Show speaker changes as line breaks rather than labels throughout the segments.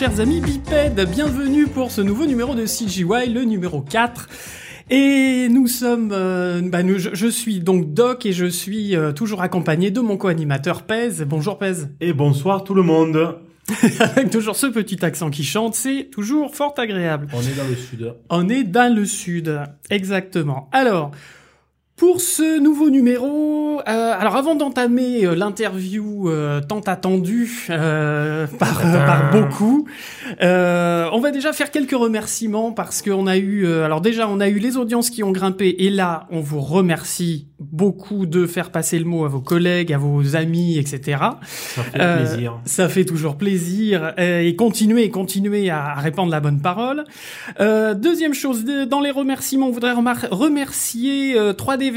Chers amis bipèdes, bienvenue pour ce nouveau numéro de CGY, le numéro 4. Et nous sommes, euh, bah nous, je, je suis donc Doc et je suis euh, toujours accompagné de mon co-animateur Pez. Bonjour Pez.
Et bonsoir tout le monde.
Avec toujours ce petit accent qui chante, c'est toujours fort agréable.
On est dans le sud.
On est dans le sud, exactement. Alors, pour ce nouveau numéro, euh, alors avant d'entamer euh, l'interview euh, tant attendue euh, par, euh, par, beaucoup, on va déjà faire quelques remerciements parce qu'on a eu, alors déjà on a eu les audiences qui ont grimpé et là on vous remercie beaucoup de faire passer le mot à vos collègues, à vos amis, etc.
Ça fait plaisir.
Ça fait toujours plaisir et continuez, continuez à, répandre la bonne parole. deuxième chose, dans les remerciements, on voudrait remercier 3D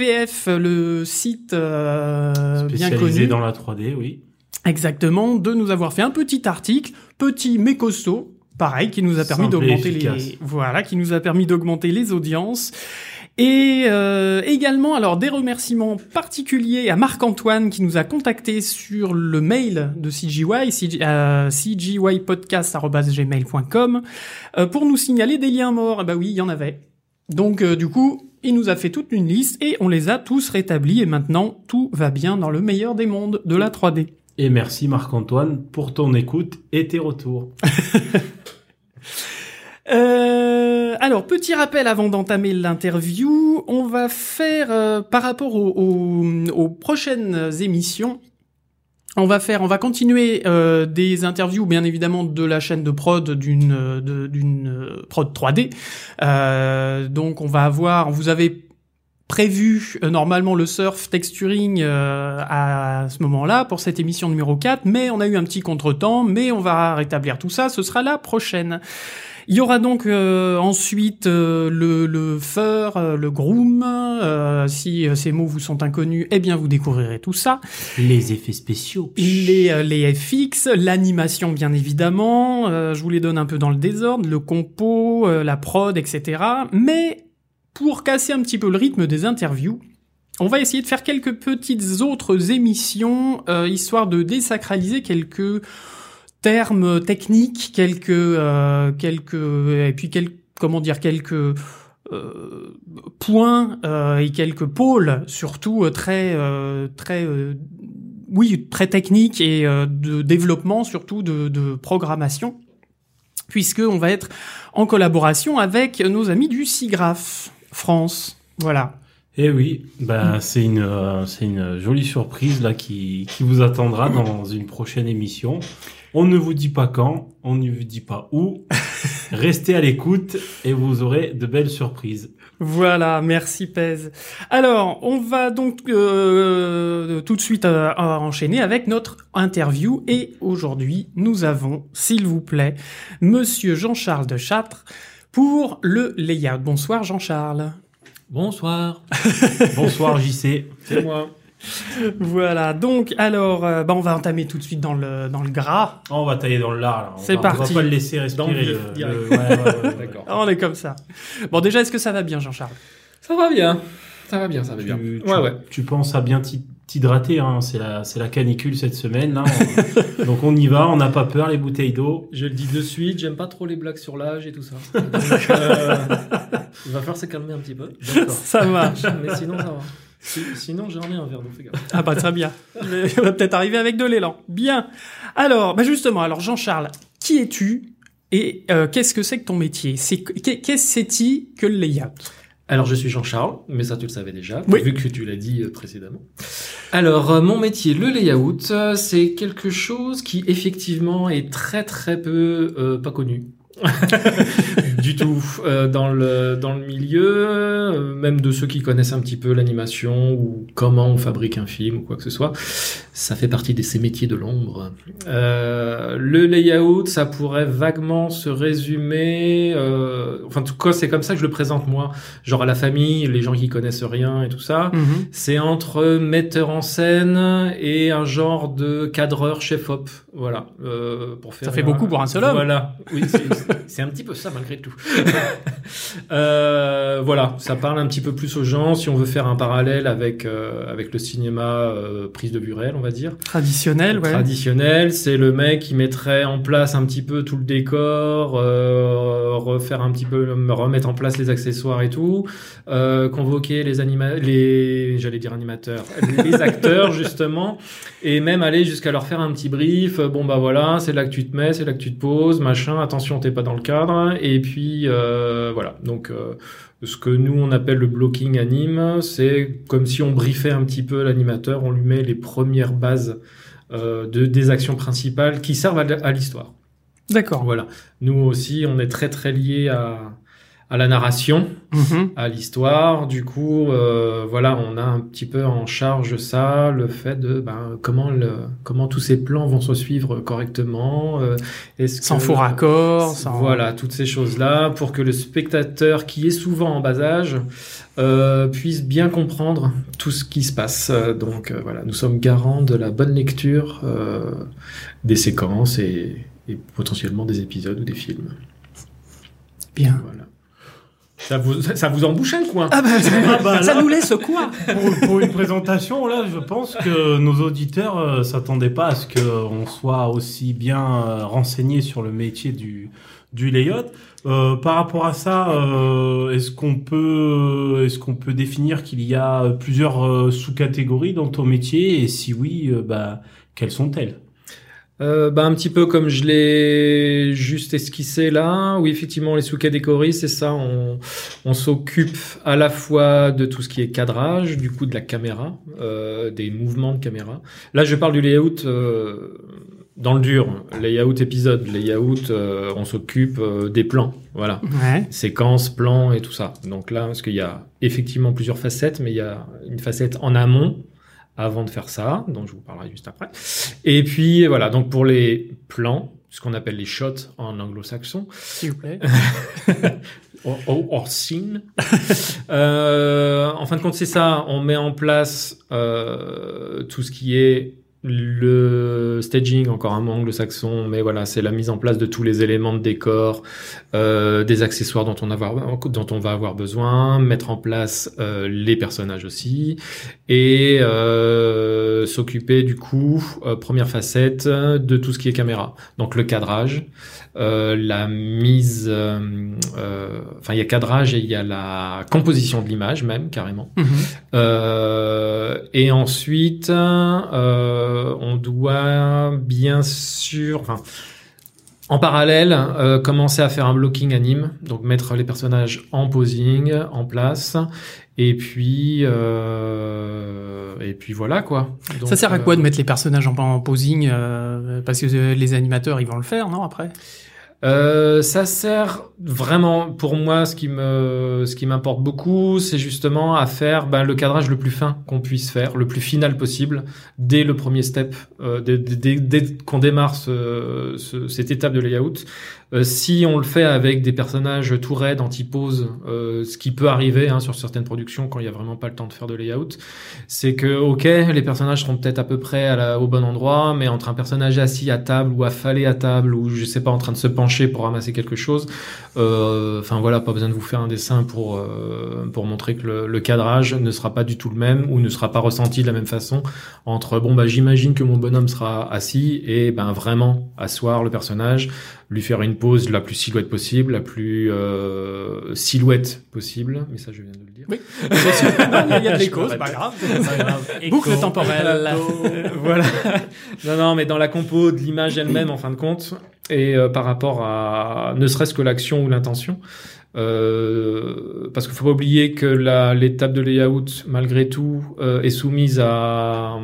le site euh, bien connu.
dans la 3D, oui.
Exactement, de nous avoir fait un petit article, petit mais costaud, pareil, qui nous a permis d'augmenter les, voilà, qui nous a permis d'augmenter les audiences. Et euh, également, alors des remerciements particuliers à Marc-Antoine qui nous a contacté sur le mail de CGY, cgypodcast.gmail.com, euh, euh, pour nous signaler des liens morts. Eh bah ben oui, il y en avait. Donc euh, du coup, il nous a fait toute une liste et on les a tous rétablis et maintenant tout va bien dans le meilleur des mondes de la 3D.
Et merci Marc-Antoine pour ton écoute et tes retours.
Euh, alors, petit rappel avant d'entamer l'interview, on va faire euh, par rapport aux, prochaines émissions. On va faire, on va continuer euh, des interviews, bien évidemment, de la chaîne de prod d'une euh, d'une euh, prod 3D. Euh, donc, on va avoir, vous avez prévu normalement le surf texturing à ce moment-là pour cette émission numéro 4, mais on a eu un petit contretemps, mais on va rétablir tout ça, ce sera la prochaine. Il y aura donc euh, ensuite euh, le, le fur, euh, le groom. euh, si euh, ces mots vous sont inconnus, eh bien vous découvrirez tout ça.
Les effets spéciaux.
Les, euh, les FX, l'animation bien évidemment. euh, je vous les donne un peu dans le désordre, le compo, euh, la prod, etc. Mais pour casser un petit peu le rythme des interviews, on va essayer de faire quelques petites autres émissions, euh, histoire de désacraliser quelques termes techniques, quelques euh, quelques et puis quelques comment dire quelques euh, points euh, et quelques pôles surtout euh, très euh, très euh, oui très techniques et de développement surtout de, de programmation puisque on va être en collaboration avec nos amis du SIGRAPH France voilà
Et oui, bah, c'est une, euh, c'est une jolie surprise là qui, qui vous attendra dans une prochaine émission. On ne vous dit pas quand, on ne vous dit pas où. Restez à l'écoute et vous aurez de belles surprises.
Voilà, merci Pez. Alors, on va donc euh, tout de suite euh, enchaîner avec notre interview. Et aujourd'hui, nous avons, s'il vous plaît, Monsieur Jean-Charles de Châtre pour le layout. Bonsoir Jean-Charles.
Bonsoir,
Bonsoir JC.
c'est moi.
Voilà, donc alors, euh, bah, on va entamer tout de suite dans le, dans le gras.
Oh, on va tailler dans le lard là. On
C'est
va- On
parti.
va pas le laisser
Dans le
respirer.
vif,
le-
direct.
le- ouais, ouais, ouais, ouais.
D'accord.
Ah, on est comme ça. Bon, déjà, est-ce que ça va bien Jean-Charles?
Ça va bien, ça va bien, ça va
Tu,
bien.
tu-
Ouais, ouais.
tu penses à bien t'hy- t'hydrater, hein. c'est la, c'est la canicule cette semaine. Là. On- Donc on y va, on n'a pas peur, les bouteilles d'eau.
Je le dis de suite, j'aime pas trop les blagues sur l'âge et tout ça. Donc, euh, il va falloir se calmer un petit peu.
Ça marche.
Mais sinon, ça va. Si- sinon, j'en ai un verre d'eau, fais gaffe.
Ah bah très bien. Mais on va peut-être arriver avec de l'élan. Bien. Alors, bah justement, alors Jean-Charles, qui es-tu et euh, qu'est-ce que c'est que ton métier? C'est qu'est- qu'est-ce que c'est que le layout?
Alors, je suis Jean-Charles, mais ça, tu le savais déjà,
Oui.
vu que tu l'as dit euh, précédemment. Alors, euh, mon métier, le layout, euh, c'est quelque chose qui, effectivement, est très, très peu euh, pas connu. du tout. Euh, dans le dans le milieu euh, même de ceux qui connaissent un petit peu l'animation ou comment on fabrique un film ou quoi que ce soit ça fait partie de ces métiers de l'ombre. Euh, le layout ça pourrait vaguement se résumer euh, enfin en tout cas c'est comme ça que je le présente moi. Genre à la famille les gens qui connaissent rien et tout ça.
Mhm.
c'est entre metteur en scène et un genre de cadreur chef op voilà euh, pour faire
Ça fait beaucoup pour un seul homme.
voilà. Oui c'est C'est un petit peu ça malgré tout. Euh, voilà, ça parle un petit peu plus aux gens si on veut faire un parallèle avec euh, avec le cinéma euh, prise de réelle, on va dire.
Traditionnel, ouais.
Traditionnel, c'est le mec qui mettrait en place un petit peu tout le décor, refaire un petit peu, remettre en place les accessoires et tout, convoquer les anima les, j'allais dire animateurs, les acteurs justement, et même aller jusqu'à leur faire un petit brief. Bon bah voilà, c'est là que tu te mets, c'est là que tu te poses, machin. Attention, t'es pas dans le cadre. Et puis euh, voilà. Donc euh, ce que nous on appelle le blocking anime, c'est comme si on briefait un petit peu l'animateur, on lui met les premières bases euh, de des actions principales qui servent à, à l'histoire.
D'accord.
Voilà. Nous aussi, on est très très lié à à la narration,
Mhm.
à l'histoire. Du coup, euh, voilà, on a un petit peu en charge ça, le fait de ben, comment le comment tous ces plans vont se suivre correctement. euh, est-ce
Sans
que-
faux raccord, sans...
Voilà, toutes ces choses-là, pour que le spectateur, qui est souvent en bas âge, euh, puisse bien comprendre tout ce qui se passe. Donc euh, voilà, nous sommes garants de la bonne lecture euh, des séquences et, et potentiellement des épisodes ou des films.
Bien.
Voilà. Ça vous, ça vous embouche un coin.
Ah bah,
Ah bah
ça
là-
nous laisse quoi
pour, pour une présentation, là, je pense que nos auditeurs euh, s'attendaient pas à ce qu'on soit aussi bien euh, renseigné sur le métier du, du layout. Euh, par rapport à ça, euh, est-ce qu'on peut, est-ce qu'on peut définir qu'il y a plusieurs euh, sous-catégories dans ton métier? Et si oui, euh, bah, quelles sont-elles?
Euh, bah, un petit peu comme je l'ai juste esquissé là. Oui, effectivement, les sous-catégories, c'est ça. On, on s'occupe à la fois de tout ce qui est cadrage, du coup de la caméra, euh, des mouvements de caméra. Là, je parle du layout euh, dans le dur, layout épisode, layout. euh, on s'occupe des plans, voilà,
Ouais.
séquences, plans et tout ça. Donc là, parce qu'il y a effectivement plusieurs facettes, mais il y a une facette en amont avant de faire ça, dont je vous parlerai juste après. Et puis voilà, donc pour les plans, ce qu'on appelle les shots en anglo-saxon,
S'il vous plaît.
or, or- or scene. euh, en fin de compte, c'est ça. On met en place euh, tout ce qui est le staging, encore un mot anglo-saxon, mais voilà, c'est la mise en place de tous les éléments de décor, euh, des accessoires dont on, va avoir besoin, mettre en place euh, les personnages aussi, et euh, s'occuper du coup, première facette, de tout ce qui est caméra. Donc le cadrage, euh, la mise, euh, euh, enfin il y a cadrage et il y a la composition de l'image même carrément.
Mhm.
Euh, et ensuite, euh, on doit bien sûr, enfin, en parallèle, euh, commencer à faire un blocking anime, donc mettre les personnages en posing, en place, et puis, euh, et puis voilà quoi. Donc,
ça sert à
euh,
quoi de mettre les personnages en, en posing euh, Parce que les animateurs, ils vont le faire, non Après?
Euh, ça sert vraiment pour moi ce qui me ce qui m'importe beaucoup c'est justement à faire ben, le cadrage le plus fin qu'on puisse faire le plus final possible dès le premier step euh, dès, qu'on démarre ce, ce- cette étape de layout Euh, si on le fait avec des personnages tout raides anti-pose euh, ce qui peut arriver hein, sur certaines productions quand il y a vraiment pas le temps de faire de layout c'est que ok les personnages seront peut-être à peu près au bon endroit mais entre un personnage assis à table ou affalé à table ou je sais pas en train de se pencher pour ramasser quelque chose euh, enfin voilà pas besoin de vous faire un dessin pour pour montrer que le, le cadrage ne sera pas du tout le même ou ne sera pas ressenti de la même façon entre bon bah j'imagine que mon bonhomme sera assis et ben vraiment asseoir le personnage lui faire une pose la plus silhouette possible la plus euh, silhouette possible mais ça je viens de le dire
Oui. Non, Il y a de l'écho, c'est pas grave. Boucle temporelle.
voilà. Non, non, mais dans la compo de l'image elle-même, en fin de compte, et euh, par rapport à ne serait-ce que l'action ou l'intention. Euh, parce qu'il faut pas oublier que la- l'étape de layout, malgré tout, euh, est soumise à,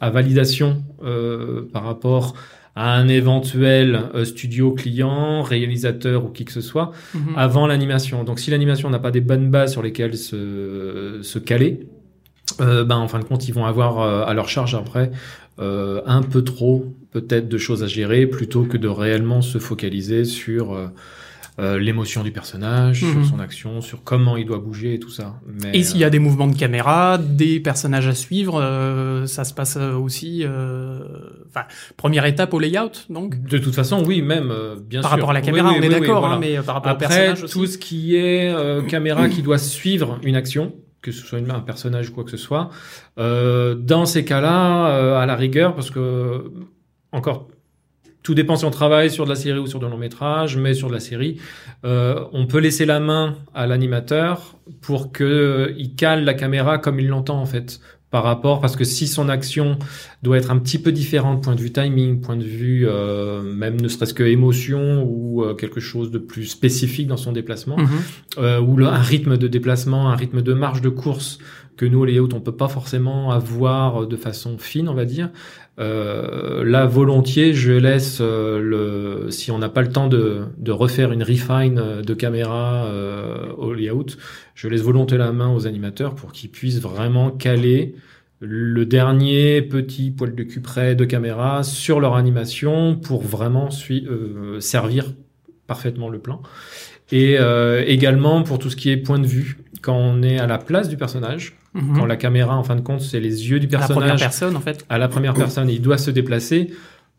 à validation euh, par rapport à un éventuel euh, studio client, réalisateur ou qui que ce soit,
Mhm.
avant l'animation. Donc si l'animation n'a pas des bonnes bases sur lesquelles se, se caler, euh, ben en fin de compte ils vont avoir euh, à leur charge après euh, un peu trop peut-être de choses à gérer plutôt que de réellement se focaliser sur euh, euh, l'émotion du personnage,
Mhm.
sur son action, sur comment il doit bouger et tout ça. Mais,
Et s'il y a des mouvements de caméra, des personnages à suivre, euh, ça se passe euh, aussi. euh, Enfin, première étape au layout, donc.
euh, de toute façon, oui, même euh, bien
Par
sûr.
rapport à la caméra,
oui,
on est
oui,
d'accord,
voilà.
hein, mais euh, par rapport au personnage aussi.
tout ce qui est euh, caméra qui doit suivre une action, que ce soit une, un personnage ou quoi que ce soit, euh, dans ces cas-là, euh, à la rigueur, parce que encore, tout dépend si on travaille sur de la série ou sur de long métrage, mais sur de la série, euh, on peut laisser la main à l'animateur pour que euh, il cale la caméra comme il l'entend en fait par rapport parce que si son action doit être un petit peu différente point de vue timing, point de vue euh, même ne serait-ce que émotion ou euh, quelque chose de plus spécifique dans son déplacement
Mhm.
euh, ou le- un rythme de déplacement, un rythme de marche de course que nous au layout on peut pas forcément avoir de façon fine on va dire. Euh, là volontiers je laisse euh, le si on n'a pas le temps de, de refaire une refine euh, de caméra au layout, je laisse volontiers la main aux animateurs pour qu'ils puissent vraiment caler le dernier petit poil de cul près de caméra sur leur animation pour vraiment servir parfaitement le plan. Et également pour tout ce qui est point de vue, quand on est à la place du personnage,
Mhm.
quand la caméra en fin de compte c'est les yeux du
À la première
personnage
personne, en fait.
à la première personne il doit se déplacer.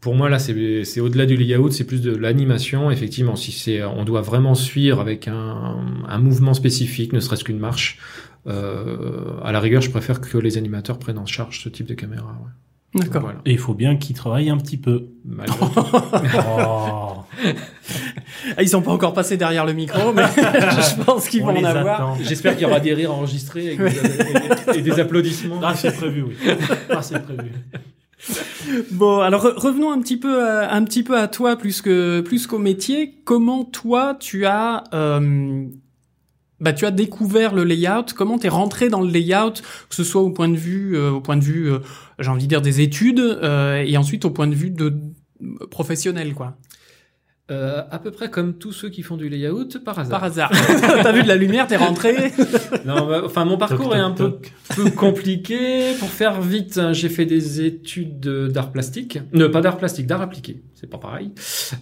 Pour moi, là, c'est c'est au-delà du layout, c'est plus de l'animation. Effectivement, si c'est, on doit vraiment suivre avec un, un mouvement spécifique, ne serait-ce qu'une marche. Euh, à la rigueur, je préfère que les animateurs prennent en charge ce type de caméra. ouais.
D'accord.
Voilà.
Et il faut bien qu'il travaille un petit peu.
Malgré tout.
Oh,
Ah, ils sont pas encore passés derrière le micro, mais je pense qu'ils
on
vont en avoir.
J'espère qu'il y aura des rires enregistrés et, des, et des applaudissements.
Ah, c'est prévu, oui. Ah, c'est prévu.
Bon, alors re- revenons un petit peu, à, un petit peu à toi plus que plus qu'au métier. Comment toi tu as euh, bah, tu as découvert le layout. Comment t'es rentré dans le layout, que ce soit au point de vue, euh, au point de vue, euh, j'ai envie de dire des études, euh, et ensuite au point de vue de professionnel, quoi?
Euh, à peu près comme tous ceux qui font du layout par hasard.
Par hasard. T'as vu de la lumière, t'es rentré?
Non, bah, enfin, mon parcours
Toc,
est
toc,
un peu
toc.
peu compliqué. Pour faire vite, hein, j'ai fait des études de- d'art plastique. Ne, pas d'art plastique, d'art appliqué. C'est pas pareil.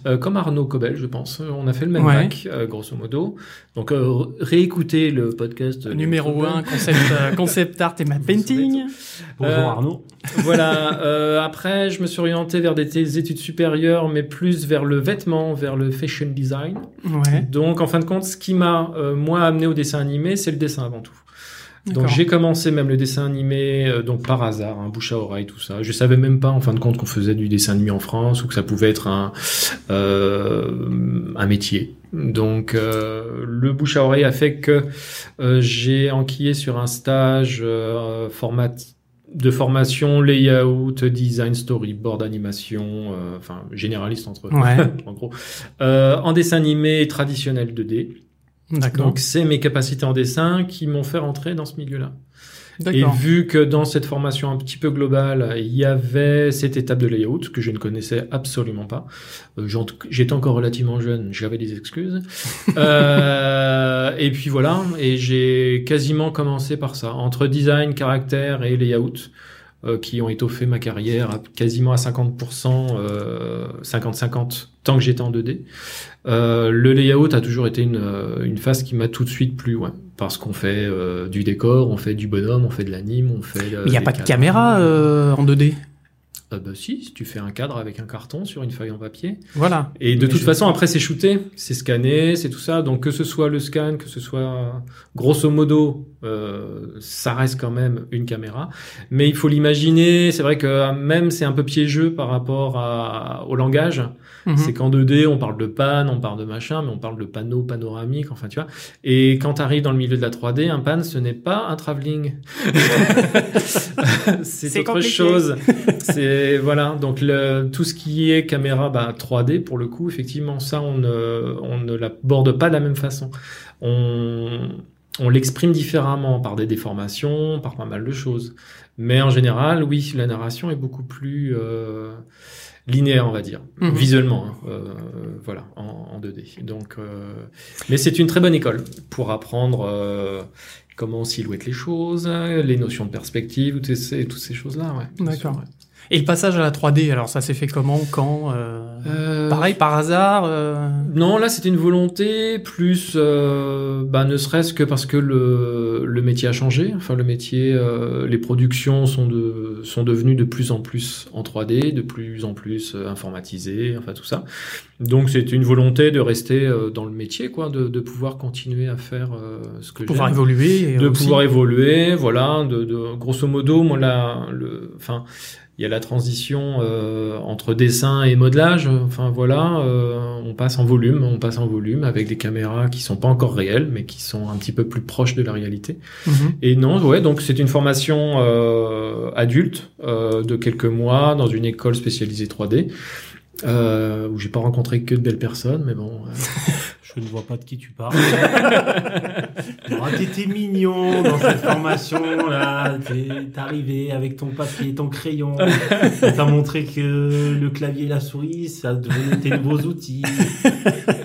Euh, comme Arnaud Cobel, je pense. On a fait le même
Ouais.
bac, euh, grosso modo. Donc, euh, réécoutez le podcast.
Numéro. 1, concept, euh, concept art et map painting.
Bonjour
Euh,
Arnaud.
voilà. euh, après, je me suis orienté vers des des études supérieures, mais plus vers le vêtement, vers le fashion design.
Ouais.
Donc, en fin de compte, ce qui m'a, euh, moi, amené au dessin animé, c'est le dessin avant tout. Donc j'ai commencé même le dessin animé euh, donc par hasard, un bouche à oreille, tout ça. Je savais même pas en fin de compte qu'on faisait du dessin animé en France ou que ça pouvait être un euh, un métier. Donc euh, le bouche à oreille a fait que euh, j'ai enquillé sur un stage euh, format de formation layout, design, storyboard, animation, euh, enfin généraliste entre
Ouais.
en gros, euh, en dessin animé traditionnel 2D. Donc c'est mes capacités en dessin qui m'ont fait rentrer dans ce milieu-là. Et vu que dans cette formation un petit peu globale, il y avait cette étape de layout que je ne connaissais absolument pas. Euh, J'étais encore relativement jeune, j'avais des excuses. Euh, et puis voilà, et j'ai quasiment commencé par ça, entre design, caractère et layout, euh, qui ont étoffé ma carrière à quasiment à 50%, euh, 50-50, tant que j'étais en 2D. Euh, le layout a toujours été une, euh, une phase qui m'a tout de suite plu, ouais, parce qu'on fait euh, du décor, on fait du bonhomme, on fait de l'anime, on fait. euh,
Il n'y a pas de caméra euh, en 2D.
Euh, bah si, si tu fais un cadre avec un carton sur une feuille en papier.
Voilà.
Et de
Mais
toute
je-
façon, après, c'est shooté, c'est scanné, c'est tout ça. Donc, que ce soit le scan, que ce soit, grosso modo, euh, ça reste quand même une caméra. Mais il faut l'imaginer, c'est vrai que même c'est un peu piégeux par rapport à, au langage.
Mhm.
C'est qu'en 2D, on parle de panne, on parle de machin, mais on parle de panneau panoramique, enfin, tu vois. Et quand tu arrives dans le milieu de la 3D, un pan, ce n'est pas un travelling. c'est
C'est
autre
compliqué.
chose. C'est, voilà. Donc, le, tout ce qui est caméra, bah, 3D, pour le coup, effectivement, ça, on ne, on ne l'aborde pas de la même façon. On, on l'exprime différemment par des déformations, par pas mal de choses. Mais en général, oui, la narration est beaucoup plus euh, linéaire, on va dire,
Mhm.
visuellement. hein, euh, voilà, en, en 2D. Donc, euh, mais c'est une très bonne école pour apprendre euh, comment on silhouette les choses, les notions de perspective, toutes ces, toutes ces choses-là. Ouais,
D'accord. Et le passage à la 3D, alors ça s'est fait comment, quand euh,
Euh,
Pareil, par hasard euh,
Non, là c'était une volonté, plus euh, bah, ne serait-ce que parce que le, le métier a changé. Enfin, le métier, euh, les productions sont, de, sont devenues de plus en plus en 3D, de plus en plus euh, informatisées, enfin tout ça. Donc c'est une volonté de rester dans le métier, quoi, de, de pouvoir continuer à faire ce que
Pouvoir
j'aime.
évoluer.
de
aussi-
pouvoir évoluer, voilà, de, de grosso modo, moi là, le, enfin, il y a la transition euh, entre dessin et modelage, enfin voilà, euh, on passe en volume, on passe en volume avec des caméras qui sont pas encore réelles, mais qui sont un petit peu plus proches de la réalité.
Mhm.
Et non, ouais, donc c'est une formation euh, adulte euh, de quelques mois dans une école spécialisée 3D. Euh, où j'ai pas rencontré que de belles personnes, mais bon.
Je ne vois pas de qui tu parles. oh, t'étais mignon dans cette formation là. T'es arrivé avec ton papier, ton crayon. On t'a montré que le clavier et la souris, ça devenait tes nouveaux outils.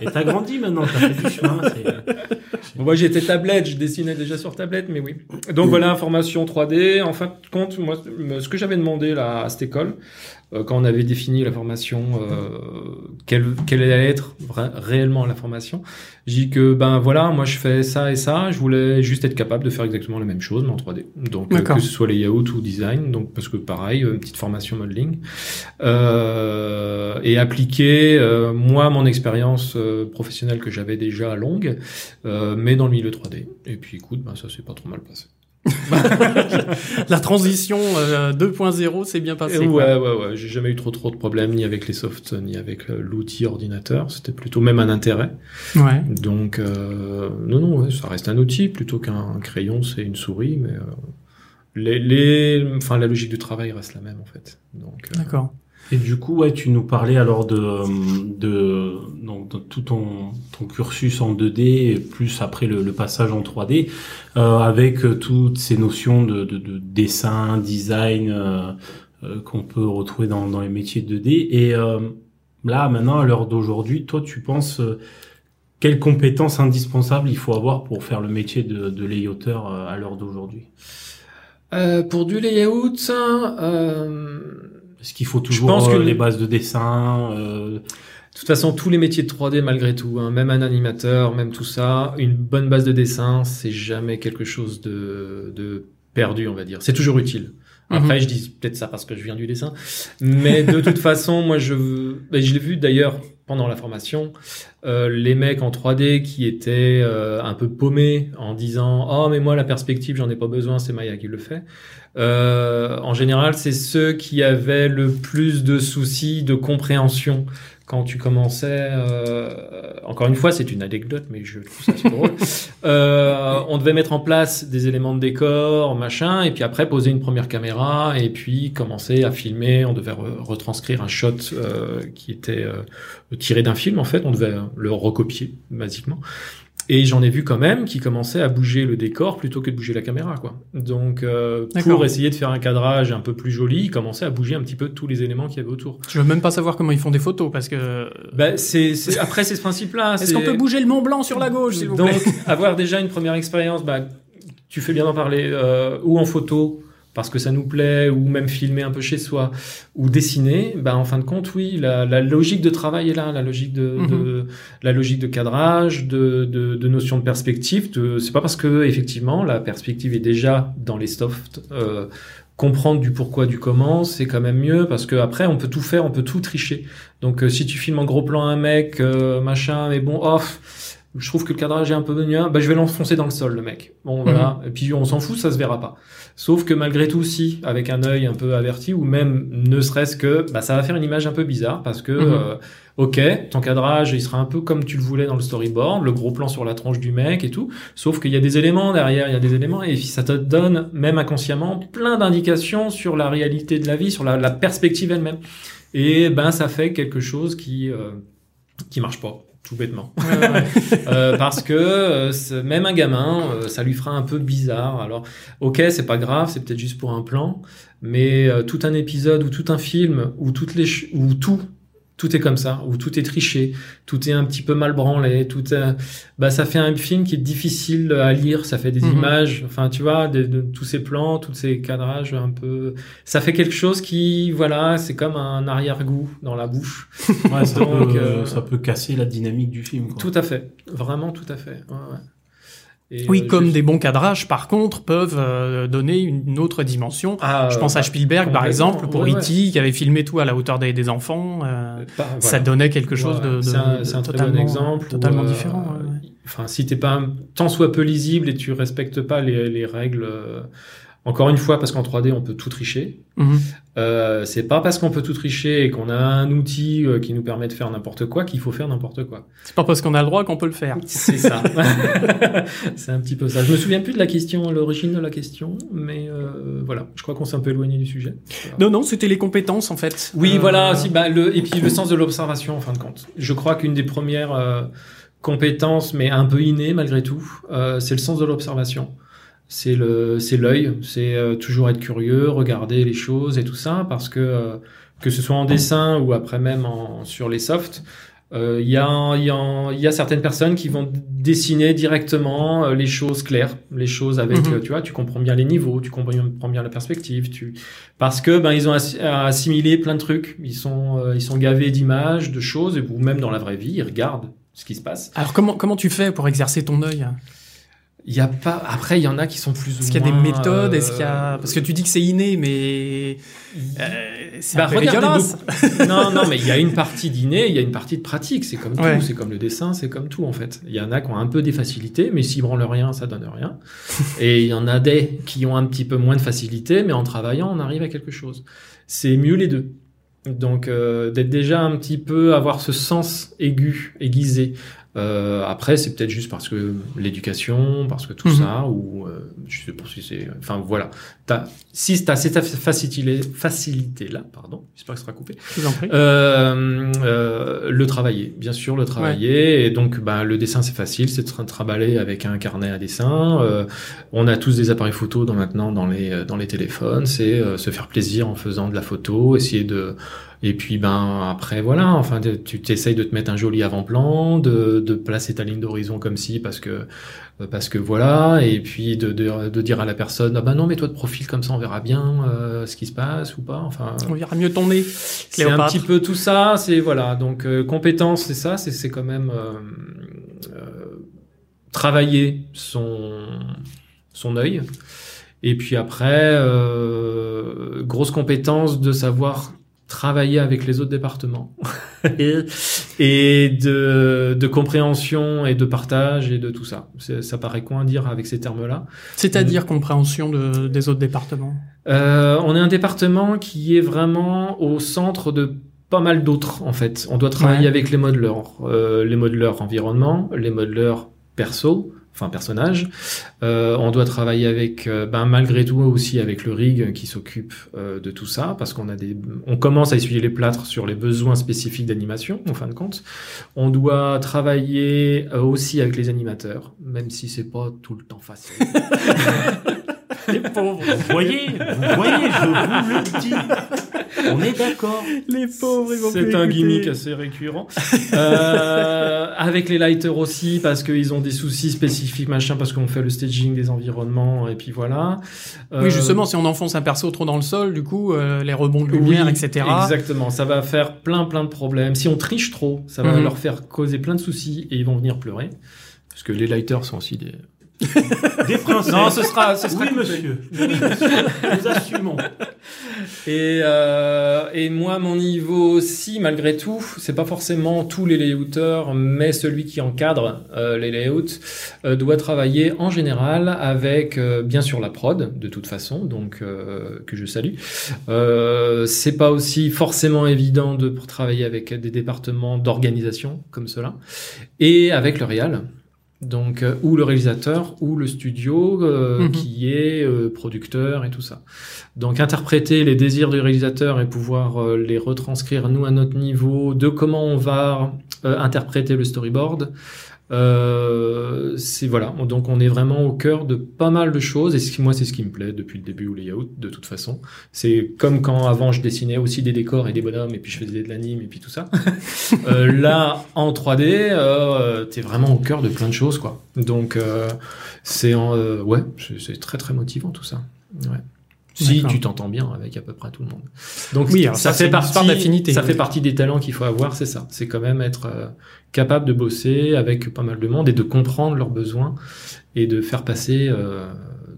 Et t'as grandi maintenant, t'as fait du chemin.
Bon, moi j'étais tablette, je dessinais déjà sur tablette, mais oui. Donc voilà, information 3D. En fin de compte, moi, ce que j'avais demandé là à cette école, euh, quand on avait défini la formation, euh, quelle, quelle allait être réellement la formation, j'ai dit que ben voilà, moi je fais ça et ça, je voulais juste être capable de faire exactement la même chose mais en 3D. Donc euh, que ce soit layout ou design, donc parce que pareil, une petite formation modeling euh, et appliquer euh, moi mon expérience euh, professionnelle que j'avais déjà longue, euh, mais dans le milieu 3D. Et puis écoute, ben ça s'est pas trop mal passé.
La transition euh, 2.0 s'est bien passée.
Et
quoi.
ouais, ouais, ouais. J'ai jamais eu trop trop de problèmes ni avec les softs ni avec euh, l'outil ordinateur. C'était plutôt même un intérêt.
Ouais.
Donc euh, non, non, ouais, ça reste un outil plutôt qu'un crayon, c'est une souris, mais euh, les, les, enfin la logique du travail reste la même en fait. Euh,
D'accord.
Et du coup, ouais, tu nous parlais alors de, de, de tout ton, ton cursus en 2D, et plus après le, le passage en 3D, euh, avec euh, toutes ces notions de, de, de dessin, design euh, euh, qu'on peut retrouver dans, dans les métiers de 2D. Et euh, là, maintenant, à l'heure d'aujourd'hui, toi, tu penses quelles compétences indispensables il faut avoir pour faire le métier de, de à l'heure d'aujourd'hui?
Pour du layout,
Est-ce qu'il faut toujours
pense
euh,
que-
les bases de dessin euh,
De toute façon, tous les métiers de 3D, malgré tout, hein, même un animateur, même tout ça, une bonne base de dessin, c'est jamais quelque chose de, de perdu, on va dire. C'est toujours utile. Après, je dis peut-être ça parce que je viens du dessin, mais de toute façon, moi, je, ben, je l'ai vu d'ailleurs pendant la formation, euh, les mecs en 3D qui étaient euh, un peu paumés en disant oh mais moi la perspective j'en ai pas besoin, c'est Maya qui le fait. Euh, en général, c'est ceux qui avaient le plus de soucis de compréhension quand tu commençais. euh, encore une fois, c'est une anecdote, mais je trouve ça assez drôle. Euh, on devait mettre en place des éléments de décor, machin, et puis après poser une première caméra, et puis commencer à filmer. On devait re- retranscrire un shot euh, qui était euh, tiré d'un film, en fait. On devait le recopier, basiquement. Et j'en ai vu quand même qui commençaient à bouger le décor plutôt que de bouger la caméra, quoi. Donc, euh, pour essayer de faire un cadrage un peu plus joli, ils commençaient à bouger un petit peu tous les éléments qu'il y avait autour.
Je veux même pas savoir comment ils font des photos parce que.
Ben, c'est, après, c'est ce principe-là.
Est-ce
c'est-
qu'on peut bouger le Mont Blanc sur la gauche, s'il vous
Donc,
plaît
avoir déjà une première expérience, bah, tu fais bien d'en parler, euh, ou en photo, parce que ça nous plaît, ou même filmer un peu chez soi, ou dessiner, bah, en fin de compte, oui, la, la logique de travail est là, la logique de,
Mhm.
de- la logique de cadrage, de, de, de notion de perspective. De, c'est pas parce que, effectivement, la perspective est déjà dans les softs, euh, comprendre du pourquoi, du comment, c'est quand même mieux parce que après on peut tout faire, on peut tout tricher. Donc euh, si tu filmes en gros plan un mec, euh, machin, mais bon, off, je trouve que le cadrage est un peu mignon, bah je vais l'enfoncer dans le sol le mec. Bon voilà, et puis on s'en fout, ça se verra pas. Sauf que malgré tout, si avec un œil un peu averti ou même ne serait-ce que, bah ça va faire une image un peu bizarre parce que
Mhm.
euh, Ok, ton cadrage, il sera un peu comme tu le voulais dans le storyboard, le gros plan sur la tronche du mec et tout. Sauf qu'il y a des éléments derrière, il y a des éléments, et ça te donne, même inconsciemment, plein d'indications sur la réalité de la vie, sur la, la perspective elle-même. Et ben, ça fait quelque chose qui, euh, qui marche pas, tout bêtement. Euh, parce que euh, même un gamin, euh, ça lui fera un peu bizarre. Alors, ok, c'est pas grave, c'est peut-être juste pour un plan, mais euh, tout un épisode ou tout un film ou toutes les ou tout tout est comme ça, ou tout est triché, tout est un petit peu mal branlé, tout est, bah ça fait un film qui est difficile à lire, ça fait des
Mhm.
images, enfin tu vois, de, de tous ces plans, tous ces cadrages un peu, ça fait quelque chose qui, voilà, c'est comme un arrière-goût dans la bouche.
Ouais, ça,
Donc,
peut,
euh,
ça peut casser la dynamique du film. Quoi.
Tout à fait, vraiment tout à fait. Ouais, ouais. Et,
Oui,
euh,
comme
je-
des bons cadrages, par contre, peuvent euh, donner une autre dimension.
Ah,
Je pense à Spielberg, par exemple, pour
ouais,
E.T., qui avait filmé tout à la hauteur des, des enfants. euh,
Bah,
Ça donnait quelque chose
Voilà.
de, de-
c'est un,
de
c'est un très
totalement,
bon exemple.
totalement
euh,
différent.
Enfin, si t'es pas tant soit peu lisible et tu respectes pas les, les règles, euh, encore une fois, parce qu'en 3D on peut tout tricher.
Mhm.
Euh, c'est pas parce qu'on peut tout tricher et qu'on a un outil euh, qui nous permet de faire n'importe quoi qu'il faut faire n'importe quoi.
C'est pas parce qu'on a le droit qu'on peut le faire.
C'est ça. c'est un petit peu ça. Je me souviens plus de la question, l'origine de la question, mais euh, voilà. Je crois qu'on s'est un peu éloigné du sujet. Voilà.
Non, non, c'était les compétences, en fait.
Oui,
Euh,
voilà. Si, bah, le, et puis le sens de l'observation, en fin de compte. Je crois qu'une des premières euh, compétences, mais un peu innées malgré tout, euh, c'est le sens de l'observation. C'est le, c'est l'œil. C'est euh, toujours être curieux, regarder les choses et tout ça, parce que euh, que ce soit en dessin ou après même en, sur les softs. euh, Il y, a, il y, a, y a certaines personnes qui vont dessiner directement euh, les choses claires, les choses avec,
Mhm.
euh, tu vois, tu comprends bien les niveaux, tu comprends bien, la perspective, tu, parce que ben ils ont assi- assimilé plein de trucs. Ils sont ils sont gavés d'images, de choses, ou même dans la vraie vie, ils regardent ce qui se passe.
Alors, comment, comment tu fais pour exercer ton œil?
Il y a pas. Après, il y en a qui sont plus.
Est-ce qu'il y a des méthodes? Est-ce
euh,
qu'il y a... Parce que tu dis que c'est inné, mais... euh, c'est
Bah, beaucoup. non, non, mais il y a une partie d'inné, il y a une partie de pratique. C'est comme tout. C'est comme le dessin, c'est comme tout en fait. Il y en a qui ont un peu des facilités, mais s'ils branlent rien, ça donne rien. Et il y en a des qui ont un petit peu moins de facilité, mais en travaillant, on arrive à quelque chose. C'est mieux les deux. Donc euh, d'être déjà un petit peu avoir ce sens aigu, aiguisé. Euh, après, c'est peut-être juste parce que l'éducation, parce que tout
Mhm.
ça, ou euh, je sais pas si c'est. Enfin voilà. T'as, si t'as cette facilité, facilité là, pardon, j'espère que ce sera coupé.
Je vous en prie.
Euh, euh, le travailler, bien sûr, le travailler. Et donc, ben, le dessin, c'est facile, c'est de se trimballer avec un carnet à dessin. Euh, on a tous des appareils photo dans, maintenant dans les, dans les téléphones. C'est euh, se faire plaisir en faisant de la photo, essayer de... Et puis, ben, après, voilà, enfin, tu t'essayes de te mettre un joli avant-plan, de, de placer ta ligne d'horizon comme si, parce que, parce que voilà, et puis de, de, de dire à la personne, ah ben non, mais toi de profil comme ça, on verra bien euh, ce qui se passe ou pas. Enfin,
On verra mieux ton nez.
c'est un petit peu tout ça, c'est voilà. Donc euh, compétence, c'est ça, c'est c'est quand même euh, euh, travailler son son œil. Et puis après, euh, grosse compétence de savoir travailler avec les autres départements et de, de compréhension et de partage et de tout ça. Ça paraît quoi à dire avec ces termes-là
C'est-à-dire compréhension de, des autres départements?
euh, on est un département qui est vraiment au centre de pas mal d'autres en fait. On doit travailler
Ouais.
avec les modeleurs, euh, les modeleurs environnement, les modeleurs perso, enfin personnages. Euh, on doit travailler avec, euh, ben malgré tout aussi avec le rig qui s'occupe euh, de tout ça parce qu'on a des, on commence à essuyer les plâtres sur les besoins spécifiques d'animation en fin de compte. On doit travailler aussi avec les animateurs, même si c'est pas tout le temps facile.
Les pauvres.
Vous voyez, vous voyez, je vous le dis. On est d'accord.
Les pauvres, ils vont
C'est un
écouter.
gimmick assez récurrent. Euh, avec les lighters aussi, parce qu'ils ont des soucis spécifiques, machin, parce qu'on fait le staging des environnements, et puis voilà. Euh,
Oui, justement, si on enfonce un perso trop dans le sol, du coup, euh, les rebonds de lumière,
oui,
etc.
Exactement, ça va faire plein plein de problèmes. Si on triche trop, ça va
Mhm.
leur faire causer plein de soucis et ils vont venir pleurer. Parce que les lighters sont aussi des...
Des princesses.
Non, ce sera... Ce sera
Oui, monsieur. Oui, monsieur. Nous assumons.
Et, euh, et moi, mon niveau aussi, malgré tout, c'est pas forcément tous les layouteurs, mais celui qui encadre euh, les layouts euh, doit travailler en général avec, euh, bien sûr, la prod, de toute façon, donc euh, que je salue. Euh, c'est pas aussi forcément évident de pour travailler avec des départements d'organisation comme cela, et avec le réal. Donc, euh, ou le réalisateur, ou le studio euh,
Mhm.
qui est euh, producteur et tout ça. Donc interpréter les désirs du réalisateur et pouvoir les retranscrire nous à notre niveau, de comment on va euh, interpréter le storyboard, Euh, c'est voilà, donc on est vraiment au cœur de pas mal de choses et ce qui- moi c'est ce qui me plaît depuis le début au layout de toute façon. C'est comme quand avant je dessinais aussi des décors et des bonhommes et puis je faisais de l'anime et puis tout ça. Euh, là en 3D, euh, t'es vraiment au cœur de plein de choses quoi. Donc euh, c'est en- ouais, c'est c'est très très motivant tout ça. Ouais. Si tu t'entends bien avec à peu près tout le monde. Donc
Oui, alors ça,
fait partie
d'affinité,
Ça
oui.
fait partie des talents qu'il faut avoir, c'est ça. C'est quand même être euh, capable de bosser avec pas mal de monde et de comprendre leurs besoins et de faire passer euh,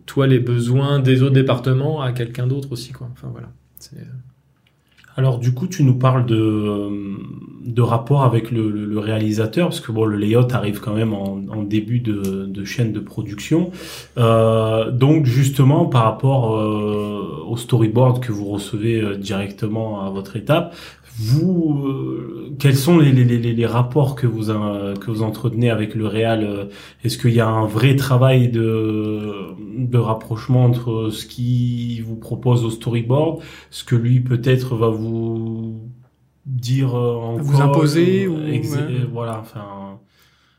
toi les besoins des autres départements à quelqu'un d'autre aussi quoi. Enfin voilà.
Alors du coup, tu nous parles de, de rapport avec le, réalisateur, parce que bon, le layout arrive quand même en, début de, chaîne de production. Euh, donc justement, par rapport euh, au storyboard que vous recevez euh, directement à votre étape, vous, quels sont les, les, les, les rapports que vous que vous entretenez avec le réal? Est-ce qu'il y a un vrai travail de de rapprochement entre ce qu'il vous propose au storyboard, ce que lui peut-être va vous dire euh, encore,
Vous imposer ou-
ex-
ouais.
euh, voilà enfin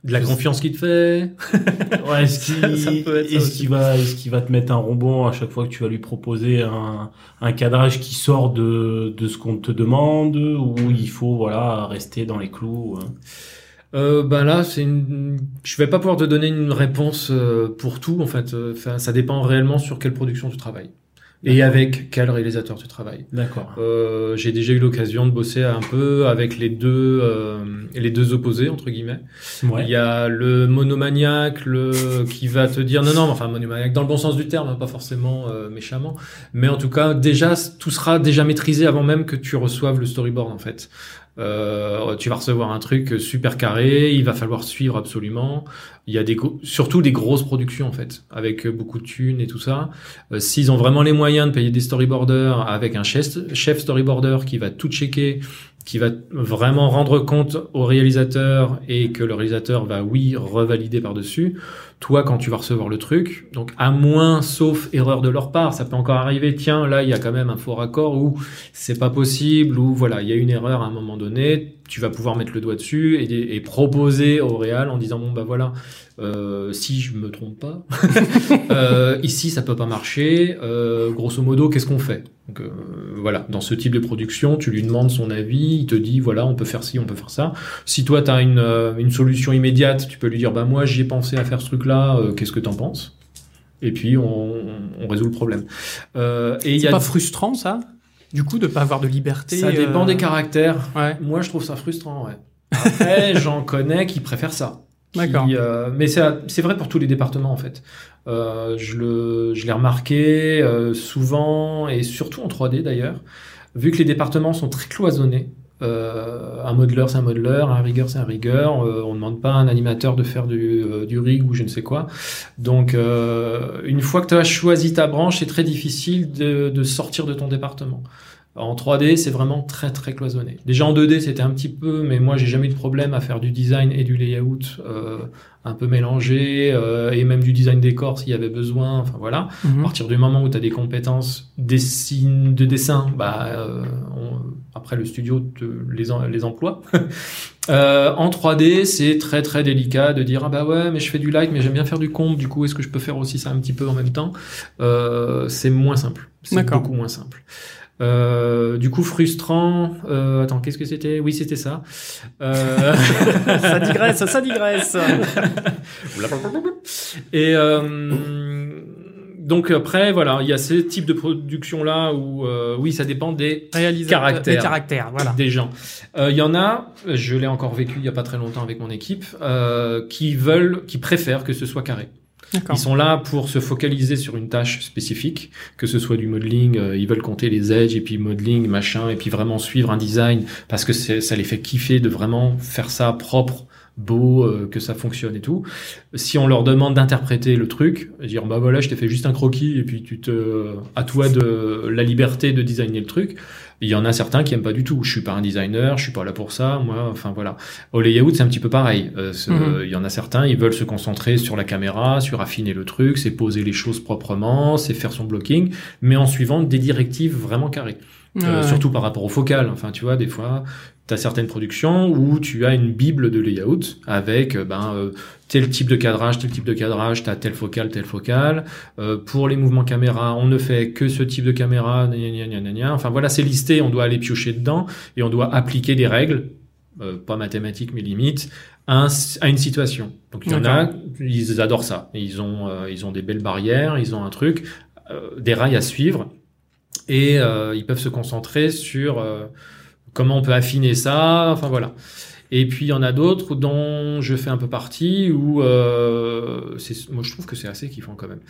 De la confiance qu'il te fait.
ouais est-ce qu'il
Ça peut être ça
est-ce
aussi.
qu'il va est-ce qu'il va te mettre un rebond à chaque fois que tu vas lui proposer un, un cadrage qui sort de de ce qu'on te demande ou il faut voilà rester dans les clous.
Euh, ben là, c'est une... je vais pas pouvoir te donner une réponse euh, pour tout en fait. Euh, Enfin, ça dépend réellement sur quelle production tu travailles et avec quel réalisateur tu travailles.
d'accord
Euh, j'ai déjà eu l'occasion de bosser un peu avec les deux, euh, les deux opposés entre guillemets.
ouais
Il y a le monomaniaque, le qui va te dire non non, mais enfin monomaniaque dans le bon sens du terme, hein, pas forcément euh, méchamment, mais en tout cas déjà tout sera déjà maîtrisé avant même que tu reçoives le storyboard en fait. Euh, tu vas recevoir un truc super carré, il va falloir suivre absolument. Il y a des surtout des grosses productions en fait, avec beaucoup de thunes et tout ça. Euh, S'ils ont vraiment les moyens de payer des storyboarders avec un chef, chef storyboarder qui va tout checker, qui va vraiment rendre compte au réalisateur et que le réalisateur va oui revalider par dessus. Toi, quand tu vas recevoir le truc, donc à moins, sauf erreur de leur part, ça peut encore arriver. Tiens, là, il y a quand même un faux raccord ou c'est pas possible ou voilà, il y a une erreur à un moment donné. Tu vas pouvoir mettre le doigt dessus et, proposer au réal en disant bon bah voilà, euh, si je me trompe pas, euh, ici ça peut pas marcher. Euh, grosso modo, qu'est-ce qu'on fait? Euh, voilà, dans ce type de production, tu lui demandes son avis, il te dit voilà, on peut faire ci, on peut faire ça. Si toi tu as une, une solution immédiate, tu peux lui dire bah moi j'y ai pensé à faire ce truc-là, euh, qu'est-ce que t'en penses? Et puis on, résout le problème. Euh, et
C'est pas frustrant ça? Du coup, de pas avoir de liberté.
ça dépend
euh,
des caractères.
Ouais.
Moi, je trouve ça frustrant, ouais. Après, j'en connais qui préfèrent ça.
D'accord.
euh, mais c'est vrai pour tous les départements, en fait. Euh, je l'ai remarqué souvent, et surtout en 3D d'ailleurs, vu que les départements sont très cloisonnés. Euh, un modeler, c'est un modeler, un rigueur, c'est un rigueur. Euh, on ne demande pas à un animateur de faire du, euh, rig ou je ne sais quoi. Donc, une fois que tu as choisi ta branche, c'est très difficile de, de sortir de ton département. En 3D, c'est vraiment très très cloisonné. Déjà en 2D, c'était un petit peu, mais moi j'ai jamais eu de problème à faire du design et du layout euh, un peu mélangé, euh, et même du design décor s'il y avait besoin. Enfin voilà. À
Mhm.
partir du moment où tu as des compétences de dessin, bah euh, on- après le studio te les, emploie. Euh, en 3D, c'est très très délicat de dire ah bah ouais mais je fais du light mais j'aime bien faire du comp du coup est-ce que je peux faire aussi ça un petit peu en même temps? Euh, C'est moins simple, c'est beaucoup moins simple. Euh, du coup frustrant. Euh, attends qu'est-ce que c'était? Oui c'était ça. Euh...
ça digresse, ça digresse.
Et euh, donc après, voilà, il y a ce type de production là où euh, oui, ça dépend des
Réalisateur,
Caractère.
Des caractères, voilà.
des gens. Euh, Il y en a, je l'ai encore vécu il y a pas très longtemps avec mon équipe, euh, qui veulent, qui préfèrent que ce soit carré. Ils sont là pour se focaliser sur une tâche spécifique, que ce soit du modeling, euh, ils veulent compter les edges et puis modeling, machin, et puis vraiment suivre un design parce que ça les fait kiffer de vraiment faire ça propre, beau, euh, que ça fonctionne et tout. Si on leur demande d'interpréter le truc, dire bah voilà, je t'ai fait juste un croquis et puis tu te, à toi de la liberté de designer le truc. Il y en a certains qui aiment pas du tout. Je suis pas un designer, je suis pas là pour ça. Moi, enfin voilà. Au layout, c'est un petit peu pareil. Euh,
Mhm.
Il y en a certains, ils veulent se concentrer sur la caméra, sur affiner le truc, c'est poser les choses proprement, c'est faire son blocking, mais en suivant des directives vraiment carrées. Euh,
Ouais.
Surtout par rapport au focal. Enfin, tu vois, des fois, T'as certaines productions où tu as une bible de layout avec euh, ben euh, tel type de cadrage, tel type de cadrage, t'as tel focal, tel focal. Euh, pour les mouvements caméra, on ne fait que ce type de caméra. Gna, gna, gna, gna, gna. Enfin voilà, c'est listé. On doit aller piocher dedans et on doit appliquer des règles, euh, pas mathématiques mais limites, à, un- à une situation. Donc il y en a, ils adorent ça. Ils ont ils ont des belles barrières, ils ont un truc, des rails à suivre et ils peuvent se concentrer sur comment on peut affiner ça, enfin voilà. Et puis il y en a d'autres dont je fais un peu partie où euh, c'est, moi je trouve que c'est assez kiffant quand même.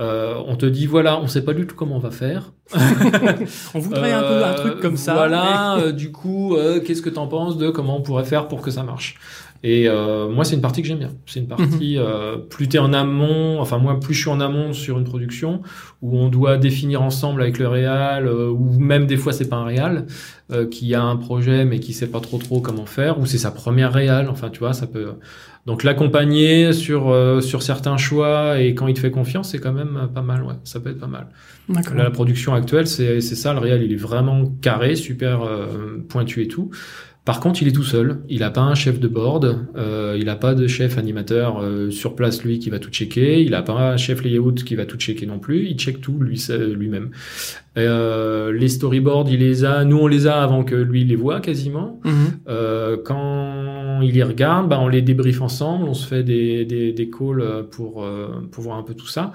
Euh, on te dit voilà, on sait pas du tout comment on va faire.
On voudrait un peu un
Euh,
truc comme ça.
Voilà, euh, du coup, euh, qu'est-ce que t'en penses de comment on pourrait faire pour que ça marche? Et euh, moi, c'est une partie que j'aime bien. C'est une partie,
Mhm.
euh, plus t'es en amont, enfin moi, plus je suis en amont sur une production où on doit définir ensemble avec le réal, euh, ou même des fois c'est pas un réal euh, qui a un projet mais qui sait pas trop trop comment faire, ou c'est sa première réal. Enfin, tu vois, ça peut. Donc l'accompagner sur euh, sur certains choix et quand il te fait confiance, c'est quand même pas mal. Ouais, ça peut être pas mal. Là, la production actuelle, c'est c'est ça. Le réel, il est vraiment carré, super euh, pointu et tout. Par contre, il est tout seul. Il n'a pas un chef de board. Euh, il n'a pas de chef animateur euh, sur place, lui, qui va tout checker. Il n'a pas un chef layout qui va tout checker non plus. Il check tout lui lui-même. Euh, les storyboards, il les a. Nous, on les a avant que lui les voit quasiment.
Mhm.
Euh, quand il les regarde, bah, on les débriefe ensemble, on se fait des, des, des calls pour, euh, pour voir un peu tout ça.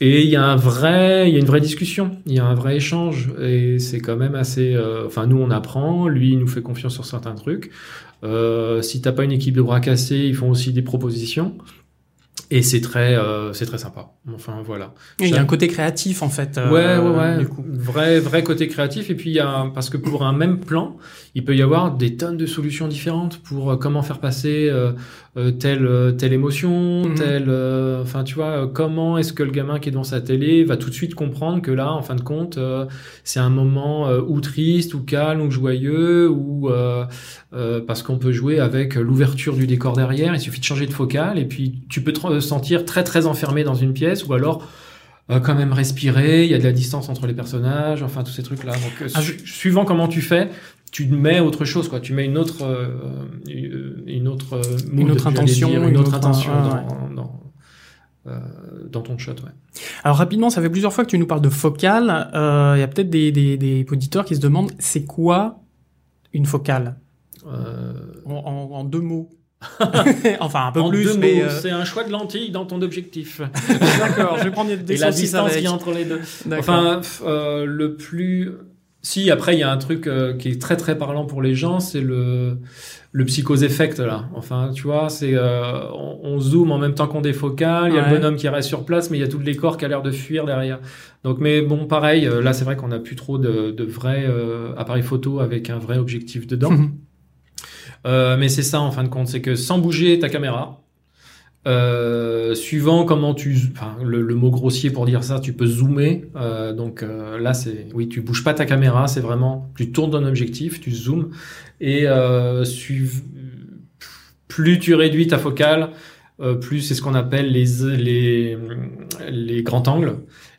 Et il y a un vrai, il y a une vraie discussion, il y a un vrai échange, et c'est quand même assez. euh, Enfin, nous on apprend, lui il nous fait confiance sur certains trucs. Euh, si t'as pas une équipe de bras cassés, ils font aussi des propositions, et c'est très, euh, c'est très sympa. Enfin voilà.
Il y a un côté créatif en fait. euh,
Ouais, ouais, ouais.
Du coup.
Vrai, vrai côté créatif. Et puis, il y a, parce que pour un même plan, il peut y avoir des tonnes de solutions différentes pour euh, comment faire passer euh, telle, euh, telle émotion,
Mhm.
telle, euh, enfin, tu vois, comment est-ce que le gamin qui est devant sa télé va tout de suite comprendre que là, en fin de compte, euh, c'est un moment euh, ou triste, ou calme, ou joyeux, ou euh, euh, parce qu'on peut jouer avec l'ouverture du décor derrière. Il suffit de changer de focale et puis tu peux te sentir très très enfermé dans une pièce, ou alors euh, quand même respirer, il y a de la distance entre les personnages, enfin tous ces trucs-là. Donc euh,
Ah,
su- suivant comment tu fais, tu mets autre chose, quoi. Tu mets une autre, euh, une une autre, euh, mood,
autre intention,
dire,
une
une autre
autre-
intention
ah,
dans, dans, euh, dans ton shot, ouais.
Alors rapidement, ça fait plusieurs fois que tu nous parles de focale. Euh, Il y a peut-être des, des, des auditeurs qui se demandent c'est quoi une focale?
Euh,
en, en- en deux mots. enfin un peu
en
plus, mais euh,
c'est un choix de lentilles dans ton objectif.
d'accord. Je vais prendre des
Et la distance
avec.
qu'il y a entre les deux. Enfin, euh, le plus. Si après il y a un truc euh, qui est très très parlant pour les gens, c'est le le psychose effect là. Enfin, tu vois, c'est euh, on, on zoome en même temps qu'on défocale. Il y a le bonhomme qui reste sur place, mais il y a tout le décor qui a l'air de fuir derrière. Donc, mais bon, pareil. là, c'est vrai qu'on a plus trop de, de vrais appareils photo avec un vrai objectif dedans. Euh, mais c'est ça en fin de compte, c'est que sans bouger ta caméra, euh, suivant comment tu, le, mot grossier pour dire ça, tu peux zoomer. Euh, donc là c'est, oui, tu bouges pas ta caméra, c'est vraiment, tu tournes ton objectif, tu zoomes et plus tu réduis ta focale, plus c'est ce qu'on appelle les les les grands angles.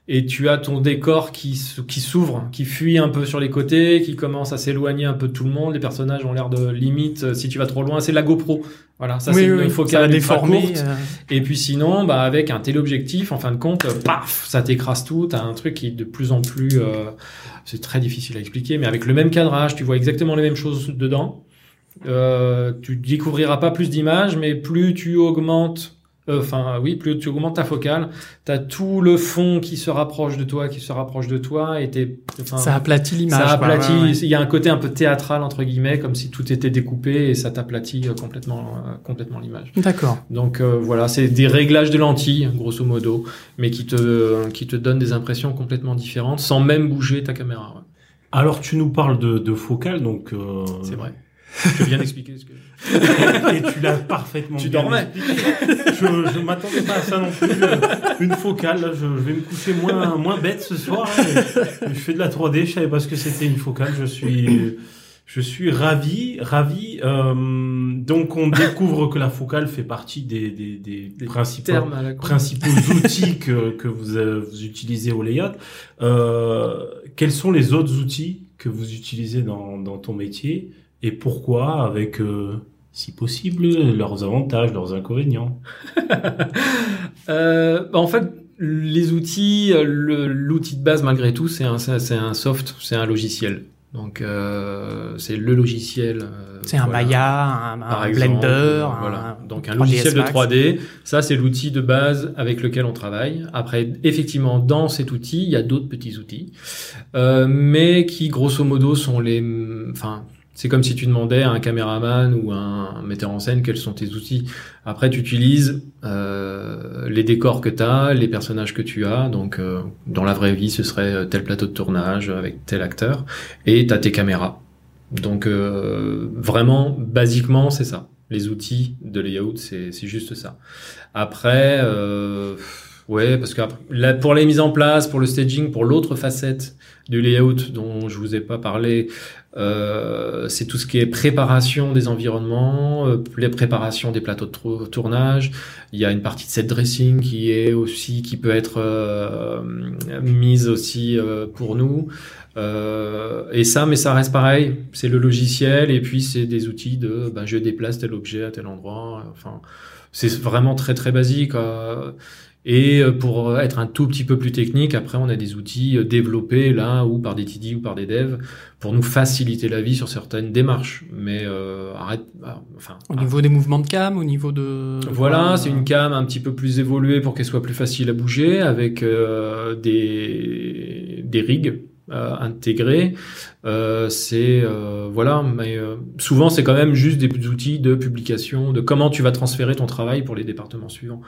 Et tu as ton décor qui, qui s'ouvre, qui fuit un peu sur les côtés, qui commence à s'éloigner un peu de tout le monde. Les personnages ont l'air de limite, euh, si tu vas trop loin, c'est la GoPro. Voilà, ça
oui,
c'est
oui,
une
oui,
focale courte.
euh,
Et puis sinon, bah avec un téléobjectif, en fin de compte, euh, paf, ça t'écrase tout. T'as un truc qui est de plus en plus, euh, c'est très difficile à expliquer, mais avec le même cadrage, tu vois exactement les mêmes choses dedans. Euh, tu découvriras pas plus d'images, mais plus tu augmentes, euh, enfin oui, plus tu augmentes ta focale, t'as tout le fond qui se rapproche de toi, qui se rapproche de toi, et t'es,
ça aplatit l'image.
ça aplatit.
ouais, ouais.
Il y a un côté un peu théâtral entre guillemets, comme si tout était découpé et ça t'aplatit euh, complètement, euh, complètement l'image.
D'accord.
Donc euh, voilà, c'est des réglages de lentilles, grosso modo, mais qui te, qui te donnent des impressions complètement différentes sans même bouger ta caméra. ouais.
Alors tu nous parles de, de focale, donc euh,
C'est vrai. Je viens d'expliquer ce que.
et tu l'as parfaitement.
Tu
bien
dormais.
expliqué. Je, je m'attendais pas à ça non plus. Je- Une focale, là, je, je vais me coucher moins, moins bête ce soir. hein, mais- mais je fais de la 3D, je savais pas ce que c'était une focale. Je suis, je suis ravi, ravi. Euh, donc on découvre que la focale fait partie des, des, des,
Des
principaux principaux outils que, que vous, euh, vous utilisez au layout. Euh, quels sont les autres outils que vous utilisez dans, dans ton métier? Et pourquoi avec, euh, si possible, leurs avantages, leurs inconvénients?
Euh, bah, en fait, les outils, le- l'outil de base malgré tout, c'est un, un soft, c'est un logiciel. Donc euh, c'est le logiciel. euh,
C'est un. Maya, un, un
Par exemple,
Blender,
euh,
un-
voilà. Donc un
3ds
logiciel de
Max.
3D, ça c'est l'outil de base avec lequel on travaille. Après, effectivement, dans cet outil, il y a d'autres petits outils, euh, mais qui grosso modo sont les, enfin, c'est comme si tu demandais à un caméraman ou un metteur en scène quels sont tes outils. Après, tu utilises euh, les décors que tu as, les personnages que tu as. Donc, euh, dans la vraie vie, ce serait tel plateau de tournage avec tel acteur, et tu as tes caméras. Donc, euh, vraiment, basiquement, c'est ça. Les outils de layout, c'est juste ça. Après, euh, ouais, parce que là, pour les mises en place, pour le staging, pour l'autre facette du layout dont je vous ai pas parlé, euh, c'est tout ce qui est préparation des environnements, euh, les préparations des plateaux de tournage. Il y a une partie de set dressing qui est aussi qui peut être euh, mise aussi euh, pour nous. Euh, et ça, mais ça reste pareil. C'est le logiciel et puis c'est des outils de ben, je déplace tel objet à tel endroit. Enfin, c'est vraiment très très basique. Euh. Et euh, pour être un tout petit peu plus technique, après on a des outils euh, développés là ou par des TD ou par des devs pour nous faciliter la vie sur certaines démarches. Mais euh, arrête, ah, enfin.
Au niveau des mouvements de cam, au niveau de...
Voilà,
Euh,
c'est une cam un petit peu plus évoluée pour qu'elle soit plus facile à bouger avec euh, des, des rigs euh, intégrés. Euh, c'est euh, voilà, mais euh, souvent c'est quand même juste des outils de publication, de comment tu vas transférer ton travail pour les départements suivants.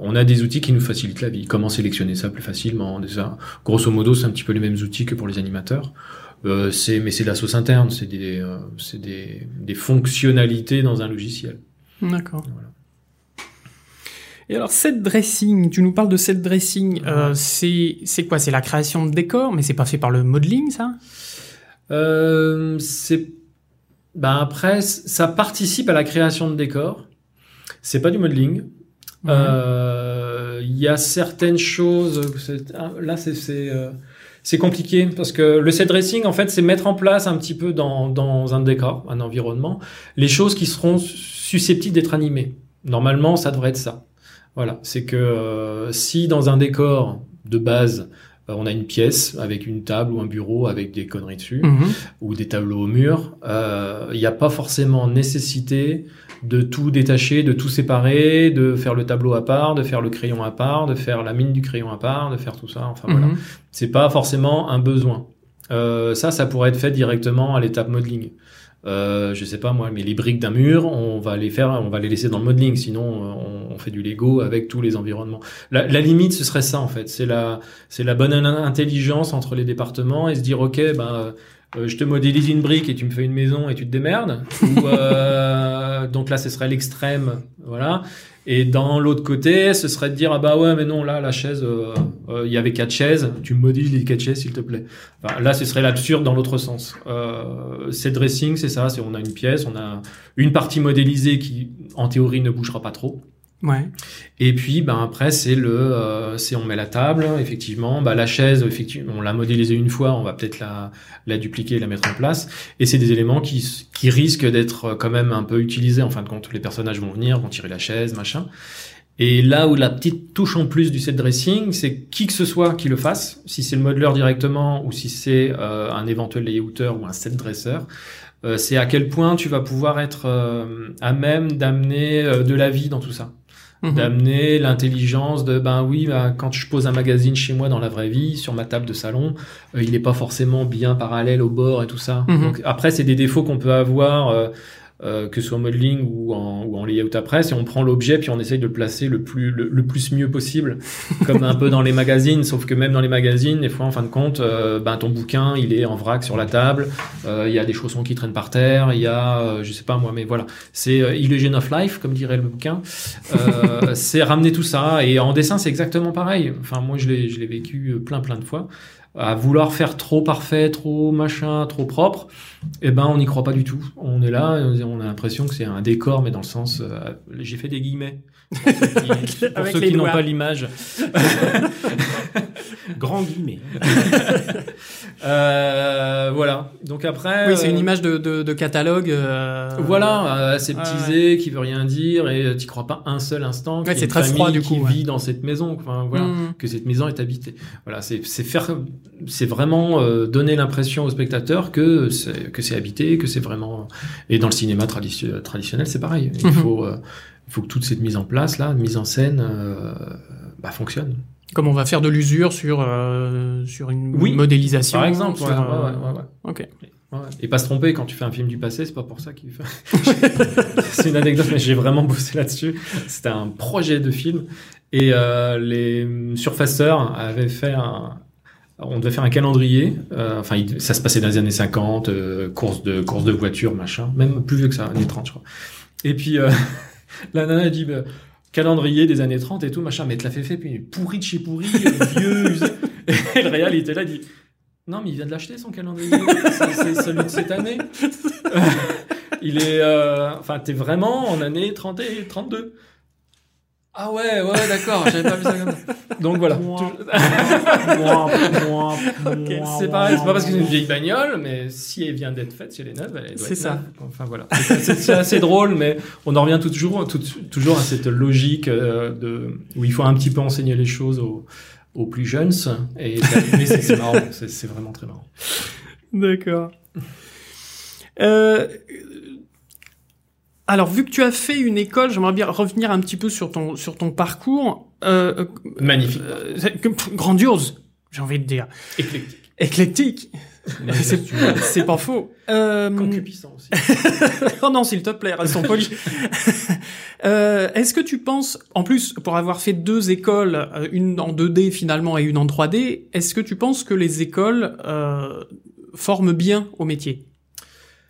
On a des outils qui nous facilitent la vie. Comment sélectionner ça plus facilement Déjà, grosso modo, c'est un petit peu les mêmes outils que pour les animateurs. C'est mais c'est de la sauce interne, c'est des c'est des, des fonctionnalités dans un logiciel.
D'accord.
Voilà.
Et alors, set dressing, tu nous parles de set dressing, euh, c'est quoi? C'est la création de décors, mais c'est pas fait par le modeling, ça?
Euh, c'est ben après ça participe à la création de décors. C'est pas du modeling. Euh, Il y a certaines choses. ah, Là, c'est c'est compliqué parce que le set dressing, en fait, c'est mettre en place un petit peu dans dans un décor, un environnement, les choses qui seront susceptibles d'être animées. Normalement, ça devrait être ça. Voilà, c'est que euh, si dans un décor de base, euh, on a une pièce avec une table ou un bureau avec des conneries dessus,
Mhm.
ou des tableaux au mur, euh, il n'y a pas forcément nécessité de tout détacher, de tout séparer, de faire le tableau à part, de faire le crayon à part, de faire la mine du crayon à part, de faire tout ça. Enfin voilà,
Mhm.
c'est pas forcément un besoin. Euh, ça, ça pourrait être fait directement à l'étape modeling. Euh, je sais pas moi, mais les briques d'un mur, on va les faire, on va les laisser dans le modeling. Sinon, on, fait du Lego avec tous les environnements. La, la limite, ce serait ça en fait. C'est la, c'est la bonne in- intelligence entre les départements et se dire ok, ben euh, je te modélise une brique et tu me fais une maison et tu te démerdes. Ou, euh, donc là, ce serait l'extrême, voilà. Et dans l'autre côté, ce serait de dire ah bah ouais mais non là la chaise, euh, euh, il y avait quatre chaises, tu me modélises les quatre chaises s'il te plaît. Enfin, là, ce serait l'absurde dans l'autre sens. Euh, c'est dressing, c'est ça, c'est on a une pièce, on a une partie modélisée qui en théorie ne bougera pas trop.
Ouais.
Et puis, ben après, c'est le, euh, c'est on met la table, effectivement, bah, la chaise, effectivement, on l'a modélisée une fois, on va peut-être la, la dupliquer, la mettre en place. Et c'est des éléments qui, qui risquent d'être quand même un peu utilisés. En fin de compte, les personnages vont venir, vont tirer la chaise, machin. Et là où la petite touche en plus du set dressing, c'est qui que ce soit qui le fasse, si c'est le modeler directement ou si c'est euh, un éventuel layouter ou un set dresseur, euh, c'est à quel point tu vas pouvoir être euh, à même d'amener euh, de la vie dans tout ça
Mhm.
d'amener l'intelligence de ben oui bah, quand je pose un magazine chez moi dans la vraie vie sur ma table de salon euh, il n'est pas forcément bien parallèle au bord et tout ça
Mhm.
donc après c'est des défauts qu'on peut avoir euh, euh, que ce soit en modeling ou en, ou en layout après si on prend l'objet puis on essaye de le placer le plus le, le plus mieux possible comme un peu dans les magazines sauf que même dans les magazines des fois en fin de compte euh, ben ton bouquin il est en vrac sur la table euh, il y a des chaussons qui traînent par terre il y a euh, je sais pas moi mais voilà. C'est euh, Illusion of Life comme dirait le bouquin. Euh, c'est ramener tout ça et en dessin c'est exactement pareil. Enfin moi je l'ai je l'ai vécu plein plein de fois à vouloir faire trop parfait trop machin trop propre eh ben on n'y croit pas du tout. On est là et on a l'impression que c'est un décor mais dans le sens euh, j'ai fait des guillemets. Pour ceux qui, n'ont pas l'image
Grand guillemet.
Euh, voilà. Donc après.
Oui, c'est une
euh,
image de, de, de catalogue. euh,
Voilà, euh, aseptisé,
Ouais,
qui veut rien dire, et tu crois pas un seul instant a
c'est très froid, du
qui
coup, ouais.
vit dans cette maison. Enfin, voilà,
Mm.
que cette maison est habitée. Voilà, c'est faire, c'est vraiment euh, donner l'impression au spectateur que c'est que c'est habité, que c'est vraiment. Et dans le cinéma tradition- traditionnel, c'est pareil. Il
Mhm.
faut, il faut que toute cette mise en place là, mise en scène, bah, fonctionne.
Comme on va faire de l'usure sur, euh, sur une
Oui,
modélisation.
Par exemple,
sur,
ouais, ouais, ouais, ouais, ouais.
Ok.
Ouais, ouais. Et pas se tromper quand tu fais un film du passé, c'est pas pour ça qu'il fait. c'est une anecdote, mais j'ai vraiment bossé là-dessus. C'était un projet de film et euh, les surfaceurs avaient fait un. On devait faire un calendrier. euh, enfin, ça se passait dans les années 50, euh, course de course de voiture, machin. Même plus vieux que ça, années 30, je crois. Et puis euh, la nana a dit. bah, calendrier des années 30 et tout machin mais te l'a fait fait puis pourri de chez pourri euh, vieux et le réal il était là dit non, mais il vient de l'acheter son calendrier. C'est- celui de cette année. Il est. euh, Enfin, t'es vraiment en année 30 et 32. Ah ouais, ouais, d'accord, j'avais pas vu ça comme ça. Donc voilà. C'est pareil, c'est pas parce que c'est une vieille bagnole, mais si elle vient d'être faite, si elle est neuve, elle doit
C'est ça.
neuve. Enfin voilà. C'est assez drôle, mais on en revient toujours, tout- toujours à cette logique euh, de où il faut un petit peu enseigner les choses aux, aux plus jeunes. Et c'est marrant, c'est vraiment très marrant.
D'accord. Euh, alors, vu que tu as fait une école, j'aimerais bien revenir un petit peu sur ton, sur ton parcours. Euh,
Magnifique.
euh, c'est- que- pff, grandiose, j'ai envie de dire.
Éclectique.
Éclectique. C'est c'est pas faux. Euh,
Concupiscent aussi.
oh non, s'il te plaît, elles sont polies. Euh, Est-ce que tu penses, en plus, pour avoir fait deux écoles, euh, une en 2D finalement et une en 3D, est-ce que tu penses que les écoles euh, forment bien au métier?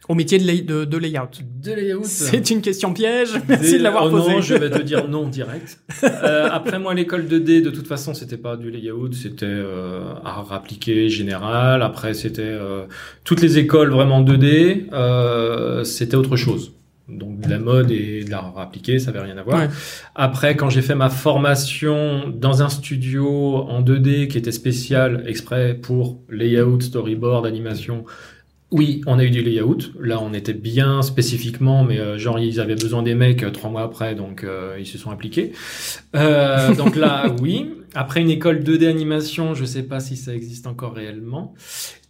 Au métier de, lay- de, de layout
De layout.
C'est une question piège, merci
Des-
de l'avoir
oh
posée.
Non, je vais te dire non direct. Euh, après moi, l'école 2D, de toute façon, c'était pas du layout, c'était euh, art appliqué général. Après, c'était euh, toutes les écoles vraiment 2D, euh, c'était autre chose. Donc de la mode et de l'art appliqué, ça avait rien à voir.
Ouais.
Après, quand j'ai fait ma formation dans un studio en 2D qui était spécial exprès pour layout, storyboard, animation, oui, on a eu du layout. Là, on était bien spécifiquement, mais euh, genre ils avaient besoin des mecs euh, trois mois après, donc euh, ils se sont appliqués. Euh, donc là, oui. Après une école 2D animation, je sais pas si ça existe encore réellement.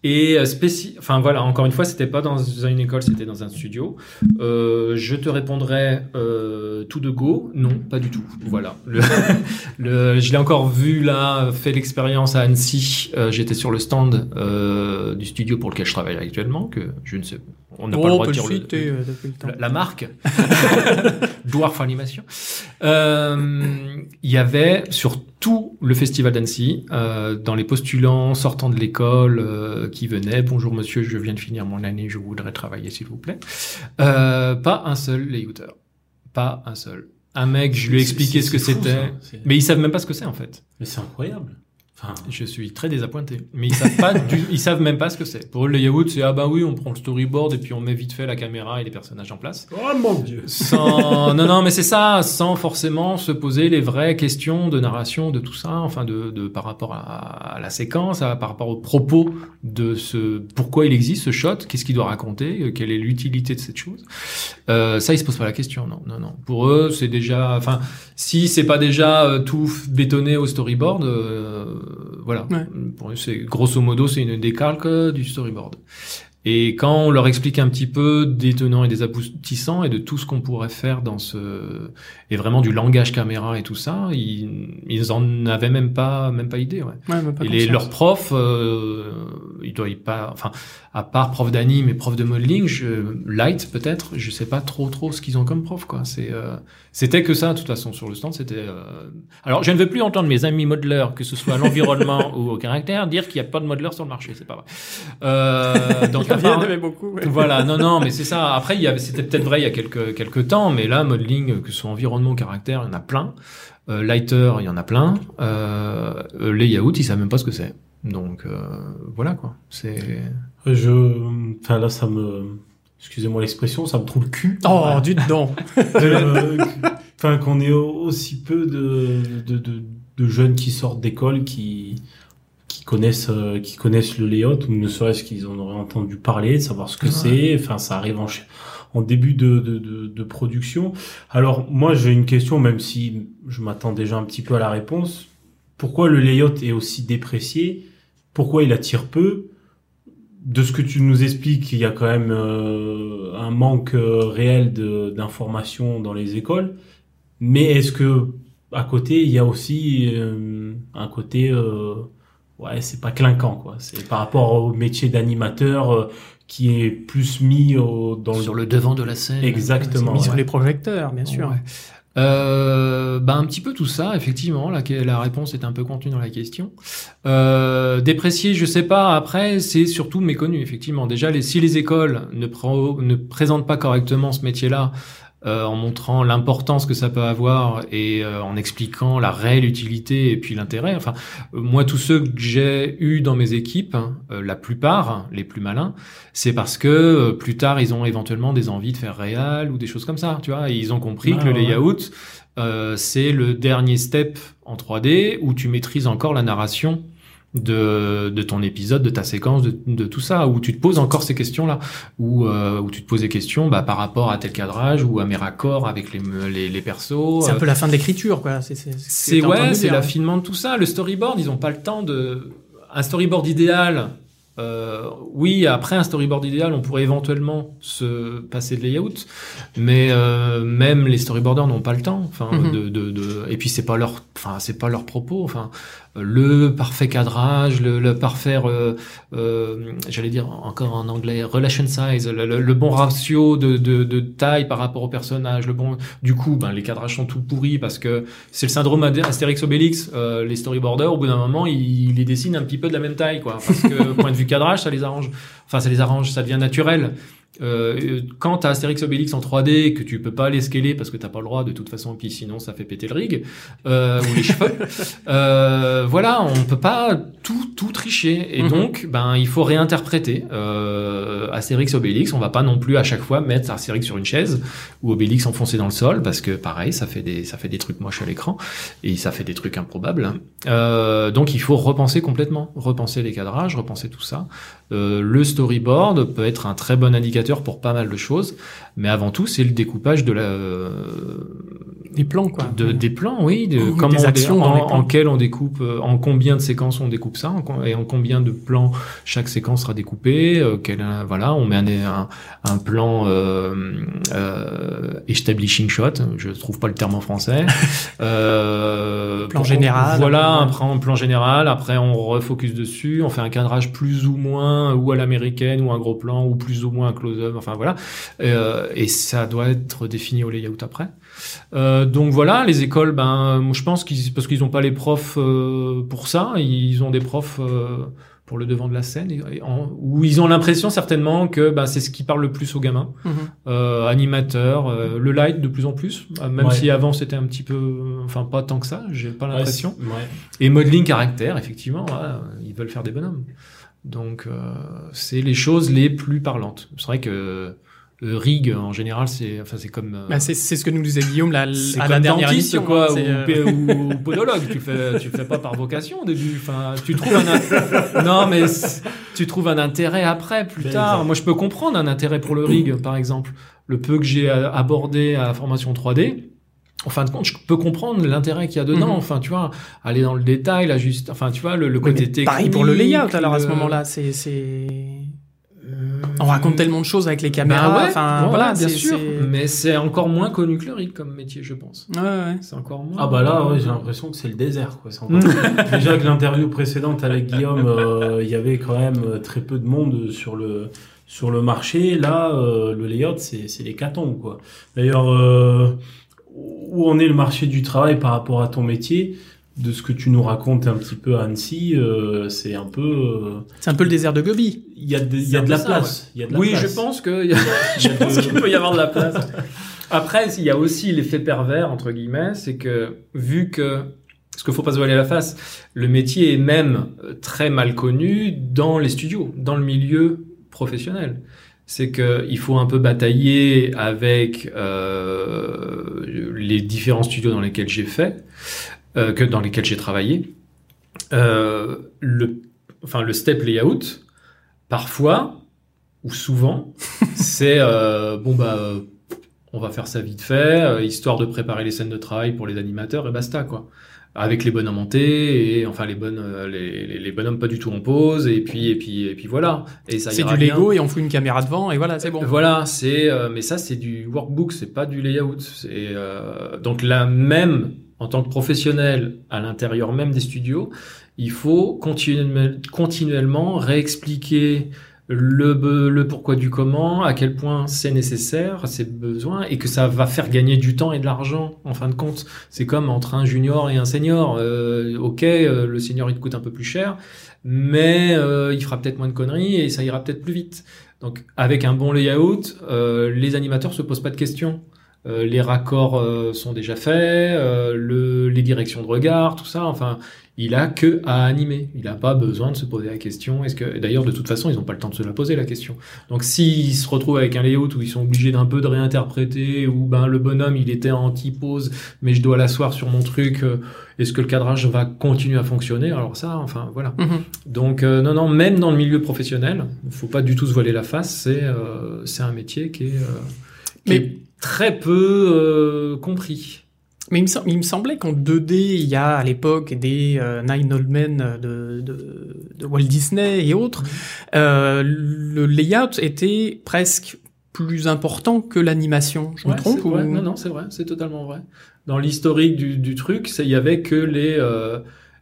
Et euh, spéci... enfin voilà, encore une fois, c'était pas dans une école, c'était dans un studio. Euh, je te répondrai euh, tout de go, non, pas du tout. Voilà. Le, le- je l'ai encore vu là, fait l'expérience à Annecy. Euh, J'étais sur le stand du studio pour lequel je travaille actuellement, que je ne sais, on n'a
Oh,
pas le
on
droit de
le
dire le-
le temps.
la, la marque Dwarf Animation. Il y avait sur tout le festival d'Annecy, euh, dans les postulants sortant de l'école euh, qui venaient, bonjour monsieur, je viens de finir mon année, je voudrais travailler s'il vous plaît. Euh, pas un seul layouter, pas un seul. Un mec, je lui ai expliqué ce que c'était, mais ils savent même pas ce que c'est en fait.
Mais c'est incroyable. Enfin,
Je suis très désappointé. Mais ils savent pas, du- ils savent même pas ce que c'est. Pour eux, le layout, c'est ah bah oui, on prend le storyboard et puis on met vite fait la caméra et les personnages en place.
oh mon dieu.
Sans, non, non, mais c'est ça, sans forcément se poser les vraies questions de narration, de tout ça, enfin, de, de par rapport à, à la séquence, à- par rapport au propos de ce, pourquoi il existe ce shot, qu'est-ce qu'il doit raconter, euh, quelle est l'utilité de cette chose. Euh, ça, ils se posent pas la question, non, non, non. Pour eux, c'est déjà, enfin, si c'est pas déjà euh, tout bétonné au storyboard, euh, voilà.
Ouais.
Pour grosso modo, c'est une décalque du storyboard. Et quand on leur explique un petit peu des tenants et des aboutissants et de tout ce qu'on pourrait faire dans ce et vraiment du langage caméra et tout ça, ils, ils en avaient même pas même pas idée. Ouais.
Ouais, mais pas
Et les, leurs profs, euh, ils doivent pas, enfin, à part prof d'anime et prof de modeling, je, light peut-être, je sais pas trop trop ce qu'ils ont comme prof quoi. C'est, euh, c'était que ça de toute façon sur le stand. C'était. euh, Alors je ne veux plus entendre mes amis modeleurs, que ce soit à l'environnement ou au caractère, dire qu'il n'y a pas de modeleurs sur le marché. C'est pas vrai. Euh, donc
Il y
à
en
part-
avait beaucoup. ouais.
voilà, non, non, mais c'est ça. Après, il y avait, c'était peut-être vrai il y a quelques, quelques temps, mais là, modeling, que ce soit environnement, caractère, il y en a plein. Euh, lighter, il y en a plein. Euh, euh, layout, ils savent même pas ce que c'est. Donc, euh, voilà, quoi. C'est...
Je, enfin là, ça me, excusez-moi l'expression, ça me trouve le cul.
Oh,
Voilà.
du dedans.
Euh, Enfin, qu'on ait aussi peu de, de, de, de jeunes qui sortent d'école qui connaissent euh, qui connaissent le layout ou ne serait-ce qu'ils en auraient entendu parler, savoir ce que
Ouais.
c'est. Enfin, ça arrive en, en début de, de, de, de production. Alors moi, j'ai une question, même si je m'attends déjà un petit peu à la réponse. Pourquoi le layout est aussi déprécié? Pourquoi il attire peu? De ce que tu nous expliques, il y a quand même euh, un manque euh, réel de- d'informations dans les écoles. Mais est-ce que à côté, il y a aussi euh, un côté, euh, ouais, c'est pas clinquant quoi. C'est par rapport au métier d'animateur euh, qui est plus mis au, dans
Sur le devant de la scène.
Exactement.
mis sur
ouais.
les projecteurs, bien sûr.
Ouais. Euh, bah un petit peu tout ça, effectivement. La, la réponse est un peu contenue dans la question. Euh, déprécié, je sais pas. Après, c'est surtout méconnu, effectivement. Déjà, les, si les écoles ne, pro- ne présentent pas correctement ce métier-là, euh, en montrant l'importance que ça peut avoir et euh, en expliquant la réelle utilité et puis l'intérêt. Enfin, euh, moi, tous ceux que j'ai eus dans mes équipes, euh, la plupart, les plus malins, c'est parce que euh, plus tard, ils ont éventuellement des envies de faire réal ou des choses comme ça, tu vois. Et ils ont compris
Ah,
que le layout, euh, c'est le dernier step en 3D où tu maîtrises encore la narration de, de ton épisode, de ta séquence, de, de tout ça, où tu te poses encore ces questions-là, où, euh, où tu te poses des questions bah, par rapport à tel cadrage ou à mes raccords avec les, les, les persos.
C'est un
euh,
peu la fin de l'écriture, quoi. C'est ce
ouais, c'est
dire.
l'affinement de tout ça. Le storyboard, ils ont pas le temps de. Un storyboard idéal. euh, oui, après un storyboard idéal, on pourrait éventuellement se passer de layout, mais euh, même les storyboarders n'ont pas le temps. Enfin,
Mhm.
de, de, de, et puis c'est pas leur, enfin c'est pas leur propos. Enfin, le parfait cadrage, le, le parfait, euh, euh, j'allais dire encore en anglais, relation size, le, le- le bon ratio de, de, de taille par rapport au personnage, le bon. Du coup, ben les cadrages sont tout pourris parce que c'est le syndrome Astérix Obélix. Euh, les storyboarders, au bout d'un moment, ils, ils les dessinent un petit peu de la même taille, quoi. Parce que point de vue cadrage, ça les arrange. Enfin, ça les arrange, ça devient naturel. Euh, quand t'as Astérix Obélix en 3D et que tu peux pas les scaler parce que t'as pas le droit de toute façon, puis sinon ça fait péter le rig euh, ou les cheveux. Euh, voilà, on peut pas tout tout tricher et
Mhm.
donc ben il faut réinterpréter euh, Astérix Obélix. On va pas non plus à chaque fois mettre Astérix sur une chaise ou Obélix enfoncé dans le sol parce que pareil ça fait des ça fait des trucs moches à l'écran et ça fait des trucs improbables. Donc il faut repenser complètement, repenser les cadrages, repenser tout ça. Le storyboard peut être un très bon indicateur pour pas mal de choses, mais avant tout c'est le découpage de la
Des plans, quoi.
de, des plans, oui, de
Ou
comment
des
on
actions dans
en,
plans.
en quel on découpe, euh, en combien de séquences on découpe ça, en et en combien de plans chaque séquence sera découpée. euh, quel, voilà, on met un, un, un plan euh, euh, establishing shot, je trouve pas le terme en français. euh,
Plan général.
Voilà, un plan, un plan général. Après, on refocus dessus, on fait un cadrage plus ou moins ou à l'américaine ou un gros plan ou plus ou moins un close-up. Enfin voilà, et ça doit être défini au layout après. Euh, donc voilà, les écoles, ben, je pense qu'ils, parce qu'ils n'ont pas les profs euh, pour ça, ils ont des profs euh, pour le devant de la scène, et, et en- où ils ont l'impression certainement que ben, c'est ce qui parle le plus aux gamins,
Mhm.
euh, animateurs, euh, le light de plus en plus, même
Ouais.
si avant c'était un petit peu, enfin pas tant que ça, j'ai pas l'impression.
Ouais, ouais.
Et modeling caractère, effectivement, voilà, ils veulent faire des bonhommes. Donc euh, c'est les choses les plus parlantes. C'est vrai que euh, rig en général, c'est, enfin c'est comme. euh,
Bah, c'est c'est ce que nous disait Guillaume là, à la dernière
dentiste,
émission.
quoi,
hein,
ou,
euh,
p- ou podologue. tu fais, tu fais pas par vocation au début. Enfin, tu trouves un, non, mais tu trouves un intérêt après, plus
Bel
tard. Moi, je peux comprendre un intérêt pour le rig, par exemple. Le peu que j'ai euh, abordé à la formation 3D. En fin de compte, je peux comprendre l'intérêt qu'il y a dedans.
Mhm.
Enfin, tu vois, aller dans le détail, là, juste, enfin, tu vois, le, le côté
mais
technique.
pareil pour le layout alors à ce moment-là, c'est c'est on raconte tellement de choses avec les
bah
caméras,
ouais,
enfin
ouais,
voilà,
bien sûr. Mais c'est encore moins connu que le rig comme métier, je pense.
Ouais, ouais.
C'est encore moins.
Ah bah là, ouais, j'ai l'impression que c'est le désert. Quoi. C'est encore- Déjà que l'interview précédente avec Guillaume, euh, il y avait quand même euh, très peu de monde sur le sur le marché. Là, euh, le layout, c'est c'est l'hécatombe, quoi. D'ailleurs, euh, où en est le marché du travail par rapport à ton métier? De ce que tu nous racontes un petit peu à Annecy, euh, c'est un peu, euh,
C'est un peu le désert de Gobi.
il y a de, il y a la
ça,
place. Il y a de la
Oui,
place.
je pense que je pense qu'il peut y avoir de la place. Après, il y a aussi l'effet pervers entre guillemets, c'est que vu que ce qu'il faut pas se voiler la face, le métier est même euh, très mal connu dans les studios, dans le milieu professionnel. C'est que il faut un peu batailler avec euh, les différents studios dans lesquels j'ai fait, euh, que dans lesquels j'ai travaillé. Euh, le enfin le step layout, parfois ou souvent, c'est euh, bon bah on va faire ça vite fait, histoire de préparer les scènes de travail pour les animateurs et basta quoi. Avec les bonhommes montés et enfin les bonnes les, les, les bonhommes pas du tout en pause et puis et puis et puis voilà et ça
C'est du
bien.
Lego et on fout une caméra devant et voilà, c'est bon.
Voilà, c'est euh, mais ça c'est du workbook, c'est pas du layout. C'est euh, donc là même en tant que professionnel à l'intérieur même des studios, il faut continuellement, réexpliquer le, pourquoi du comment, à quel point c'est nécessaire, c'est besoin, et que ça va faire gagner du temps et de l'argent en fin de compte. C'est comme entre un junior et un senior. Euh, ok, euh, le senior il te coûte un peu plus cher, mais euh, il fera peut-être moins de conneries et ça ira peut-être plus vite. Donc avec un bon layout, euh, les animateurs se posent pas de questions. Euh, les raccords euh, sont déjà faits, euh, le, les directions de regard, tout ça. Enfin, il a que à animer. Il n'a pas besoin de se poser la question. Est-ce que d'ailleurs de toute façon ils n'ont pas le temps de se la poser la question. Donc s'ils se retrouvent avec un layout où ils sont obligés d'un peu de réinterpréter, où ben le bonhomme il était en anti-pose, mais je dois l'asseoir sur mon truc. euh, Est-ce que le cadrage va continuer à fonctionner? Alors ça, enfin voilà.
Mhm.
Donc euh, non, non, même dans le milieu professionnel, il faut pas du tout se voiler la face. C'est euh, c'est un métier qui est, euh, qui
Mais-
est très peu euh, compris.
Mais il me, sem- il me semblait qu'en 2D, il y a à l'époque des euh, Nine Old Men de, de, de Walt Disney et autres. Euh, le layout était presque plus important que l'animation. Je me trompe
c'est
ou...
vrai. Non, non, c'est vrai, c'est totalement vrai. Dans l'historique du, du truc, il y avait que les euh,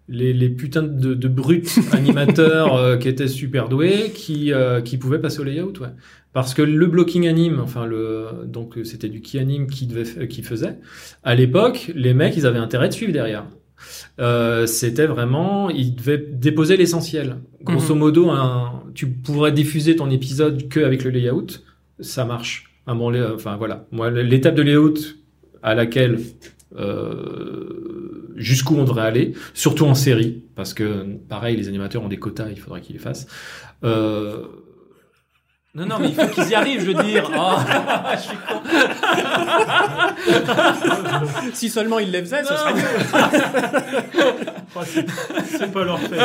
les, les putains de, de brutes animateurs euh, qui étaient super doués, qui euh, qui pouvaient passer au layout, ouais. Parce que le blocking anime, enfin le donc c'était du key anime qui devait qui faisait. À l'époque, les mecs, ils avaient intérêt de suivre derrière. Euh, c'était vraiment, ils devaient déposer l'essentiel. Grosso
Mhm.
modo, un, tu pourrais diffuser ton épisode que avec le layout, ça marche. Un bon, enfin voilà. Moi, l'étape de layout à laquelle euh, jusqu'où on devrait aller, surtout en série, parce que pareil, les animateurs ont des quotas, il faudrait qu'ils les fassent. Euh, non, non, mais il faut qu'ils y arrivent, je veux dire. Oh, je suis con.
Si seulement il les faisait, ce serait mieux.
Oh, c'est c'est pas leur fait.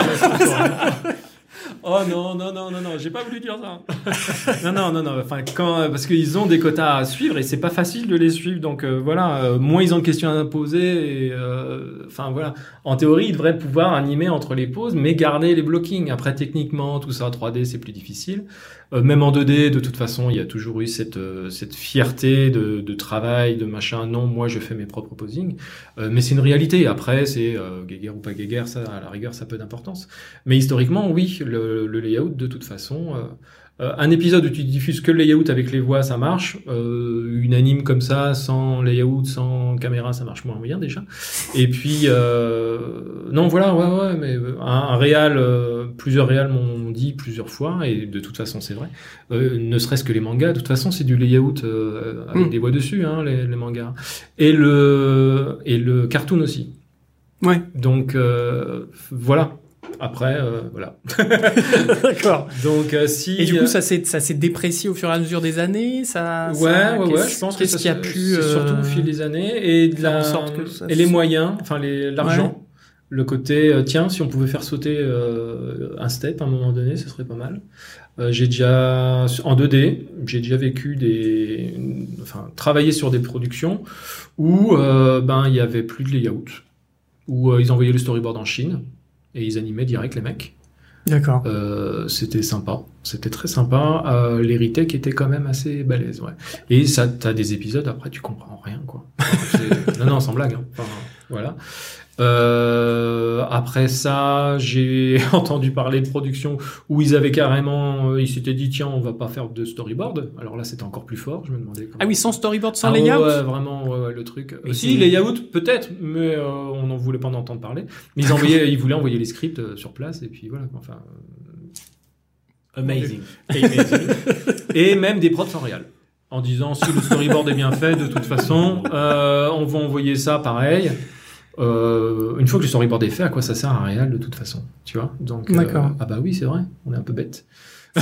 Oh non, non, non, non, non, j'ai pas voulu dire ça. non, non, non, non, enfin, quand, parce qu'ils ont des quotas à suivre et c'est pas facile de les suivre, donc euh, voilà, euh, moins ils ont de questions à poser, et, euh, enfin voilà. En théorie, ils devraient pouvoir animer entre les pauses, mais garder les blockings. Après, techniquement, tout ça, 3D, c'est plus difficile. Euh, même en 2D, de toute façon, il y a toujours eu cette, euh, cette fierté de, travail, de machin. Non, moi, je fais mes propres posings. Euh, mais c'est une réalité. Après, c'est euh, guéguerre ou pas guéguerre, ça, à la rigueur, ça a peu d'importance. Mais historiquement, oui, le layout, de toute façon, euh, euh, un épisode où tu diffuses que le layout avec les voix, ça marche. Euh, une anime comme ça, sans layout, sans caméra, ça marche moins bien déjà. Et puis, euh, non, voilà, ouais, ouais, mais un, un réal, euh, plusieurs réals m'ont dit plusieurs fois, et de toute façon, c'est vrai. Euh, ne serait-ce que les mangas, de toute façon, c'est du layout euh, avec
Mm.
des voix dessus, hein, les, les mangas. Et le, et le cartoon aussi.
Ouais,
Donc, euh, voilà. Après, euh, voilà.
d'accord.
Donc, euh, si.
Et du
euh,
coup, ça s'est ça s'est déprécié au fur et à mesure des années. Ça.
Ouais,
ça-
ouais, ouais, je pense que
qu'est-ce
ça
qui a pu euh,
surtout au fil des années et de la,
sorte que ça
et les moyens, enfin les l'argent, le côté euh, tiens si on pouvait faire sauter euh, un step à un moment donné, ce serait pas mal. Euh, j'ai déjà en 2D, j'ai déjà vécu des, enfin travaillé sur des productions où euh, ben il y avait plus de layout, où euh, ils envoyaient le storyboard en Chine et ils animaient direct les mecs.
D'accord.
Euh, c'était sympa, c'était très sympa. Euh, les retakes étaient quand même assez balèzes, ouais. Et ça, t'as des épisodes après, tu comprends rien, quoi. Non, non, sans blague. Hein. Enfin, voilà. Euh, après ça, j'ai entendu parler de production où ils avaient carrément, euh, ils s'étaient dit tiens, on va pas faire de storyboard. Alors là, c'était encore plus fort. Je me demandais. Comment...
Ah oui, sans storyboard, sans
Ah
layout.
ouais, vraiment, ouais, ouais, le truc.
Mais
Euh, si,
c'est-
layout, peut-être, mais euh, on n'en voulait pas en entendre parler. Mais ils, envoyaient, ils voulaient envoyer les scripts euh, sur place, et puis voilà. Enfin,
Amazing.
et même des prods sans réal. En disant si le storyboard est bien fait, de toute façon, euh, on va envoyer ça pareil. Euh, une fois que le storyboard est fait, à quoi ça sert un réal de toute façon, tu vois? Donc, euh,
D'accord.
ah bah oui, c'est vrai, on est un peu bête.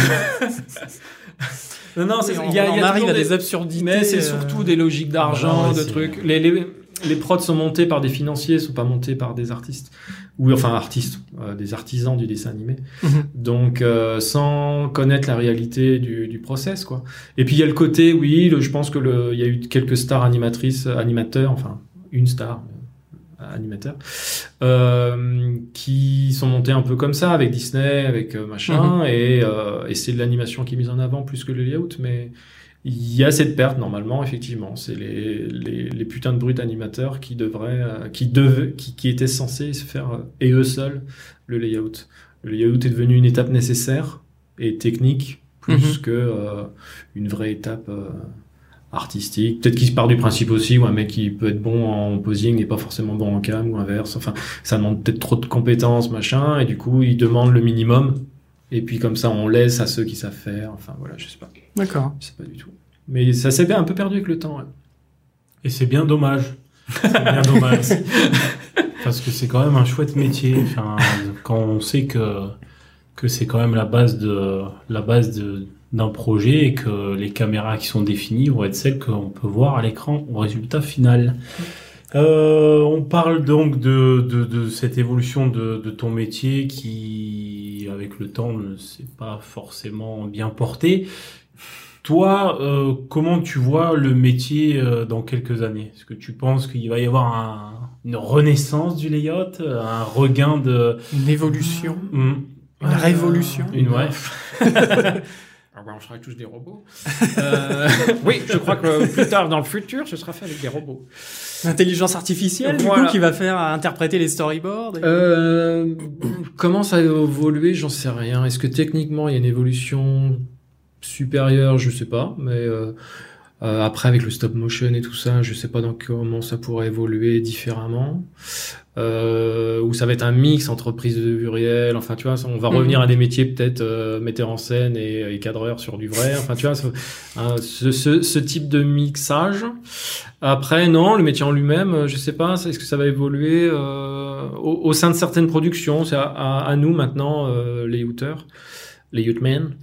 non, non,
Oui, on,
il y a,
on
il y a
arrive
toujours
à des, absurdités.
mais c'est
euh,
surtout des logiques d'argent,
Ouais,
de trucs. Les, les, les prods sont montés par des financiers, sont pas montés par des artistes ou enfin artistes, euh, des artisans du dessin animé.
Mhm.
Donc euh, sans connaître la réalité du, du process quoi. Et puis il y a le côté oui, le- je pense que le il y a eu quelques stars animatrices, animateurs, enfin une star euh, animateur euh, qui sont montés un peu comme ça avec Disney, avec euh, machin et, euh, et c'est de l'animation qui est mise en avant plus que le layout mais il y a cette perte normalement effectivement. C'est les, les, les putains de brutes animateurs qui devraient qui devaient qui, qui étaient censés se faire et eux seuls le layout. Le layout est devenu une étape nécessaire et technique plus
Mhm.
que euh, une vraie étape artistique peut-être qu'il se part du principe aussi où un mec qui peut être bon en posing n'est pas forcément bon en cam ou inverse enfin ça demande peut-être trop de compétences machin et du coup il demande le minimum et puis comme ça on laisse à ceux qui savent faire enfin voilà je sais pas
D'accord.
je sais pas du tout. Mais ça s'est un peu perdu avec le temps. ouais.
Et c'est bien dommage. C'est bien dommage. Parce que c'est quand même un chouette métier. Enfin, quand on sait que, que c'est quand même la base de, la base de, d'un projet et que les caméras qui sont définies vont être celles qu'on peut voir à l'écran au résultat final. Euh, on parle donc de, de, de cette évolution de, de ton métier qui, avec le temps, ne s'est pas forcément bien porté. Toi, euh, comment tu vois le métier euh, dans quelques années? Est-ce que tu penses qu'il va y avoir un- une renaissance du layout, un regain de...
Une évolution.
Hmm.
Une révolution.
Une ouais. Ah bah, on sera tous des robots. Euh, oui, je crois que plus tard dans le futur, ce sera fait avec des robots.
L'intelligence artificielle, du
Voilà.
coup, qui va faire interpréter les storyboards. et-
Euh, comment ça a évolué J'en sais rien. Est-ce que techniquement il y a une évolution supérieure? Je sais pas. Mais euh, euh, après avec le stop motion et tout ça, je sais pas dans comment ça pourrait évoluer différemment. Euh, ou ça va être un mix entre prise de vue réelle. Enfin, tu vois, on va
Mhm.
revenir à des métiers peut-être euh, metteur en scène et, et cadreur sur du vrai. Enfin, tu vois, hein, ce, ce, ce type de mixage. Après, non, le métier en lui-même, euh, je sais pas, est-ce que ça va évoluer euh, au, au sein de certaines productions? C'est à, à, à nous maintenant, euh, les youteurs, les youtmen,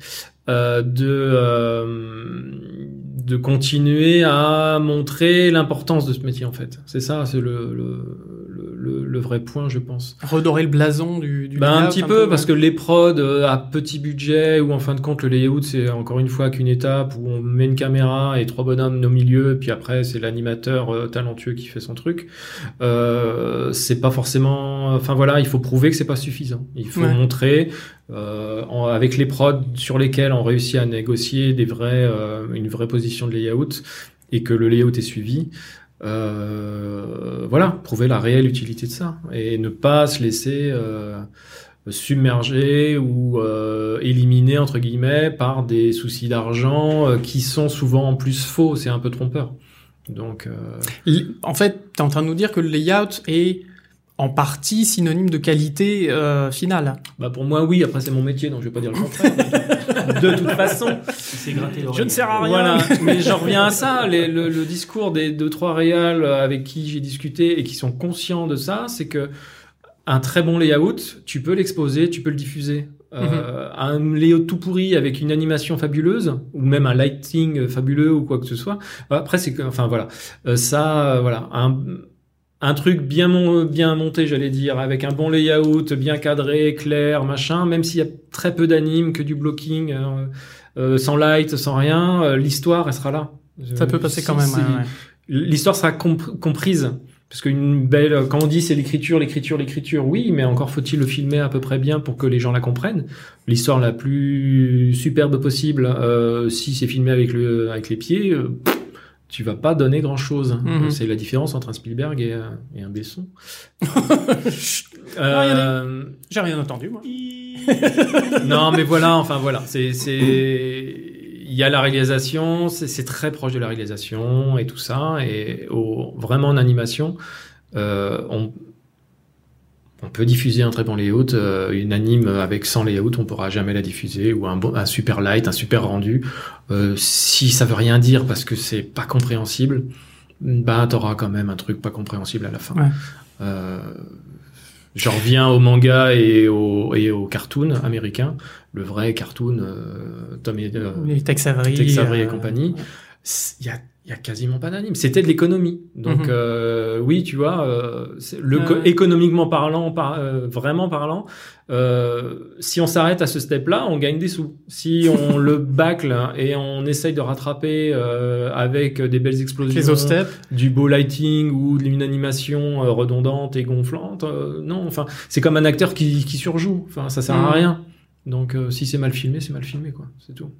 euh, de euh, de continuer à montrer l'importance de ce métier en fait. C'est ça, c'est le, le, le, le vrai point, je pense.
Redorer le blason du, du
Ben, un petit peu, parce que les prods euh, à petit budget, ou en fin de compte, le layout, c'est encore une fois qu'une étape où on met une caméra et trois bonhommes au milieu, et puis après, c'est l'animateur euh, talentueux qui fait son truc. Euh, c'est pas forcément. Enfin voilà, il faut prouver que c'est pas suffisant. Il faut
Ouais.
montrer, euh, en- avec les prods sur lesquels on réussit à négocier des vrais, euh, une vraie position de layout, et que le layout est suivi. Euh, voilà, prouver la réelle utilité de ça et ne pas se laisser euh, submerger ou euh, éliminer entre guillemets par des soucis d'argent euh, qui sont souvent en plus faux, c'est un peu trompeur. Donc euh,
En fait, t'es en train de nous dire que le layout est en partie synonyme de qualité euh, finale.
bah pour moi oui, après c'est mon métier donc je vais pas dire le contraire. de toute façon,
C'est gratté.
Je ne sers à rien.
Voilà, mais j'en reviens à ça. Les- le, le discours des deux trois réals avec qui j'ai discuté et qui sont conscients de ça, c'est que un très bon layout, tu peux l'exposer, tu peux le diffuser. Euh, Un layout tout pourri avec une animation fabuleuse ou même un lighting fabuleux ou quoi que ce soit. Après c'est que, enfin voilà, Euh, ça, euh, voilà, un un truc bien mon- bien monté, j'allais dire, avec un bon layout, bien cadré, clair, machin. Même s'il y a très peu d'anime, que du blocking. euh, euh, sans light, sans rien, euh, l'histoire, elle sera là.
Ça peut passer
Si-
quand même.
si-
ouais, ouais.
L'histoire sera comp- comprise. Parce qu'une belle, quand on dit c'est l'écriture, l'écriture, l'écriture, oui, mais encore faut-il le filmer à peu près bien pour que les gens la comprennent. L'histoire la plus superbe possible, si c'est filmé avec le, avec les pieds, pff, tu vas pas donner grand chose.
Mhm.
C'est la différence entre un Spielberg et, un- et un Besson. Euh,
J'ai rien entendu, moi.
non, mais voilà, enfin voilà, c'est, c'est, il y a la réalisation, c'est, c'est très proche de la réalisation et tout ça, et au, vraiment en animation, euh, on, on peut diffuser un très bon layout, euh, une anime avec 100 layout, on pourra jamais la diffuser, ou un, bon, un super light, un super rendu. Euh, si ça veut rien dire parce que c'est pas compréhensible, bah t'auras quand même un truc pas compréhensible à la fin.
Ouais.
Euh, je reviens au manga et au, et au cartoon américain, le vrai cartoon, euh, Tom et, euh,
Tex Avery.
Tex Avery et
euh,
compagnie. il y a, il y a quasiment pas d'anime. C'était de l'économie. Donc
Mhm.
euh, oui, tu vois, euh, le
Ah
économiquement parlant, par, euh, vraiment parlant, euh, si on s'arrête à ce step-là, on gagne des sous. Si on le bâcle et on essaye de rattraper euh, avec des belles explosions,
Les
du beau lighting ou d'une animation redondante et gonflante, non. Enfin, c'est comme un acteur qui, qui surjoue. Enfin, ça sert
Mhm.
à rien. Donc euh, si c'est mal filmé, c'est mal filmé, quoi. C'est tout.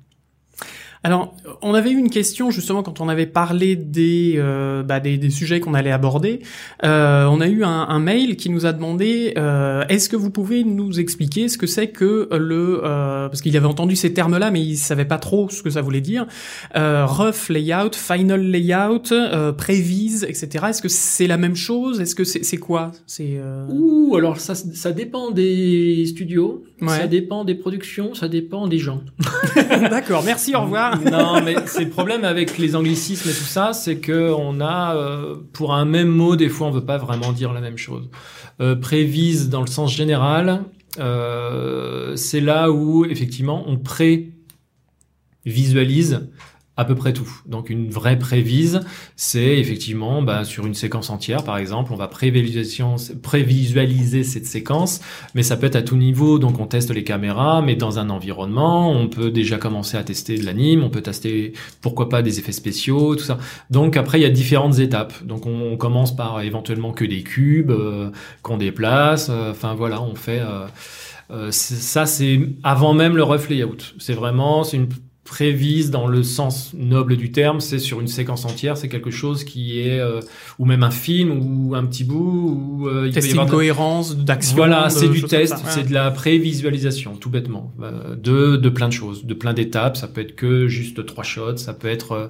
Alors, on avait eu une question justement quand on avait parlé des euh, bah, des, sujets qu'on allait aborder. Euh, on a eu un, mail qui nous a demandé euh, est-ce que vous pouvez nous expliquer ce que c'est que le parce qu'il avait entendu ces termes-là mais il savait pas trop ce que ça voulait dire. Rough layout, final layout, prévise, etc. Est-ce que c'est la même chose? Est-ce que c'est quoi? C'est
Ouh, alors ça, ça dépend des studios,
Ouais.
ça dépend des productions, ça dépend des gens.
d'accord. Merci. Au revoir.
non, mais c'est le problème avec les anglicismes et tout ça, c'est que on a euh, pour un même mot des fois on veut pas vraiment dire la même chose. Euh, prévise dans le sens général, euh, c'est là où effectivement on pré visualise à peu près tout. Donc une vraie prévise, c'est effectivement bah, sur une séquence entière, par exemple, on va prévisualiser cette séquence, mais ça peut être à tout niveau. Donc on teste les caméras, mais dans un environnement, on peut déjà commencer à tester de l'anime, on peut tester pourquoi pas des effets spéciaux, tout ça. Donc après il y a différentes étapes. Donc on, commence par éventuellement que des cubes euh, qu'on déplace. euh, Enfin voilà, on fait. euh, euh, ça c'est avant même le rough layout. C'est vraiment c'est une prévise dans le sens noble du terme, c'est sur une séquence entière, c'est quelque chose qui est euh, ou même un film ou un petit bout ou euh, il peut y avoir de-
cohérence d'action.
voilà, c'est du test, c'est de la prévisualisation, tout bêtement, euh, de, de plein de choses, de plein d'étapes. Ça peut être que juste trois shots, ça peut être euh,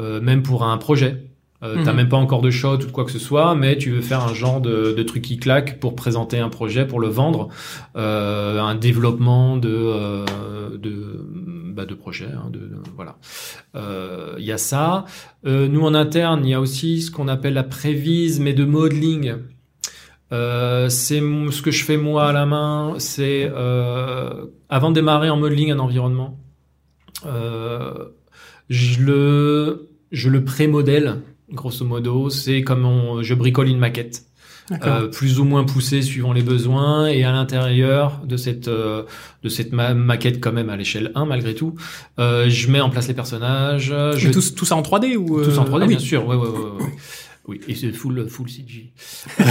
euh, même pour un projet. Euh, T'as
Mhm.
même pas encore de shot ou de quoi que ce soit, mais tu veux faire un genre de, de truc qui claque pour présenter un projet, pour le vendre, euh, un développement de euh, de de projet, hein, voilà. Euh, Il y a ça. Euh, nous en interne, il y a aussi ce qu'on appelle la prévise, mais de modeling. Euh, c'est ce que je fais moi à la main. C'est euh, avant de démarrer en modeling un environnement, euh, je le pré-modèle grosso modo. C'est comme je bricole une maquette. Euh, plus ou moins poussée suivant les besoins et à l'intérieur de cette euh, de cette ma- maquette quand même à l'échelle 1 malgré tout euh, je mets en place les personnages je
tout, tout ça en 3D ou
tous en
euh,
3D,
ah oui.
bien sûr. Ouais, ouais, ouais, ouais. Oui, et c'est full, full CG.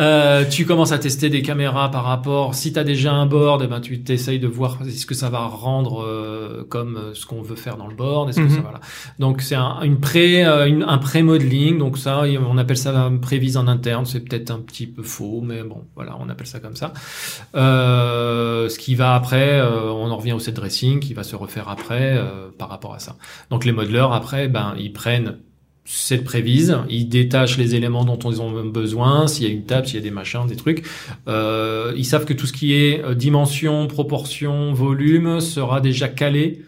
euh, tu commences à tester des caméras par rapport. Si tu as déjà un board, eh ben, tu t'essayes de voir est-ce que ça va rendre euh, comme euh, ce qu'on veut faire dans le board. Est-ce que
Mhm.
ça là Donc c'est un, une pré, euh, une- un pré-modeling. Donc ça, on appelle ça un prévise en interne. C'est peut-être un petit peu faux, mais bon, voilà, on appelle ça comme ça. Euh, ce qui va après, euh, on en revient au set dressing, qui va se refaire après euh, par rapport à ça. Donc les modeleurs après, ben ils prennent cette prévise, ils détachent les éléments dont ils ont besoin, s'il y a une table, s'il y a des machins, des trucs. Euh, ils savent que tout ce qui est euh, dimension, proportion, volume sera déjà calé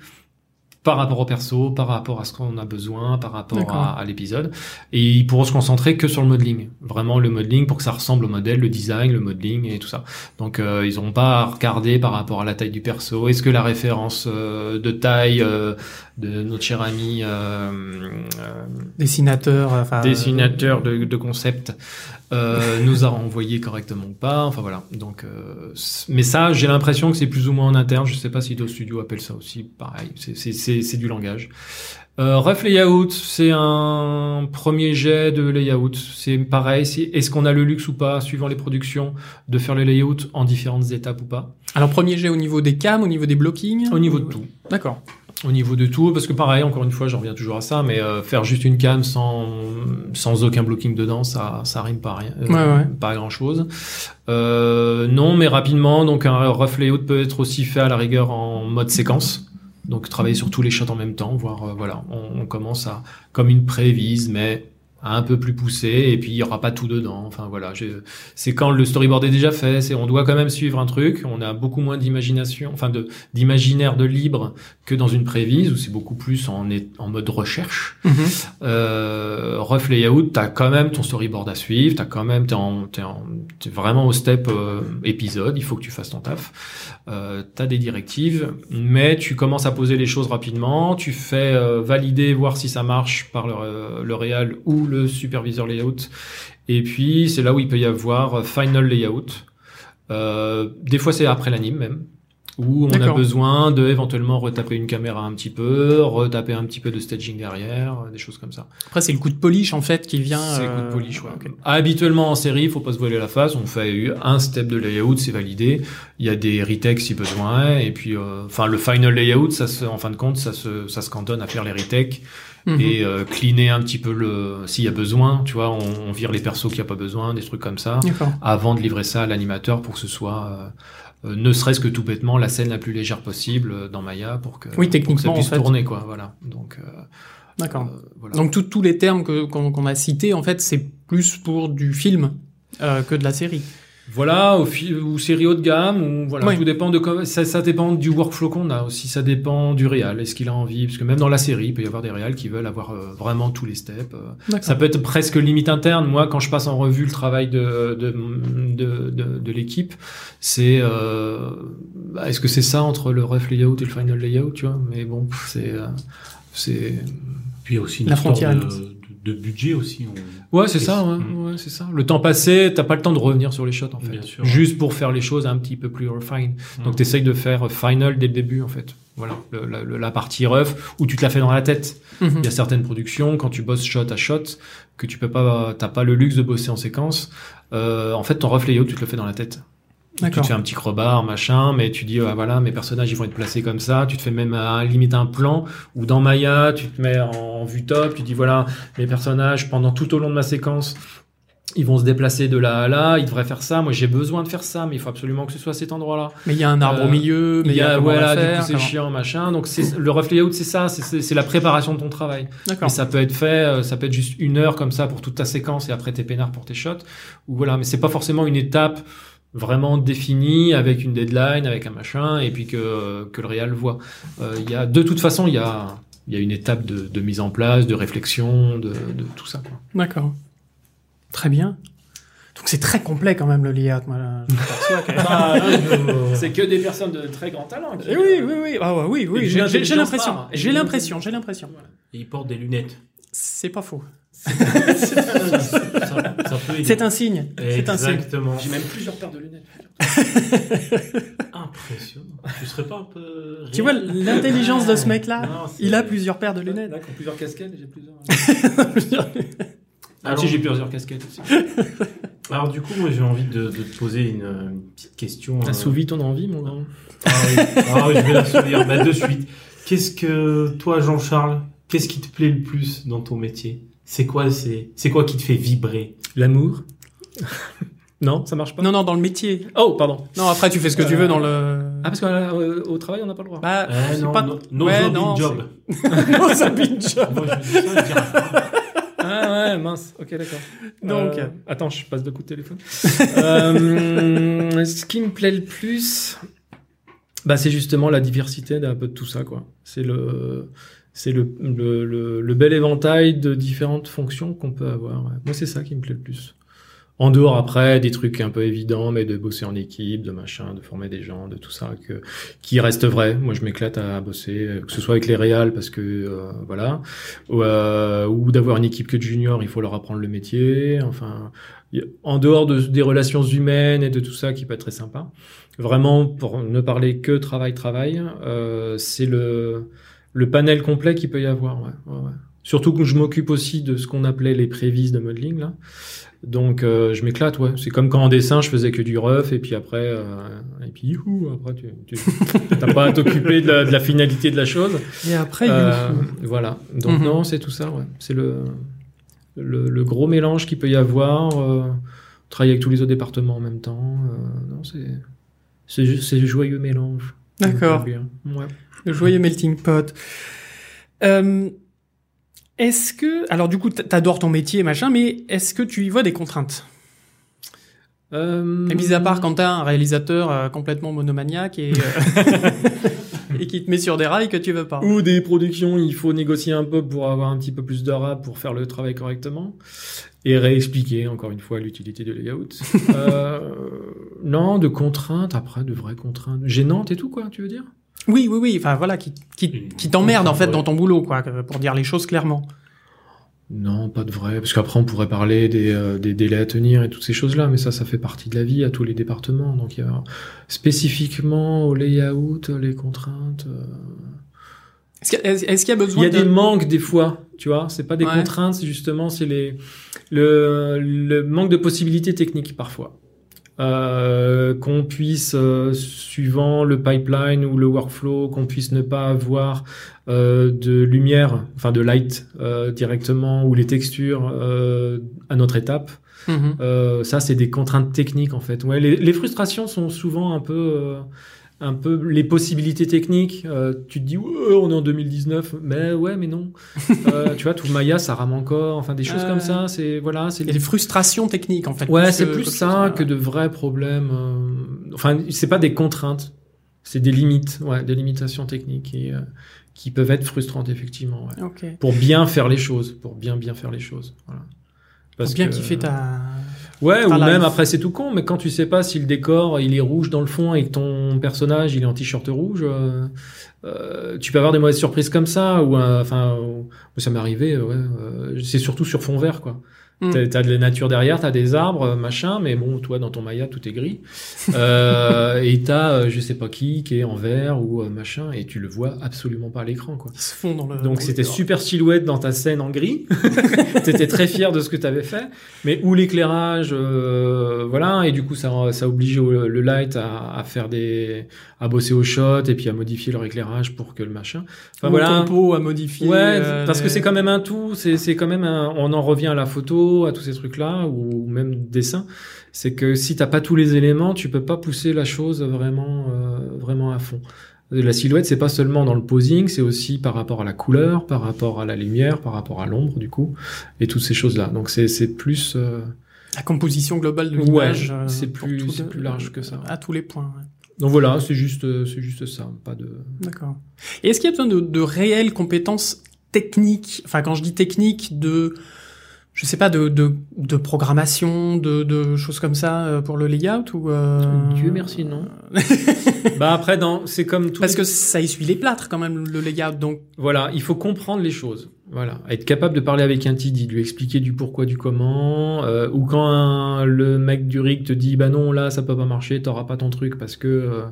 par rapport au perso, par rapport à ce qu'on a besoin, par rapport à l'épisode. Et ils pourront se concentrer que sur le modeling. Vraiment le modeling pour que ça ressemble au modèle, le design, le modeling et tout ça. Donc euh, ils n'auront pas à regarder par rapport à la taille du perso. Est-ce que la référence euh, de taille euh, de notre cher ami euh, euh,
Dessinateur, enfin.
dessinateur de, de concept euh, nous a renvoyé correctement ou pas. Enfin voilà. Donc, euh, mais ça, j'ai l'impression que c'est plus ou moins en interne. Je sais pas si d'autres studios appellent ça aussi. Pareil, c'est- c'est c'est- c'est du langage. Euh, rough layout, c'est un premier jet de layout. C'est pareil. Est-ce qu'on a le luxe ou pas, suivant les productions, de faire le layout en différentes étapes ou pas?
Alors premier jet au niveau des cams, au niveau des blockings?
Au niveau de tout.
D'accord.
Au niveau de tout, parce que pareil, encore une fois, j'en reviens toujours à ça, mais euh, faire juste une cam sans, sans aucun blocking dedans, ça, ça rime pas à rien, euh,
Ouais, ouais.
pas à grand chose. Euh, non, mais rapidement, donc un rough layout peut être aussi fait à la rigueur en mode séquence. Donc travailler sur tous les shots en même temps, voir, euh, voilà, on, on commence à, comme une prévise, mais un peu plus poussé et puis il y aura pas tout dedans. Enfin voilà, c'est quand le storyboard est déjà fait, c'est on doit quand même suivre un truc, on a beaucoup moins d'imagination, enfin de d'imaginaire de libre que dans une prévise où c'est beaucoup plus en est- en mode recherche.
Mhm.
Euh, rough layout, t'as quand même ton storyboard à suivre, t'as quand même t'es en, t'es en, t'es vraiment au step euh, épisode, il faut que tu fasses ton taf. Euh, t'as des directives, mais tu commences à poser les choses rapidement, tu fais euh, valider, voir si ça marche par le, euh, le réal ou le superviseur layout, et puis c'est là où il peut y avoir euh, final layout. Euh, des fois c'est après l'anime même où on a besoin de éventuellement retaper une caméra un petit peu, retaper un petit peu de staging derrière, euh, des choses comme ça.
Après, c'est le coup de polish en fait qui vient.
C'est le coup
euh,
de polish, ouais. Habituellement en série, il faut pas se voiler la face. On fait un step de layout, c'est validé. Il y a des retakes si besoin, et puis, euh, enfin, le final layout, ça se, en fin de compte, ça se, ça se cantonne à faire les retakes
Mhm.
et euh, cleaner un petit peu le, s'il y a besoin. Tu vois, on, on vire les persos qu'il n'y a pas besoin, des trucs comme ça, avant de livrer ça à l'animateur pour que ce soit, euh, euh, ne serait-ce que tout bêtement, la scène la plus légère possible euh, dans Maya pour que,
Oui,
pour que
techniquement,
ça puisse
en fait.
tourner, quoi. Voilà. Donc,
D'accord.
voilà.
Donc tous les termes qu'on a cités, en fait, c'est plus pour du film que de la série.
Voilà, au fi- ou série haut de gamme, ou voilà,
Oui.
tout dépend de com- ça, ça dépend du workflow qu'on a aussi, ça dépend du réal, est-ce qu'il a envie, parce que même dans la série, il peut y avoir des réals qui veulent avoir euh, vraiment tous les steps. euh.
D'accord.
Ça peut être presque limite interne. Moi, quand je passe en revue le travail de de de, de, de l'équipe, c'est euh, bah, est-ce que c'est ça entre le rough layout et le final layout, tu vois? Mais bon, c'est euh, c'est
Puis il y a aussi une
La frontière
de. De- budget aussi. on-
Ouais, c'est ça, ouais,
Mm.
ouais, c'est ça. Le temps passé, t'as pas le temps de revenir sur les shots, en fait.
Bien sûr.
Juste pour faire les choses un petit peu plus refine. Donc,
Mm.
tu essayes de faire final dès le début, en fait. Voilà, le- la, le- la partie rough, où tu te la fais dans la tête.
Mhm.
Il y a certaines productions, quand tu bosses shot à shot, que tu peux pas, t'as pas le luxe de bosser en séquence. Euh, en fait, ton rough layout, tu te le fais dans la tête. Tu te fais un petit crowbar, machin, mais tu dis, ah, voilà, mes personnages, ils vont être placés comme ça. Tu te fais même à limite un plan, ou dans Maya, tu te mets en vue top, tu dis, voilà, mes personnages, pendant tout au long de ma séquence, ils vont se déplacer de là à là, ils devraient faire ça. Moi, j'ai besoin de faire ça, mais il faut absolument que ce soit à cet endroit-là.
Mais il y a un arbre
Euh,
au milieu, mais
Il y a, voilà, du coup, c'est chiant, machin. Donc, c'est, le rough layout, c'est ça, c'est- c'est, c'est la préparation de ton travail.
D'accord.
Et ça peut être fait, euh, ça peut être juste une heure comme ça pour toute ta séquence et après t'es peinard pour tes shots. Ou voilà, mais c'est pas forcément une étape vraiment définie avec une deadline, avec un machin, et puis que, que le réal voit. Euh, Il y a, de toute façon, il y a, il y a une étape de, de mise en place, de réflexion, de, de tout ça.
D'accord. Très bien. Donc c'est très complet quand même le layout, même.
C'est que des personnes de très grand talent.
Eh oui, oui, oui. Ah ouais, oui, oui. J'ai l'impression. J'ai l'impression. J'ai l'impression.
Et il porte des lunettes.
C'est pas faux. C'est un signe. C'est un signe.
Exactement.
J'ai même plusieurs paires de lunettes.
Impressionnant. Tu serais pas un peu.
Tu vois l'intelligence de ce mec-là Il a plusieurs paires de lunettes.
Ont plusieurs casquettes, j'ai plusieurs. Ah,
Alors,
si, j'ai plusieurs casquettes aussi.
alors, du coup, moi, j'ai envie de, de te poser une, une petite question. euh,
Assouvis ton envie, mon grand.
Ah oui, Ah oui, je vais la souvenir bah, de suite. Qu'est-ce que toi, Jean-Charles, qu'est-ce qui te plaît le plus dans ton métier? C'est quoi, c'est, c'est quoi qui te fait vibrer?
L'amour. non, ça marche pas?
Non, non, dans le métier.
Oh, pardon.
Non, après tu fais ce que tu veux dans le.
Ah, parce qu'au travail, on n'a pas le droit.
Bah, c'est
non,
pas.
no, no
Ouais,
job
non,
job.
No job in job.
Moi, je dis ça.
Ah ouais, mince. Ok, d'accord.
Donc.
Euh, attends, je passe de coup de téléphone. Euh, ce qui me plaît le plus, bah, c'est justement la diversité d'un peu de tout ça, quoi. C'est le, c'est le, le, bel éventail de différentes fonctions qu'on peut avoir. Moi, c'est ça qui me plaît le plus. En dehors, après, des trucs un peu évidents, mais de bosser en équipe, de machin, de former des gens, de tout ça, que, qui reste vrai. Moi, je m'éclate à bosser, euh, que ce soit avec les réals, parce que, euh, voilà, ou, euh, ou d'avoir une équipe que de juniors, il faut leur apprendre le métier. Enfin, en dehors de, des relations humaines et de tout ça qui peut être très sympa. Vraiment, pour ne parler que travail, travail, c'est le, le panel complet qu'il peut y avoir. Ouais, ouais, ouais. Surtout que je m'occupe aussi de ce qu'on appelait les prévises de modeling là. Donc euh, je m'éclate, ouais. C'est comme quand en dessin je faisais que du rough et puis après euh, et puis youhou, après tu tu t'as pas à t'occuper de, la- de la finalité de la chose.
Et après,
Euh, voilà. Donc
Mhm.
non, c'est tout ça. Ouais. C'est le, le le gros mélange qu'il peut y avoir. Euh, travailler avec tous les autres départements en même temps. Euh, non, c'est c'est joyeux mélange.
D'accord.
Ouais.
Le joyeux melting pot. Euh, Est-ce que, alors du coup, t'adores ton métier, machin, mais est-ce que tu y vois des contraintes?
Euh,
Et mis à part quand t'as un réalisateur euh, complètement monomaniaque et, euh, et qui te met sur des rails que tu veux pas.
Ou des productions, il faut négocier un peu pour avoir un petit peu plus de rap pour faire le travail correctement. Et réexpliquer, encore une fois, l'utilité de layout. euh, non, de contraintes, après, de vraies contraintes. Gênantes et tout, quoi, tu veux dire?
Oui, oui, oui. Enfin voilà, qui, qui, qui t'emmerde en fait dans ton boulot, quoi, que- pour dire les choses clairement.
Non, pas de vrai, parce qu'après on pourrait parler des, euh, des délais à tenir et toutes ces choses-là, mais ça, ça fait partie de la vie à tous les départements. Donc, il y a spécifiquement au layout, les contraintes. euh,
Est-ce qu'il y, a- est-ce qu'il y a
Il
besoin
y a
de...
des manques des fois, tu vois. C'est pas des
Ouais.
contraintes, c'est justement c'est les le, le manque de possibilités techniques parfois. Euh, qu'on puisse, euh, suivant le pipeline ou le workflow, qu'on puisse ne pas avoir euh, de lumière, enfin de light euh, directement ou les textures euh, à notre étape.
Mhm.
Euh, ça, c'est des contraintes techniques en fait. Ouais, les, les frustrations sont souvent un peu, euh, un peu les possibilités techniques. Euh, tu te dis, Ouais, on est en 2019, mais ouais, mais non. Euh, tu vois, tout Maya, ça rame encore. Enfin, des choses comme ça. C'est voilà, c'est
des frustrations techniques en fait.
Ouais, c'est plus ça
chose.
que de vrais problèmes. euh, Enfin, c'est pas des contraintes, c'est des limites, ouais, des limitations techniques et euh, qui peuvent être frustrantes effectivement. ouais. Pour bien faire les choses, pour bien bien faire les choses. Voilà.
Faut bien
que-
kiffer ta.
Ouais, ou même après c'est tout con, mais quand tu sais pas si le décor il est rouge dans le fond et que ton personnage il est en t-shirt rouge, euh, euh, tu peux avoir des mauvaises surprises comme ça. Ou enfin, euh, ça m'est arrivé. Ouais, euh, c'est surtout sur fond vert quoi.
Mm.
T'as, t'as de la nature derrière, t'as des arbres, euh, machin, mais bon, toi dans ton Maya tout est gris. Euh, et t'as euh, je sais pas qui qui est en vert ou euh, machin, et tu le vois absolument pas à l'écran quoi.
Ils se font dans le.
Donc
le
c'était super silhouette dans ta scène en gris. T'étais très fier de ce que t'avais fait, mais où l'éclairage, euh, voilà, et du coup ça ça oblige le light à, à faire des, à bosser au shot et puis à modifier leur éclairage pour que le machin. Enfin
Ou
voilà.
compo à modifier.
Ouais, parce que c'est quand même un tout. C'est c'est quand même un, on en revient à la photo, à tous ces trucs là, ou même dessin. C'est que si t'as pas tous les éléments, tu peux pas pousser la chose vraiment euh, vraiment à fond. La silhouette, c'est pas seulement dans le posing, c'est aussi par rapport à la couleur, par rapport à la lumière, par rapport à l'ombre, du coup, et toutes ces choses-là. Donc c'est c'est plus. euh,
La composition globale de
Ouais,
l'image. euh,
c'est
pour
plus- c'est
le-
plus large que ça.
À tous les points. ouais.
Donc voilà, c'est juste c'est juste ça, pas de.
D'accord. Et est-ce qu'il y a besoin de, de réelles compétences techniques? Enfin, quand je dis techniques, de, je sais pas, de, de, de programmation, de, de choses comme ça euh, pour le layout ou euh...
Dieu merci, non. bah après, dans c'est comme tout.
Parce que ça essuie les plâtres quand même le layout, donc.
Voilà, il faut comprendre les choses. Voilà, être capable de parler avec un TD, de lui expliquer du pourquoi, du comment, euh, ou quand un- le mec du rig te dit bah non là ça peut pas marcher, t'auras pas ton truc parce que euh,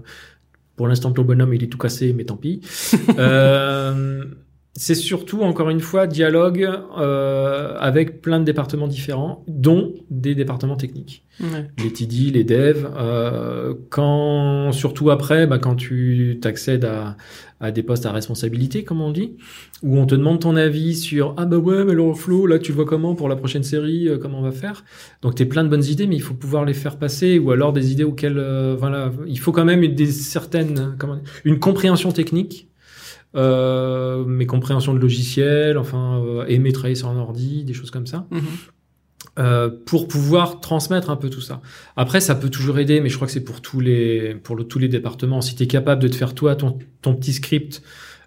pour l'instant ton bonhomme il est tout cassé, mais tant pis. euh, c'est surtout encore une fois dialogue euh, avec plein de départements différents, dont des départements techniques
Ouais.
les TD, les devs, euh, quand surtout après, bah, quand tu t'accèdes à, à des postes à responsabilité, comme on dit, où on te demande ton avis sur ah bah ouais mais le flow là tu vois comment pour la prochaine série, euh, comment on va faire? Donc t'es plein de bonnes idées, mais il faut pouvoir les faire passer, ou alors des idées auxquelles euh, voilà, il faut quand même une, des certaines comment une compréhension technique. Euh, mais compréhension de logiciel, enfin euh, aimer travailler sur un ordi, des choses comme ça
Mhm.
euh, pour pouvoir transmettre un peu tout ça. Après, ça peut toujours aider, mais je crois que c'est pour tous les pour le, tous les départements. Si tu es capable de te faire toi ton, ton petit script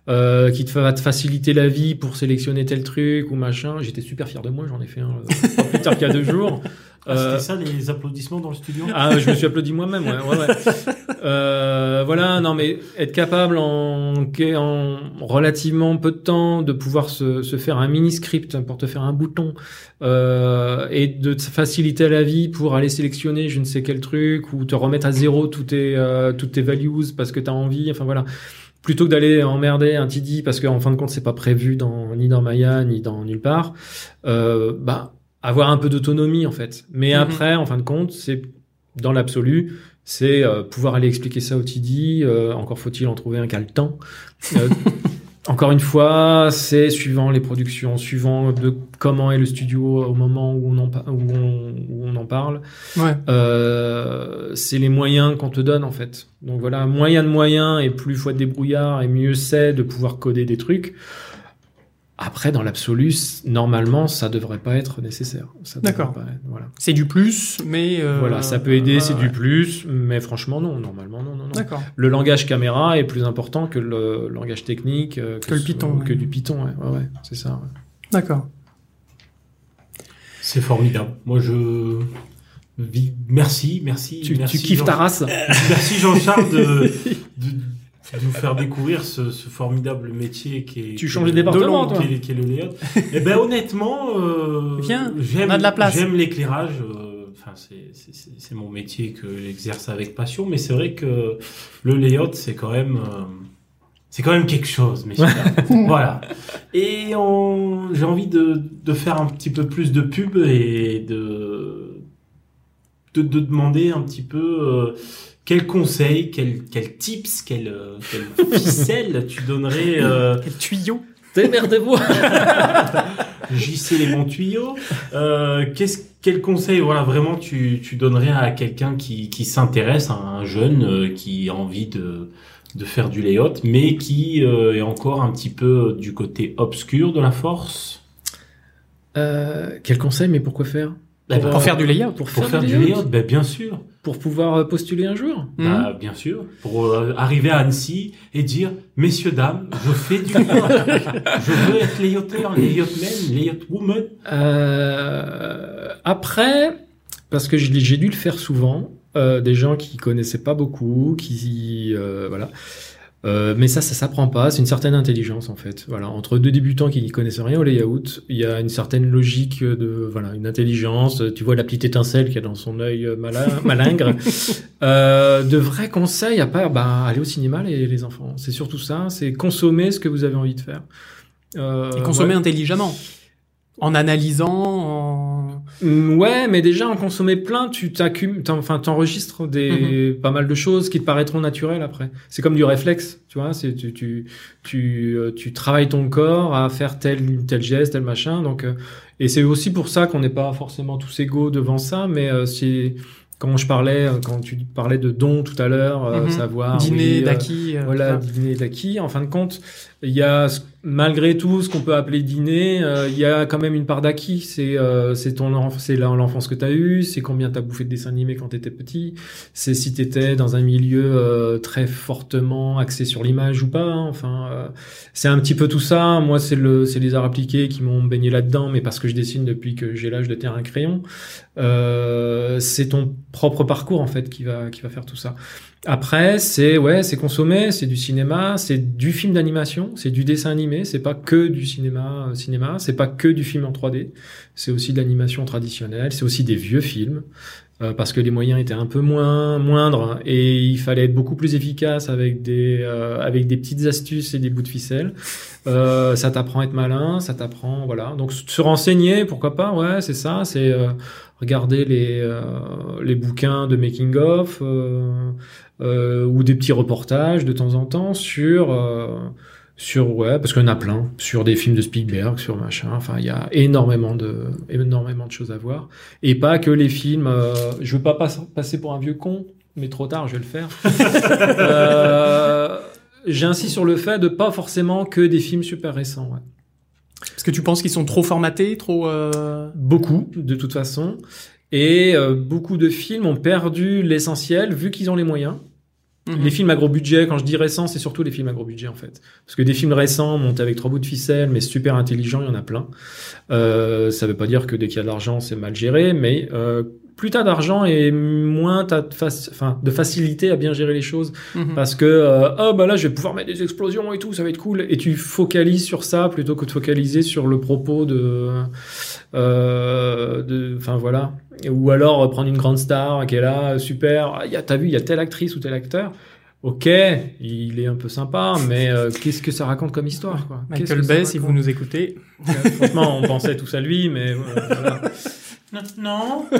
euh, qui te va te faciliter la vie pour sélectionner tel truc ou machin, j'étais super fier de moi. J'en ai fait un euh, pas plus tard qu'il y a deux jours.
Ah,
Euh,
C'était ça les applaudissements dans le studio?
Ah, je me suis applaudi moi-même, ouais, ouais, ouais. Euh, voilà, non, mais être capable en, en relativement peu de temps de pouvoir se, se faire un mini script pour te faire un bouton euh, et de te faciliter la vie pour aller sélectionner je ne sais quel truc ou te remettre à zéro tous tes, euh, toutes tes values parce que tu as envie, enfin voilà. Plutôt que d'aller emmerder un TD parce qu'en fin de compte c'est pas prévu dans, ni dans Maya ni dans nulle part, euh, bah avoir un peu d'autonomie en fait. Mais
Mhm.
après, en fin de compte, c'est dans l'absolu, c'est euh, pouvoir aller expliquer ça au TD. euh, encore faut-il en trouver un qui a le temps. Encore une fois, c'est suivant les productions, suivant de comment est le studio au moment où on en, pa- où on, où on en parle.
Ouais.
Euh, c'est les moyens qu'on te donne en fait. Donc voilà, moyen de moyens et plus faut être débrouillard et mieux c'est de pouvoir coder des trucs. Après, dans l'absolu, normalement, ça devrait pas être nécessaire.
D'accord.
pas être- Voilà.
C'est du plus, mais euh,
voilà, ça peut aider, c'est
ouais.
du plus, mais franchement, non, normalement, non, non, non.
D'accord.
Le langage caméra est plus important que le langage technique, euh,
Que le
ce-
Python,
que
ouais.
du Python, ouais, ouais, ouais, c'est ça. ouais.
D'accord.
C'est formidable. Moi, je. Merci, merci.
Tu,
merci
tu kiffes
Jean-
ta race
Merci Jean-Charles de, de, de nous faire découvrir ce, ce formidable métier qui est.
Tu changes de département, toi.
est- qui est le layout. Eh ben honnêtement, euh,
Viens,
j'aime,
on a de la place.
J'aime l'éclairage. euh, Enfin, c'est, c'est, mon métier que j'exerce avec passion, mais c'est vrai que le layout, c'est quand même. euh, c'est quand même quelque chose, messieurs. voilà. Et on, j'ai envie de, de faire un petit peu plus de pub et de, de, de demander un petit peu quels conseils, quels, quels tips, quelles, euh, ficelles tu donnerais euh,
Quel tuyau.
Démerdez-vous.
JC les bons tuyaux. Euh, qu'est-ce, quel conseil, voilà, vraiment tu, tu donnerais à quelqu'un qui, qui s'intéresse, à un jeune euh, qui a envie de, de faire du layout, mais qui euh, est encore un petit peu du côté obscur de la force?
Euh, Quel conseil, mais pourquoi faire?
Ben,
Pour faire du layout.
Pour,
Pour faire du layout, ben, bien sûr.
Pour pouvoir euh, postuler un jour?
Bah, bien sûr. Pour euh, arriver à Annecy et dire, messieurs, dames, je fais du layout. je veux être layouteur, layoutman, layoutwoman.
Euh, après, parce que j'ai dû le faire souvent, euh, des gens qui connaissaient pas beaucoup, qui euh, voilà. Euh, mais ça, ça s'apprend pas. C'est une certaine intelligence en fait. Voilà, entre deux débutants qui n'y connaissent rien au layout, il y a une certaine logique de voilà, une intelligence. Tu vois la petite étincelle qu'il y a dans son œil euh, malin, malingre. Euh, de vrais conseils à part, bah, aller au cinéma les, les enfants. C'est surtout ça. C'est consommer ce que vous avez envie de faire. Euh,
Et consommer
ouais.
intelligemment. En analysant, en...
Mm, Ouais, mais déjà en consommer plein, tu t'accumules, enfin t'enregistres des pas mal de choses qui te paraîtront naturelles après. C'est comme du réflexe, tu vois. C'est tu tu tu euh, tu travailles ton corps à faire tel tel geste, tel machin. Donc euh, et c'est aussi pour ça qu'on n'est pas forcément tous égaux devant ça, mais euh, c'est quand je parlais, euh, quand tu parlais de dons tout à l'heure,
Mhm.
savoir
dîner
oui,
d'acquis. euh,
voilà, dîner d'acquis. En fin de compte, il y a ce- malgré tout ce qu'on peut appeler dîner, euh, il y a quand même une part d'acquis. C'est euh, c'est ton c'est l'enfance que tu as eue, c'est combien tu as bouffé de dessins animés quand tu étais petit, c'est si tu étais dans un milieu euh, très fortement axé sur l'image ou pas. hein. Enfin, euh, c'est un petit peu tout ça. Moi, c'est le c'est les arts appliqués qui m'ont baigné là-dedans, mais parce que je dessine depuis que j'ai l'âge de terre un crayon. Euh, c'est ton propre parcours en fait qui va qui va faire tout ça. Après, c'est ouais, c'est consommer, c'est du cinéma, c'est du film d'animation, c'est du dessin animé, c'est pas que du cinéma, euh, cinéma, c'est pas que du film en 3D, c'est aussi de l'animation traditionnelle, c'est aussi des vieux films euh, parce que les moyens étaient un peu moins moindres et il fallait être beaucoup plus efficace avec des euh, avec des petites astuces et des bouts de ficelle. Euh, ça t'apprend à être malin, ça t'apprend voilà. Donc se renseigner, pourquoi pas, ouais, c'est ça, c'est euh, regarder les les bouquins de making of. Euh, ou des petits reportages de temps en temps sur euh, sur ouais parce qu'il y en a plein sur des films de Spielberg sur machin. Enfin il y a énormément de énormément de choses à voir. Et pas que les films euh, je veux pas pas- passer pour un vieux con mais trop tard je vais le faire. Euh, j'insiste sur le fait de pas forcément que des films super récents ouais.
Parce que tu penses qu'ils sont trop formatés, trop... euh,
beaucoup de toute façon. Et euh, beaucoup de films ont perdu l'essentiel vu qu'ils ont les moyens
mhm.
Les films à gros budget, quand je dis récents, c'est surtout les films à gros budget en fait. Parce que des films récents montés avec trois bouts de ficelle, mais super intelligents, il y en a plein. Euh, ça veut pas dire que dès qu'il y a de l'argent, c'est mal géré, mais euh, plus t'as d'argent et moins t'as de, enfin, de facilité à bien gérer les choses.
Mhm.
Parce que, euh, oh bah là, je vais pouvoir mettre des explosions et tout, ça va être cool. Et tu focalises sur ça plutôt que de focaliser sur le propos de, euh, de, enfin voilà. Ou alors euh, prendre une grande star qui est là, super. Ah, t'as vu, il y a telle actrice ou tel acteur. Ok, il est un peu sympa, mais euh, qu'est-ce que ça raconte comme histoire, quoi? Qu'est-ce
Michael Bay, si vous nous écoutez.
Franchement, on pensait tous à lui, mais voilà.
Non.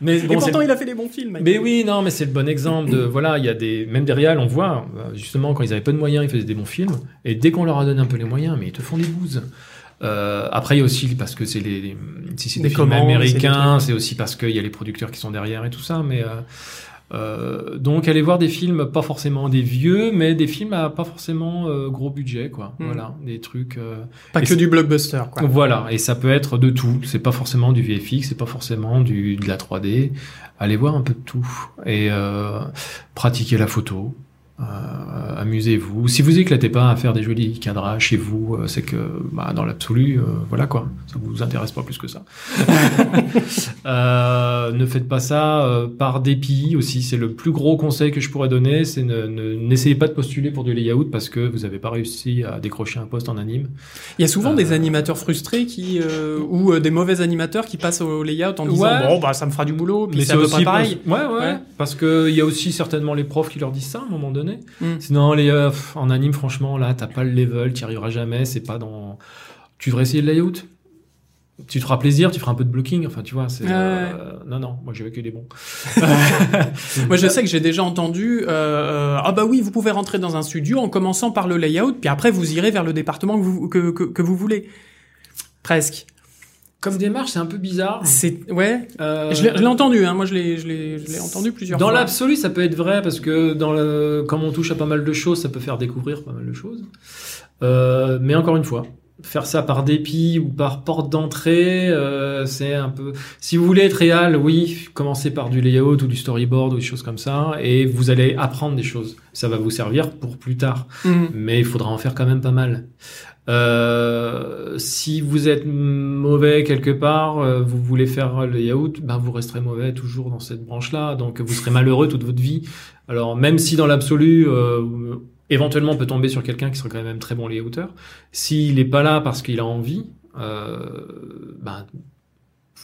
Mais
Et
bon,
pourtant, il a fait des bons films. Michael.
Mais oui, non, mais c'est le bon exemple de voilà, il y a des même des réals, on voit euh, justement quand ils avaient peu de moyens, ils faisaient des bons films, et dès qu'on leur a donné un peu les moyens, mais ils te font des bouses. Euh, après, il y a aussi parce que c'est les si c'est des,
Des
films
commandes,
américains, c'est aussi parce qu'il y a les producteurs qui sont derrière et tout ça, mais euh, Euh, donc allez voir des films, pas forcément des vieux, mais des films à pas forcément euh, gros budget, quoi.
Mm.
Voilà, des trucs. euh,
Pas que du blockbuster, quoi.
Voilà, et ça peut être de tout. C'est pas forcément du VFX, c'est pas forcément du de la 3D. Allez voir un peu de tout et euh, pratiquez la photo. Euh, amusez-vous. Si vous éclatez pas à faire des jolis cadrages chez vous, euh, c'est que bah, dans l'absolu, euh, voilà quoi, ça vous intéresse pas plus que ça. Euh, ne faites pas ça par dépit aussi. C'est le plus gros conseil que je pourrais donner. C'est ne, ne- n'essayez pas de postuler pour du layout parce que vous n'avez pas réussi à décrocher un poste en anime.
Il y a souvent des animateurs frustrés qui, ou des mauvais animateurs qui passent au layout en disant
Ouais.
bon bah ça me fera du boulot, puis
Mais
c'est près pareil.
Ouais, ouais,
Ouais.
Parce que il y a aussi certainement les profs qui leur disent ça à un moment donné.
Mm.
Sinon, les euh, pff, en anime, franchement, là, t'as pas le level, t'y arriveras jamais. C'est pas dans. Tu devrais essayer le layout. Tu te feras plaisir, tu feras un peu de blocking. Enfin, tu vois, c'est. Euh, Non, non, moi j'ai que des bons.
Moi je sais que j'ai déjà entendu euh, ah bah oui vous pouvez rentrer dans un studio en commençant par le layout, puis après vous irez vers le département que vous que, que, que vous voulez. Presque.
Comme démarche, c'est un peu bizarre.
C'est ouais.
Euh,
Je l'ai entendu, hein. moi je l'ai entendu plusieurs
Dans
fois.
l'absolu, ça peut être vrai parce que dans le, comme on touche à pas mal de choses, ça peut faire découvrir pas mal de choses. Euh, mais encore une fois, faire ça par dépit ou par porte d'entrée, euh, c'est un peu. Si vous voulez être réel, oui, commencez par du layout ou du storyboard ou des choses comme ça, et vous allez apprendre des choses. Ça va vous servir pour plus tard,
Mhm.
mais il faudra en faire quand même pas mal. Euh, si vous êtes mauvais quelque part, euh, vous voulez faire le layout, ben vous resterez mauvais toujours dans cette branche-là, donc vous serez malheureux toute votre vie. Alors même si dans l'absolu, euh, éventuellement on peut tomber sur quelqu'un qui serait quand même très bon layouteur, s'il n'est pas là parce qu'il a envie, euh, ben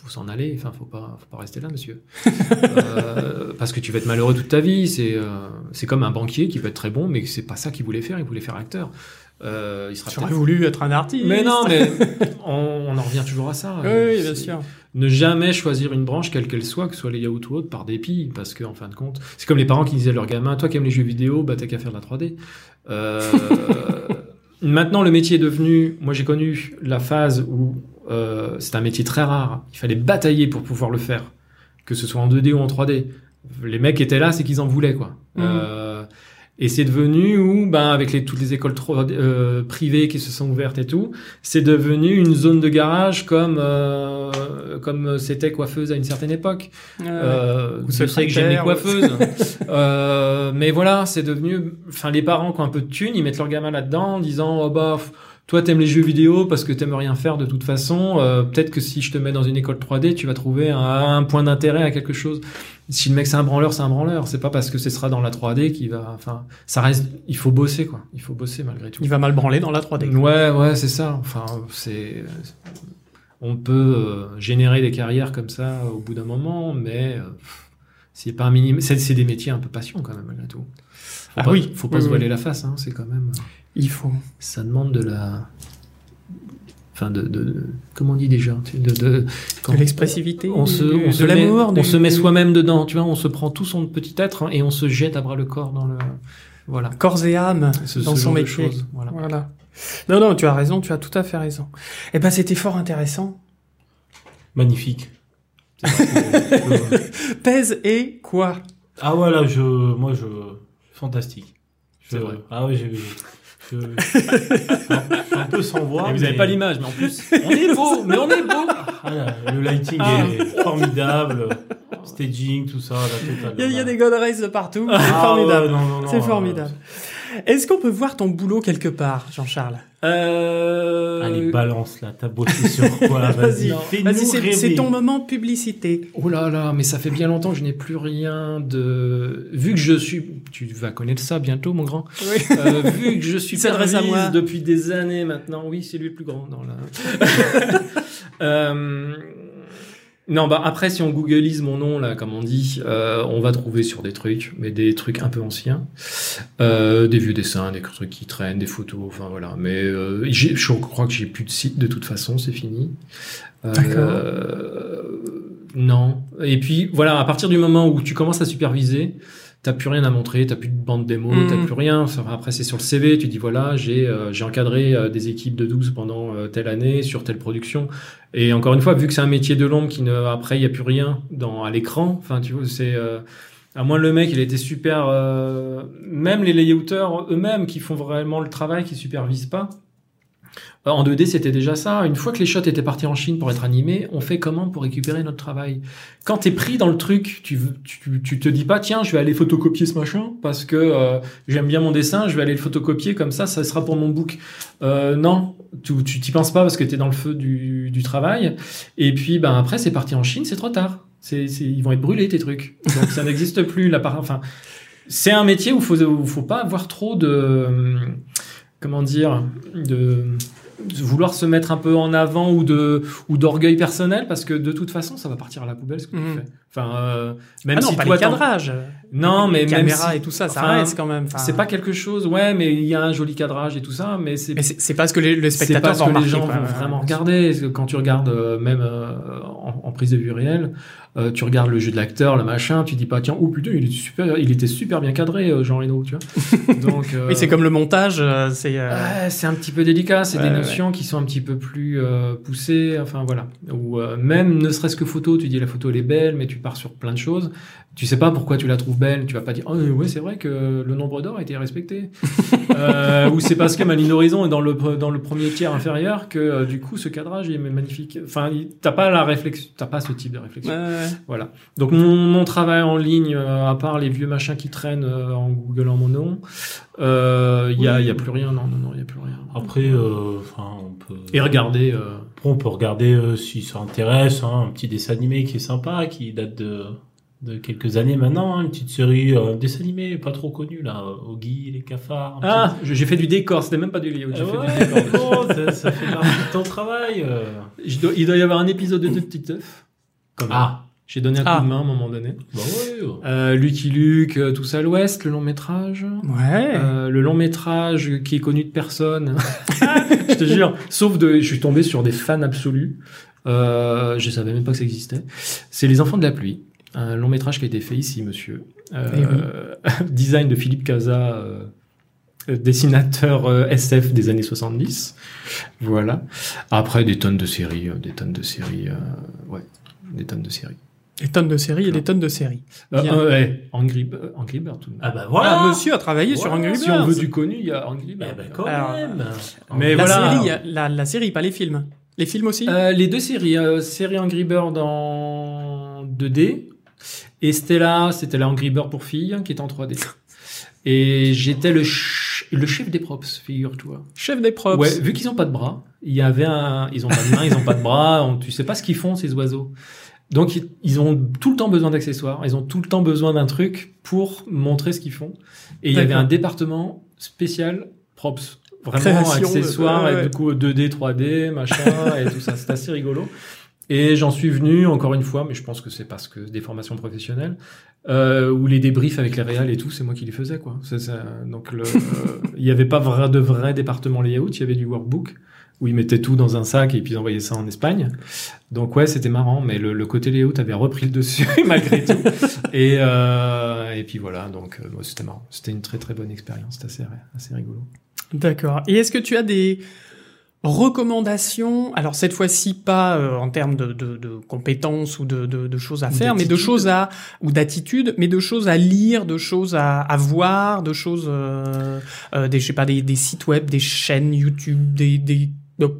faut s'en aller. Enfin, faut pas, faut pas rester là, monsieur. Euh, parce que tu vas être malheureux toute ta vie. C'est, euh, c'est comme un banquier qui peut être très bon, mais c'est pas ça qu'il voulait faire. Il voulait faire acteur. Euh, il sera
J'aurais voulu être un artiste.
Mais non, mais on, on en revient toujours à ça.
Oui, bien sûr.
Ne jamais choisir une branche, quelle qu'elle soit, que ce soit les yaourts ou autre, par dépit, parce que en fin de compte, c'est comme les parents qui disaient à leur gamin, toi qui aimes les jeux vidéo, bah t'as qu'à faire de la 3D. Euh, maintenant, le métier est devenu, moi j'ai connu la phase où euh, c'est un métier très rare, il fallait batailler pour pouvoir le faire, que ce soit en 2D ou en 3D. Les mecs étaient là, c'est qu'ils en voulaient, quoi.
Mhm.
Euh, et c'est devenu où, ben, avec les, toutes les écoles 3D, euh, privées qui se sont ouvertes et tout, c'est devenu une zone de garage comme euh, comme c'était coiffeuse à une certaine époque. Euh,
Ou
je sais que
secrétaire,
coiffeuses, euh, mais voilà, c'est devenu. Enfin, les parents qui ont un peu de thunes, ils mettent leur gamin là-dedans en disant oh bah f- toi t'aimes les jeux vidéo parce que t'aimes rien faire de toute façon. euh, Peut-être que si je te mets dans une école 3D, tu vas trouver un, un point d'intérêt à quelque chose. Si le mec c'est un branleur, c'est un branleur. C'est pas parce que ce sera dans la 3D qu'il va. Enfin, ça reste. Il faut bosser quoi. Il faut bosser malgré tout.
Il va mal branler dans la 3D.
Ouais, ouais, c'est ça. Enfin, c'est. On peut euh, générer des carrières comme ça au bout d'un moment, mais euh, c'est pas un minimum. C'est des métiers un peu passion quand même malgré tout. Faut
Ah
pas,
oui.
faut pas
Oui,
se
oui.
voiler la face. Hein, c'est quand même.
Il faut.
Ça demande de la. Enfin, de, de, de- comment on dit déjà de, de,
De l'expressivité,
on se, on
de
se met, on se met soi-même dedans. Tu vois, on se prend tout son petit être hein, et on se jette à bras le corps dans le. Voilà.
Corps et âme
Ce-
dans
ce
son métier.
voilà.
Voilà. Non, non, tu as raison, tu as tout à fait raison. Eh ben, c'était fort intéressant.
Magnifique. C'est vrai que- je-
Pèse et quoi
Ah voilà, je, moi je, fantastique. Je-
C'est vrai.
Ah oui, j'ai, je, un, un peu sans voix.
Et vous n'avez
mais-
pas l'image, mais en plus, on est beau, mais on est beau.
Ah, là, le lighting
Ah.
est formidable, staging, tout ça.
Il y, a- il y a des God Rays de partout.
Ah,
C'est formidable.
ouais,
C'est
euh,
formidable. Est-ce qu'on peut voir ton boulot quelque part, Jean-Charles?
Euh...
Allez, balance là, t'as bossé sur quoi Vas-y,
Vas-y,
fais-nous
Vas-y, c'est-
rêver.
c'est ton moment publicité.
Oh là là, mais ça fait bien longtemps que je n'ai plus rien de. Vu que je suis, tu vas connaître ça bientôt, mon grand.
Oui.
Euh, vu que je suis
s'adresse à moi.
depuis des années maintenant. Oui, c'est lui le plus grand dans la. Euh, Non, bah après, si on googleise mon nom là, comme on dit, euh, on va trouver sur des trucs, mais des trucs un peu anciens, euh, des vieux dessins, des trucs qui traînent, des photos, enfin voilà. Mais euh, j'ai- je crois que j'ai plus de site de toute façon, c'est fini. Euh,
D'accord.
non. Et puis voilà, à partir du moment où tu commences à superviser, t'as plus rien à montrer, t'as plus de bande démo,
Mhm.
t'as plus rien. Enfin, Après, c'est sur le CV, tu dis voilà, j'ai euh, j'ai encadré euh, des équipes de 12 pendant euh, telle année sur telle production. Et encore une fois, vu que c'est un métier de l'ombre qui ne, après, il y a plus rien dans à l'écran. Enfin, tu vois, c'est euh, À moins le mec, il était super. euh, même les layouters eux-mêmes qui font vraiment le travail, qui supervisent pas. Euh, En 2D, c'était déjà ça. Une fois que les shots étaient partis en Chine pour être animés, on fait comment pour récupérer notre travail? Quand t'es pris dans le truc, tu, tu, tu te dis pas, tiens, je vais aller photocopier ce machin parce que euh, j'aime bien mon dessin, je vais aller le photocopier comme ça, ça sera pour mon book. Euh, non, tu t'y penses pas parce que t'es dans le feu du, du travail. Et puis, ben après, c'est parti en Chine, c'est trop tard. Ils vont être brûlés tes trucs. Donc ça n'existe plus. Enfin, c'est un métier où faut, où faut pas avoir trop de, hum, comment dire, de vouloir se mettre un peu en avant ou de ou d'orgueil personnel parce que de toute façon ça va partir à la poubelle ce que
Mhm.
tu fais. Enfin euh, même
ah non,
si
pas
toi
les cadrages.
non mais
les
même
caméras
si-
et tout ça, ça
enfin,
reste quand même. Enfin,
c'est pas quelque chose ouais mais il y a un joli cadrage et tout ça mais c'est
Mais c'est pas ce que les,
ce
vont
que les gens
quoi.
vont vraiment regarder. Quand tu regardes euh, même euh, en, en prise de vue réelle, euh, tu regardes le jeu de l'acteur, le machin, tu dis pas tiens oh putain il était super, il était super bien cadré euh, Jean Reno, tu vois. Donc euh,
Oui, c'est comme le montage, euh, c'est. euh,
Ouais, c'est un petit peu délicat, c'est
Ouais,
des
ouais.
notions qui sont un petit peu plus euh, poussées, enfin voilà. Ou euh, même ne serait-ce que photo, tu dis la photo elle est belle, mais tu pars sur plein de choses. Tu sais pas pourquoi tu la trouves belle, tu vas pas dire oh ouais c'est vrai que le nombre d'or a été respecté. euh, ou c'est parce que ma ligne d'horizon est dans le dans le premier tiers inférieur que euh, du coup ce cadrage est magnifique. Enfin t'as pas la réflexion, t'as pas ce type de réflexion.
ouais.
Voilà. Donc mon, mon travail en ligne, euh, à part les vieux machins qui traînent euh, en googlant mon nom, euh, il y a, il y a plus rien. Non, non, non, il y a plus rien.
Après, euh, enfin, on peut.
Et regardez. euh,
Après, on peut regarder euh, si ça intéresse, hein, un petit dessin animé qui est sympa, qui date de, de quelques années maintenant, hein, une petite série, euh, dessin animé pas trop connu là, Oggy, les cafards.
Ah, je- j'ai fait du décor. C'était même pas du layout. J'ai fait du décor.
bon, ça, ça fait partie de ton travail. euh.
Je dois- il doit y avoir un épisode de Deux Petites même.
Ah,
J'ai donné un
Ah.
coup de main à un moment donné.
bah ouais. ouais.
Euh, Lucky Luke, euh, tout ça à l'Ouest, le long métrage.
Ouais.
Euh, le long métrage qui est connu de personne. je te jure. Sauf de, je suis tombé sur des fans absolus. Euh, je savais même pas que ça existait. C'est Les Enfants de la pluie. Un long métrage qui a été fait ici, monsieur. Euh, design de Philippe Casa, euh, dessinateur euh, SF des années 70. Voilà. Après, des tonnes de séries, euh, des tonnes de séries, euh, ouais, des tonnes de séries.
Des tonnes de séries et des tonnes de séries.
Euh, euh, ouais, Angry, euh, Angry Bird, tout de même.
Ah bah voilà.
Ah, monsieur a travaillé sur
Voilà,
Angry
si
Birds.
on veut du connu, il y a Angry
Eh
Bird.
ben quand
Alors,
même.
mais
la
voilà.
série, la, la série, pas les films. Les films aussi?
Euh, les deux séries, euh, série Angry Bird en 2D et Stella, c'était la Angry Bird pour filles qui était en 3D. Et j'étais le, ch- le chef des props, figure-toi.
Chef des props.
Ouais, vu qu'ils ont pas de bras, il y avait un, ils ont pas de main, ils ont pas de bras, on- tu sais pas ce qu'ils font ces oiseaux. Donc ils- ont tout le temps besoin d'accessoires, ils ont tout le temps besoin d'un truc pour montrer ce qu'ils font. Et il y avait un département spécial props, vraiment
de-
accessoires,
ouais, ouais.
et du coup 2D, 3D, machin et tout ça. C'est assez rigolo. Et j'en suis venu encore une fois, mais je pense que c'est parce que des formations professionnelles, euh, où les débriefs avec les réals et tout, c'est moi qui les faisais quoi. Donc il y avait pas vrai, de vrai département layout, il y avait du workbook où ils mettaient tout dans un sac et puis ils envoyaient ça en Espagne. Donc ouais, c'était marrant, mais le, le côté layout avait repris le dessus malgré tout. Et euh, et puis voilà, donc euh, c'était marrant. C'était une très très bonne expérience, c'était assez assez rigolo.
D'accord. Et est-ce que tu as des recommandations Alors cette fois-ci pas euh, en termes de, de, de compétences ou de, de, de choses à faire, mais de choses à ou d'attitude, mais de choses à lire, de choses à, à voir, de choses, euh, euh, des je sais pas des, des sites web, des chaînes YouTube, des des de-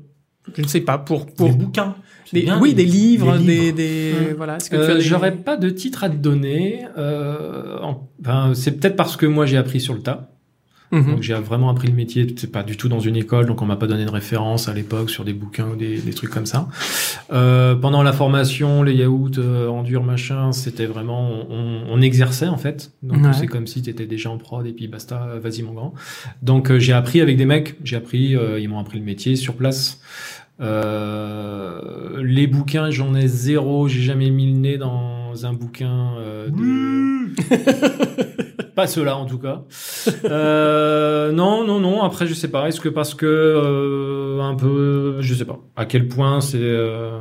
je ne sais pas pour pour
Des bouquins.
Des-
bien,
oui des livres, des des
Hum.
voilà.
Euh. J'aurais pas de titre à te donner. Euh, en- enfin, c'est peut-être parce que moi j'ai appris sur le tas.
Mhm.
Donc j'ai vraiment appris le métier, c'est pas du tout dans une école, donc on m'a pas donné de référence à l'époque sur des bouquins ou des, des trucs comme ça. Euh, pendant la formation, les yaourts euh, en dur machin, c'était vraiment on, on exerçait en fait. Donc
Ouais.
c'est comme si tu étais déjà en prod et puis basta, euh, vas-y mon grand. Donc euh, j'ai appris avec des mecs, j'ai appris, euh, ils m'ont appris le métier sur place. Euh, les bouquins, j'en ai zéro, j'ai jamais mis le nez dans un bouquin euh, de... Pas ceux-là en tout cas. Euh, non, non, non. Après, je sais pas. Est-ce que parce que euh, un peu, je sais pas. À quel point c'est. euh,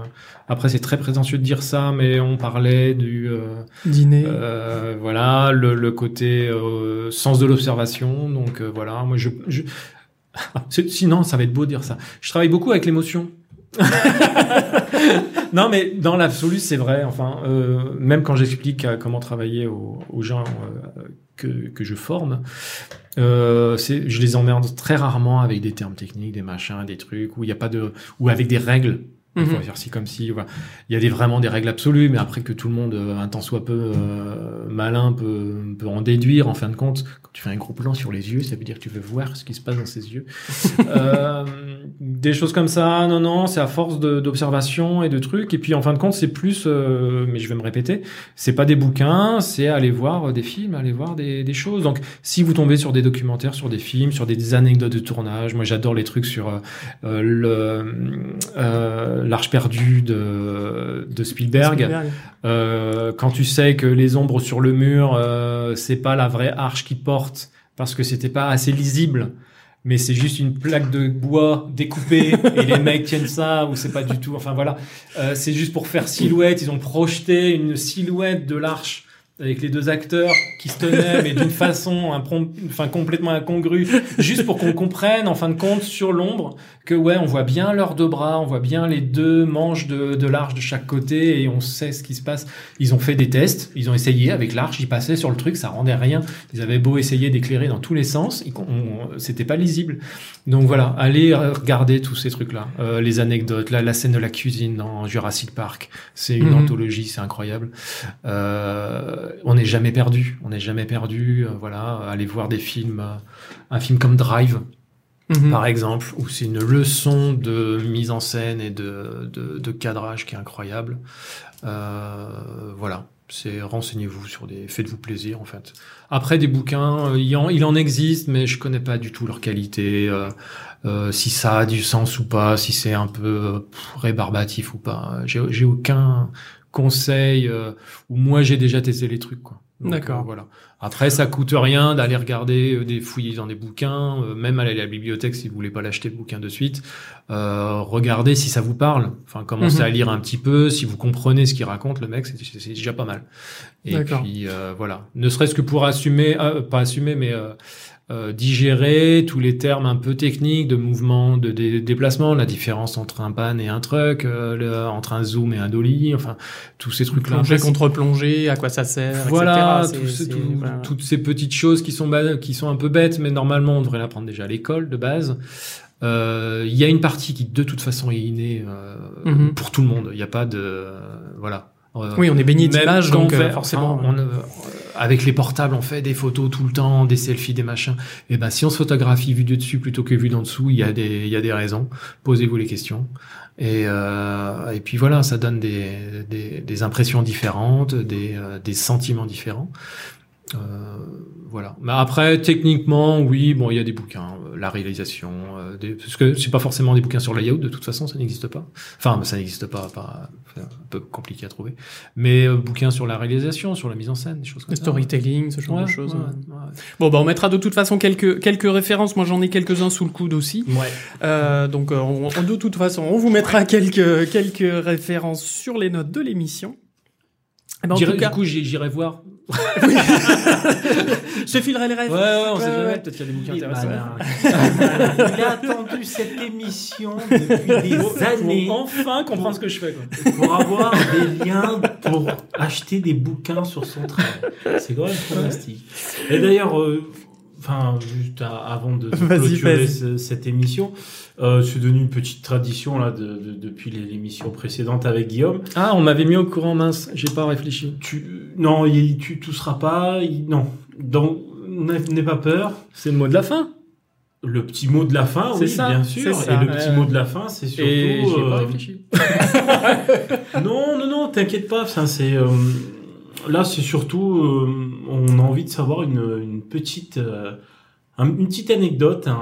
Après, c'est très prétentieux de dire ça, mais on parlait du. euh,
dîner.
euh, voilà, le, le côté euh, sens de l'observation. Donc euh, voilà, moi je. je... Sinon, ça va être beau de dire ça. Je travaille beaucoup avec l'émotion. non, mais dans l'absolu, c'est vrai. Enfin, euh, même quand j'explique euh, comment travailler aux, gens euh, que, je forme, je les emmerde très rarement avec des termes techniques, des machins, des trucs où il n'y a pas de, ou avec des règles. Il faut
Mhm.
faire ci comme ci. Voilà. Il y a des, vraiment des règles absolues, mais après que tout le monde, euh, un temps soit peu euh, malin, peut, peut en déduire. En fin de compte, quand tu fais un gros plan sur les yeux, ça veut dire que tu veux voir ce qui se passe dans ses yeux. euh, des choses comme ça, non, non, c'est à force d'observation et de trucs. Et puis en fin de compte, c'est plus, euh, mais je vais me répéter, c'est pas des bouquins, c'est aller voir des films, aller voir des, des choses. Donc si vous tombez sur des documentaires, sur des films, sur des, des anecdotes de tournage, moi j'adore les trucs sur euh, euh, le euh, l'arche perdue de, de Spielberg.
Spielberg.
Euh, quand tu sais que les ombres sur le mur, euh, c'est pas la vraie arche qui porte parce que c'était pas assez lisible, mais c'est juste une plaque de bois découpée et les mecs tiennent ça ou c'est pas du tout. Enfin voilà, Euh, c'est juste pour faire silhouette. Ils ont projeté une silhouette de l'arche avec les deux acteurs qui se tenaient mais d'une façon enfin complètement incongrue juste pour qu'on comprenne en fin de compte sur l'ombre que ouais on voit bien leurs deux bras on voit bien les deux manches de, de l'arche de chaque côté et on sait ce qui se passe. Ils ont fait des tests ils ont essayé avec l'arche ils passaient sur le truc ça rendait rien. Ils avaient beau essayer d'éclairer dans tous les sens c'était pas lisible. Donc voilà allez regarder tous ces trucs là les anecdotes la, la scène de la cuisine dans Jurassic Park c'est une
Mhm.
anthologie c'est incroyable. Euh, on n'est jamais perdu on n'est jamais perdu euh, voilà allez voir des films euh, un film comme Drive
Mhm.
par exemple, où c'est une leçon de mise en scène et de, de, de cadrage qui est incroyable. Euh, voilà, c'est renseignez-vous sur des, faites-vous plaisir en fait. Après des bouquins, euh, il, en, il en existe, mais je connais pas du tout leur qualité, euh, euh, si ça a du sens ou pas, si c'est un peu euh, rébarbatif ou pas. J'ai aucun conseil euh, où moi j'ai déjà testé les trucs quoi.
D'accord.
euh, voilà. Après, ça coûte rien d'aller regarder, euh, des fouiller dans des bouquins, euh, même aller à la bibliothèque si vous voulez pas l'acheter le bouquin de suite. Euh, regardez si ça vous parle. Enfin, commencez
Mhm.
à lire un petit peu. Si vous comprenez ce qu'il raconte, le mec, c'est déjà pas mal. Et puis voilà. Ne serait-ce que pour assumer, euh, pas assumer, mais euh, digérer tous les termes un peu techniques de mouvement, de dé- déplacement, la différence entre un pan et un truck, euh, le- entre un zoom et un dolly, enfin tous ces trucs-là.
Plongée contre plongée, à quoi ça sert,
voilà,
etc.
tout ce- tout-
voilà.
toutes ces petites choses qui sont, qui sont un peu bêtes, mais normalement on devrait l'apprendre déjà à l'école de base. Euh, Il y a une partie qui de toute façon est innée
Mhm.
pour tout le monde. Il n'y a pas de voilà.
Oui, on est baigné d'images, donc forcément.
on, euh, avec les portables, on fait des photos tout le temps, des selfies, des machins. Et ben, si on se photographie vu du dessus plutôt que vu d'en dessous, il y a des, il y a des raisons. Posez-vous les questions. Et, euh, et puis voilà, ça donne des, des, des impressions différentes, des, euh, des sentiments différents. Euh, voilà. Mais après, techniquement, oui, bon, il y a des bouquins, euh, la réalisation, euh, des, parce que c'est pas forcément des bouquins sur layout, de toute façon, ça n'existe pas. Enfin, ça n'existe pas, pas, un peu compliqué à trouver. Mais euh, bouquins sur la réalisation, sur la mise en scène, des choses comme
Le
ça.
storytelling, ce genre
Ouais,
de choses.
ouais,
ouais.
ouais.
Bon, bah, on mettra de toute façon quelques, quelques références. Moi, j'en ai quelques-uns sous le coude aussi.
Ouais.
Euh, donc, euh, on, on- de toute façon, on vous mettra quelques, quelques références sur les notes de l'émission. Eh ben, cas,
Du coup, j'irai voir.
je te filerai les
Ouais,
rêves.
ouais, on sait
Ouais,
jamais.
ouais.
Peut-être qu'il y a des bouquins intéressants.
Il a attendu cette émission depuis des années
Pour enfin comprendre ce que je fais. Quoi.
pour avoir des liens pour acheter des bouquins sur son travail. C'est quand même fantastique. Et d'ailleurs, euh, enfin, juste à- avant de, clôturer cette émission, euh, c'est devenu une petite tradition là de, de- depuis l'émission précédente avec Guillaume.
Ah, on m'avait mis au courant, mince. J'ai pas réfléchi.
Tu, non, il- tu tout sera pas. il- non, donc n'aie pas peur.
C'est le mot de la fin.
Le petit mot de la fin, oui,
ça,
bien sûr.
ça.
Et le petit mot de la fin, c'est surtout.
Et j'ai pas
euh,
réfléchi.
Non, non, non, t'inquiète pas. Ça, c'est euh, là, c'est surtout, on a envie de savoir une, une petite, un- une petite anecdote, un,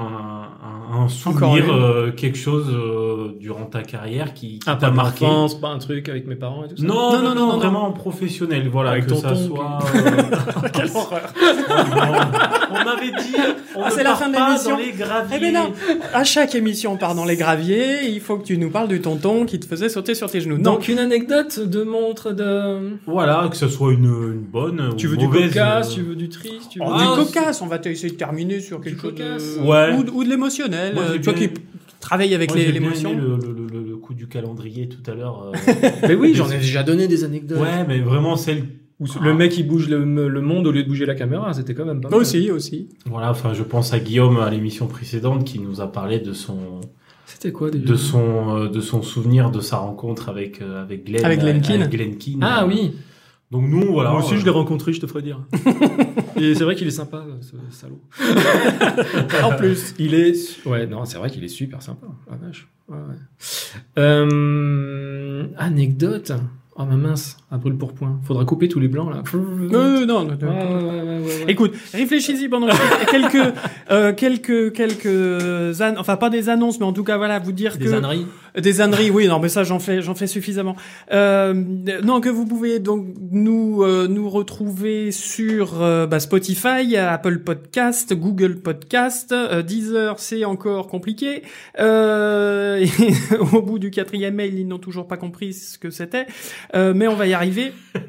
un, souvenir, euh, quelque chose euh, durant ta carrière qui, qui
Ah,
t'a
pas
marqué.
d'enfance, pas un truc avec mes parents et tout ça?
Non, non, non,
non, non,
vraiment professionnel. Voilà,
Avec
que
tonton
ça soit. euh,
Quelle horreur.
non, on m'avait dit, on
Ah,
ne
c'est la
part
fin de
pas
l'émission.
dans les graviers.
Eh ben non. À chaque émission, on part dans les graviers. Il faut que tu nous parles du tonton qui te faisait sauter sur tes genoux. Donc,
Donc une anecdote de montre de.
Voilà, que ce soit une, une bonne
Tu
ou
veux du cocasse,
euh,
tu veux du triste, tu veux.
Oh,
Ah,
du cocasse, on va essayer de terminer sur quelque chose de...
Ouais.
ou, de- ou de l'émotionnel.
Moi,
euh,
j'ai
toi
bien-
qui travailles avec l'émotion.
le, le, le, le coup du calendrier tout à l'heure. euh,
Mais oui, j'en ai déjà donné des anecdotes.
ouais, mais vraiment celle.
Où le mec il bouge le, le monde au lieu de bouger la caméra, c'était quand même pas mal.
Aussi, aussi.
Voilà, enfin, je pense à Guillaume à l'émission précédente qui nous a parlé de son
C'était quoi déjà
de son euh, de son souvenir de sa rencontre avec euh, avec Glenn
Avec Glenn Keane.
avec Glenn Keane.
Ah oui.
Donc nous voilà.
Moi aussi,
euh,
je l'ai rencontré, je te ferai dire. Et c'est vrai qu'il est sympa, ce salaud.
En plus.
Il est. Ouais, non, c'est vrai qu'il est super sympa. Ah, vache. Ouais, ouais. Euh... Anecdote. Oh, ma mince, à brûle pour point. Faudra couper tous les blancs, là.
Non, non, non. Écoute, réfléchis-y pendant quelques, euh, quelques, quelques, an- enfin pas des annonces, mais en tout cas voilà, vous dire
Des
que
âneries.
Des âneries, oui, non, mais ça j'en fais, j'en fais suffisamment. Euh, non, que vous pouvez donc nous euh, nous retrouver sur euh, bah, Spotify, Apple Podcast, Google Podcast, euh, Deezer, c'est encore compliqué. Euh, au bout du quatrième mail, ils n'ont toujours pas compris ce que c'était, Euh, mais on va y arriver.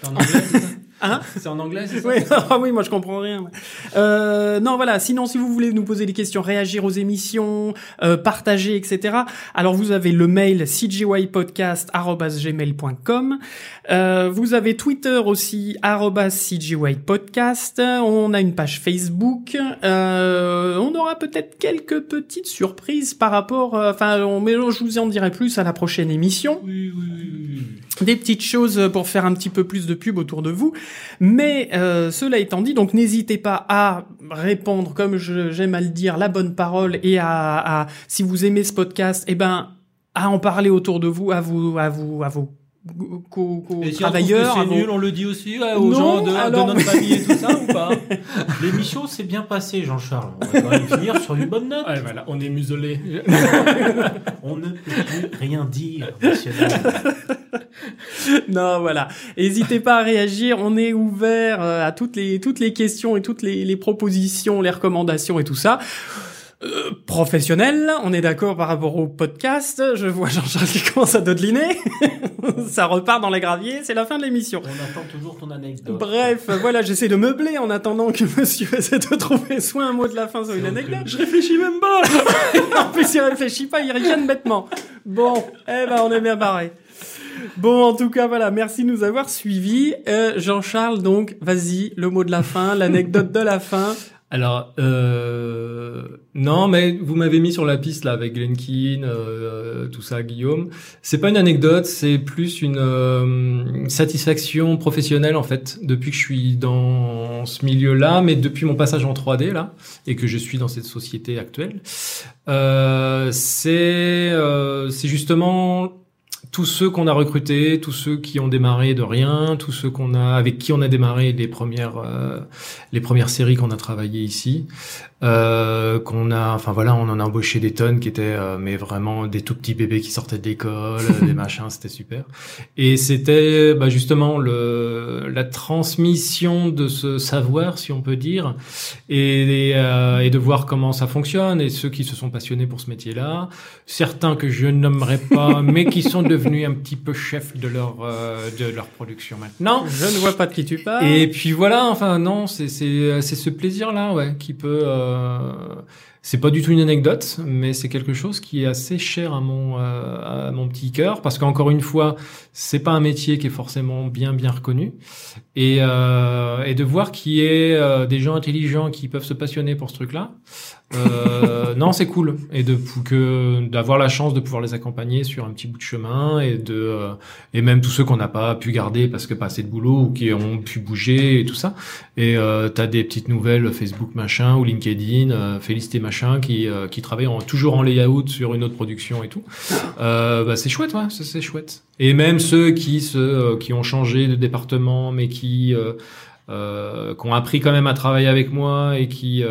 C'est en anglais, c'est ça
Hein
C'est en anglais, c'est ça
Oui, ah oui, moi je comprends rien. Euh, non, voilà. Sinon, si vous voulez nous poser des questions, réagir aux émissions, euh, partager, etc. Alors, vous avez le mail cgypodcast@gmail.com. Euh, vous avez Twitter aussi @cgypodcast. On a une page Facebook. Euh, on aura peut-être quelques petites surprises par rapport. Enfin, on, mais je vous en dirai plus à la prochaine émission
Oui, oui, oui, oui.
Des petites choses pour faire un petit peu plus de pub autour de vous. Mais euh, cela étant dit, donc n'hésitez pas à répondre, comme j'aime à le dire, la bonne parole et à, à- si vous aimez ce podcast, eh ben à en parler autour de vous, à vous, à vous, à vos
Et si
travailleurs.
c'est
vos-
nul, on le dit aussi ouais, aux
Non,
gens de, notre famille et tout ça ou pas
L'émission s'est bien passée, Jean-Charles. On va quand même finir sur une bonne note.
Ouais, voilà, on est muselé.
On ne peut plus rien dire, monsieur.
Non, voilà. N'hésitez pas à réagir. On est ouvert euh, à toutes les toutes les questions et toutes les, les propositions, les recommandations et tout ça. Euh, professionnel, on est d'accord par rapport au podcast. Je vois Jean-Charles qui commence à dodeliner. ça repart dans les graviers. C'est la fin de l'émission.
On attend toujours ton anecdote.
Bref, voilà, j'essaie de meubler en attendant que monsieur essaie de trouver soit un mot de la fin, soit une anecdote. Je réfléchis même pas. en plus, il réfléchit pas, il ricane bêtement. Bon, eh ben, on est bien barré. Bon, en tout cas, voilà, merci de nous avoir suivis. Euh, Jean-Charles, donc, vas-y, le mot de la fin, l'anecdote de la fin.
Alors, euh, non, mais vous m'avez mis sur la piste là avec Glenn Keane, euh, tout ça, Guillaume. C'est pas une anecdote, c'est plus une euh, satisfaction professionnelle en fait. Depuis que je suis dans ce milieu-là, mais depuis mon passage en 3D là, et que je suis dans cette société actuelle, euh, c'est euh, c'est justement tous ceux qu'on a recrutés, tous ceux qui ont démarré de rien, tous ceux qu'on a avec qui on a démarré les premières euh, les premières séries qu'on a travaillées ici, euh, qu'on a, enfin voilà, on en a embauché des tonnes qui étaient, euh, mais vraiment des tout petits bébés qui sortaient de l'école, euh, des machins, c'était super. Et c'était bah, justement le la transmission de ce savoir, si on peut dire, et, et, euh, et de voir comment ça fonctionne et ceux qui se sont passionnés pour ce métier-là, certains que je nommerai pas, mais qui sont devenus un petit peu chefs de leur euh, de leur production maintenant.
Je ne vois pas de qui tu parles.
Et puis voilà, enfin non, c'est c'est c'est ce plaisir là, ouais, qui peut. Euh, c'est pas du tout une anecdote, mais c'est quelque chose qui est assez cher à mon euh, à mon petit cœur parce qu'encore une fois, c'est pas un métier qui est forcément bien bien reconnu et euh, et de voir qu'il y ait euh, des gens intelligents qui peuvent se passionner pour ce truc-là. Euh, non, c'est cool et de que d'avoir la chance de pouvoir les accompagner sur un petit bout de chemin et de euh, et même tous ceux qu'on n'a pas pu garder parce que pas assez de boulot ou qui ont pu bouger et tout ça. Et euh, t'as des petites nouvelles Facebook machin ou LinkedIn, euh, Félicité machin qui euh, qui travaillent en- toujours en layout sur une autre production et tout. Euh, bah, c'est chouette, ouais, c'est chouette. Et même ceux qui se qui ont changé de département mais qui euh, qui ont appris quand même à travailler avec moi et qui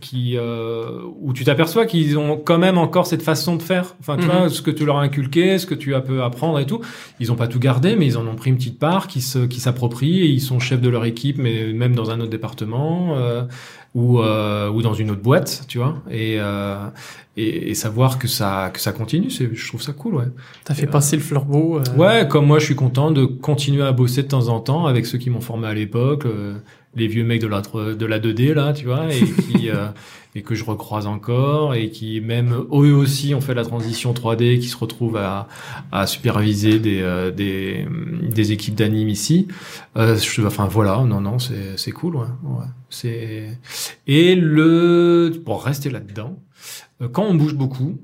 qui euh, où tu t'aperçois qu'ils ont quand même encore cette façon de faire. Enfin, tu
Mhm.
vois, ce que tu leur as inculqué, ce que tu as pu apprendre et tout. Ils ont pas tout gardé, mais ils en ont pris une petite part qui se qui s'approprient et ils sont chefs de leur équipe, mais même dans un autre département euh, ou euh, ou dans une autre boîte, tu vois. Et euh, et, et savoir que ça que ça continue, c'est je trouve ça cool, ouais.
T'as fait
Et,
passer le flambeau. euh,
Ouais, comme moi, je suis content de continuer à bosser de temps en temps avec ceux qui m'ont formé à l'époque, euh, les vieux mecs de la de la 2D là, tu vois, et qui euh, et que je recroise encore et qui même eux aussi ont fait la transition 3D, qui se retrouvent à, à superviser des euh, des des équipes d'anime ici. Euh, je, enfin voilà, non non, c'est c'est cool, ouais. ouais. C'est et le pour rester là-dedans, euh, quand on bouge beaucoup,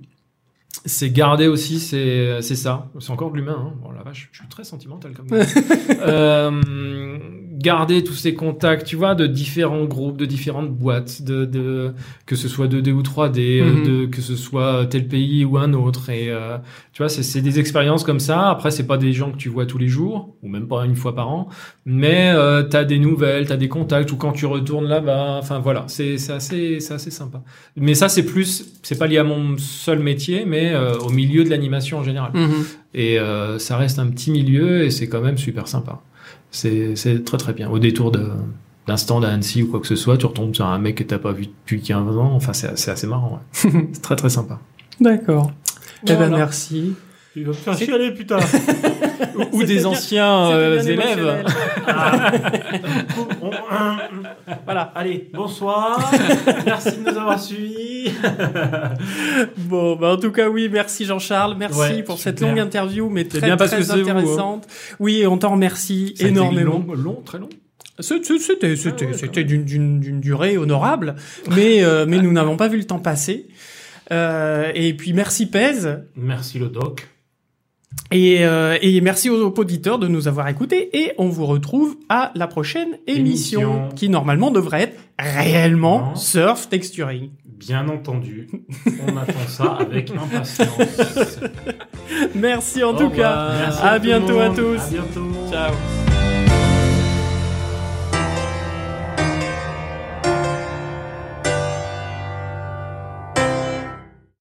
c'est garder aussi, c'est c'est ça. C'est encore de l'humain. Hein. Bon, la vache, je suis très sentimental comme gars. euh, garder tous ces contacts, tu vois, de différents groupes, de différentes boîtes, de, de que ce soit 2D ou 3D, euh,
Mhm.
de que ce soit tel pays ou un autre. Et euh, tu vois, c'est des expériences comme ça. Après, c'est pas des gens que tu vois tous les jours ou même pas une fois par an, mais euh, t'as des nouvelles, t'as des contacts ou quand tu retournes là-bas. Enfin voilà, c'est c'est assez c'est assez sympa. Mais ça, c'est plus, c'est pas lié à mon seul métier, mais euh, au milieu de l'animation en général.
mhm.
Et euh, ça reste un petit milieu et c'est quand même super sympa. C'est c'est très très bien. Au détour de d'un stand à Annecy ou quoi que ce soit, tu retombes sur un mec que t'as pas vu depuis 15 ans. Enfin, c'est c'est assez marrant. Ouais. c'est très très sympa.
D'accord. Eh ben merci.
Tu vas me faire chialer, putain.
Ou, des anciens euh, élèves.
Ah. On-
Voilà.
Allez, bonsoir. Merci de nous avoir suivis.
Bon, bah en tout cas, oui, merci Jean-Charles, merci
Ouais,
pour
super.
cette longue interview, mais très,
bien parce
très
que c'est vous, hein.
intéressante. Oui, on t'en remercie
Ça
énormément.
Long, long, très long.
C'était,
Ah ouais,
d'une, durée honorable, mais, euh, mais nous n'avons pas vu le temps passer. Euh, et puis merci Pez,
Merci le doc.
Et, euh, et merci aux auditeurs de nous avoir écoutés, et on vous retrouve à la prochaine émission,
Émission.
qui normalement devrait être réellement
Non.
surf texturing.
Bien entendu. On attend ça avec impatience.
Merci en
Au
tout
revoir.
cas.
Merci
À
tout
bientôt à tous.
À bientôt.
Ciao.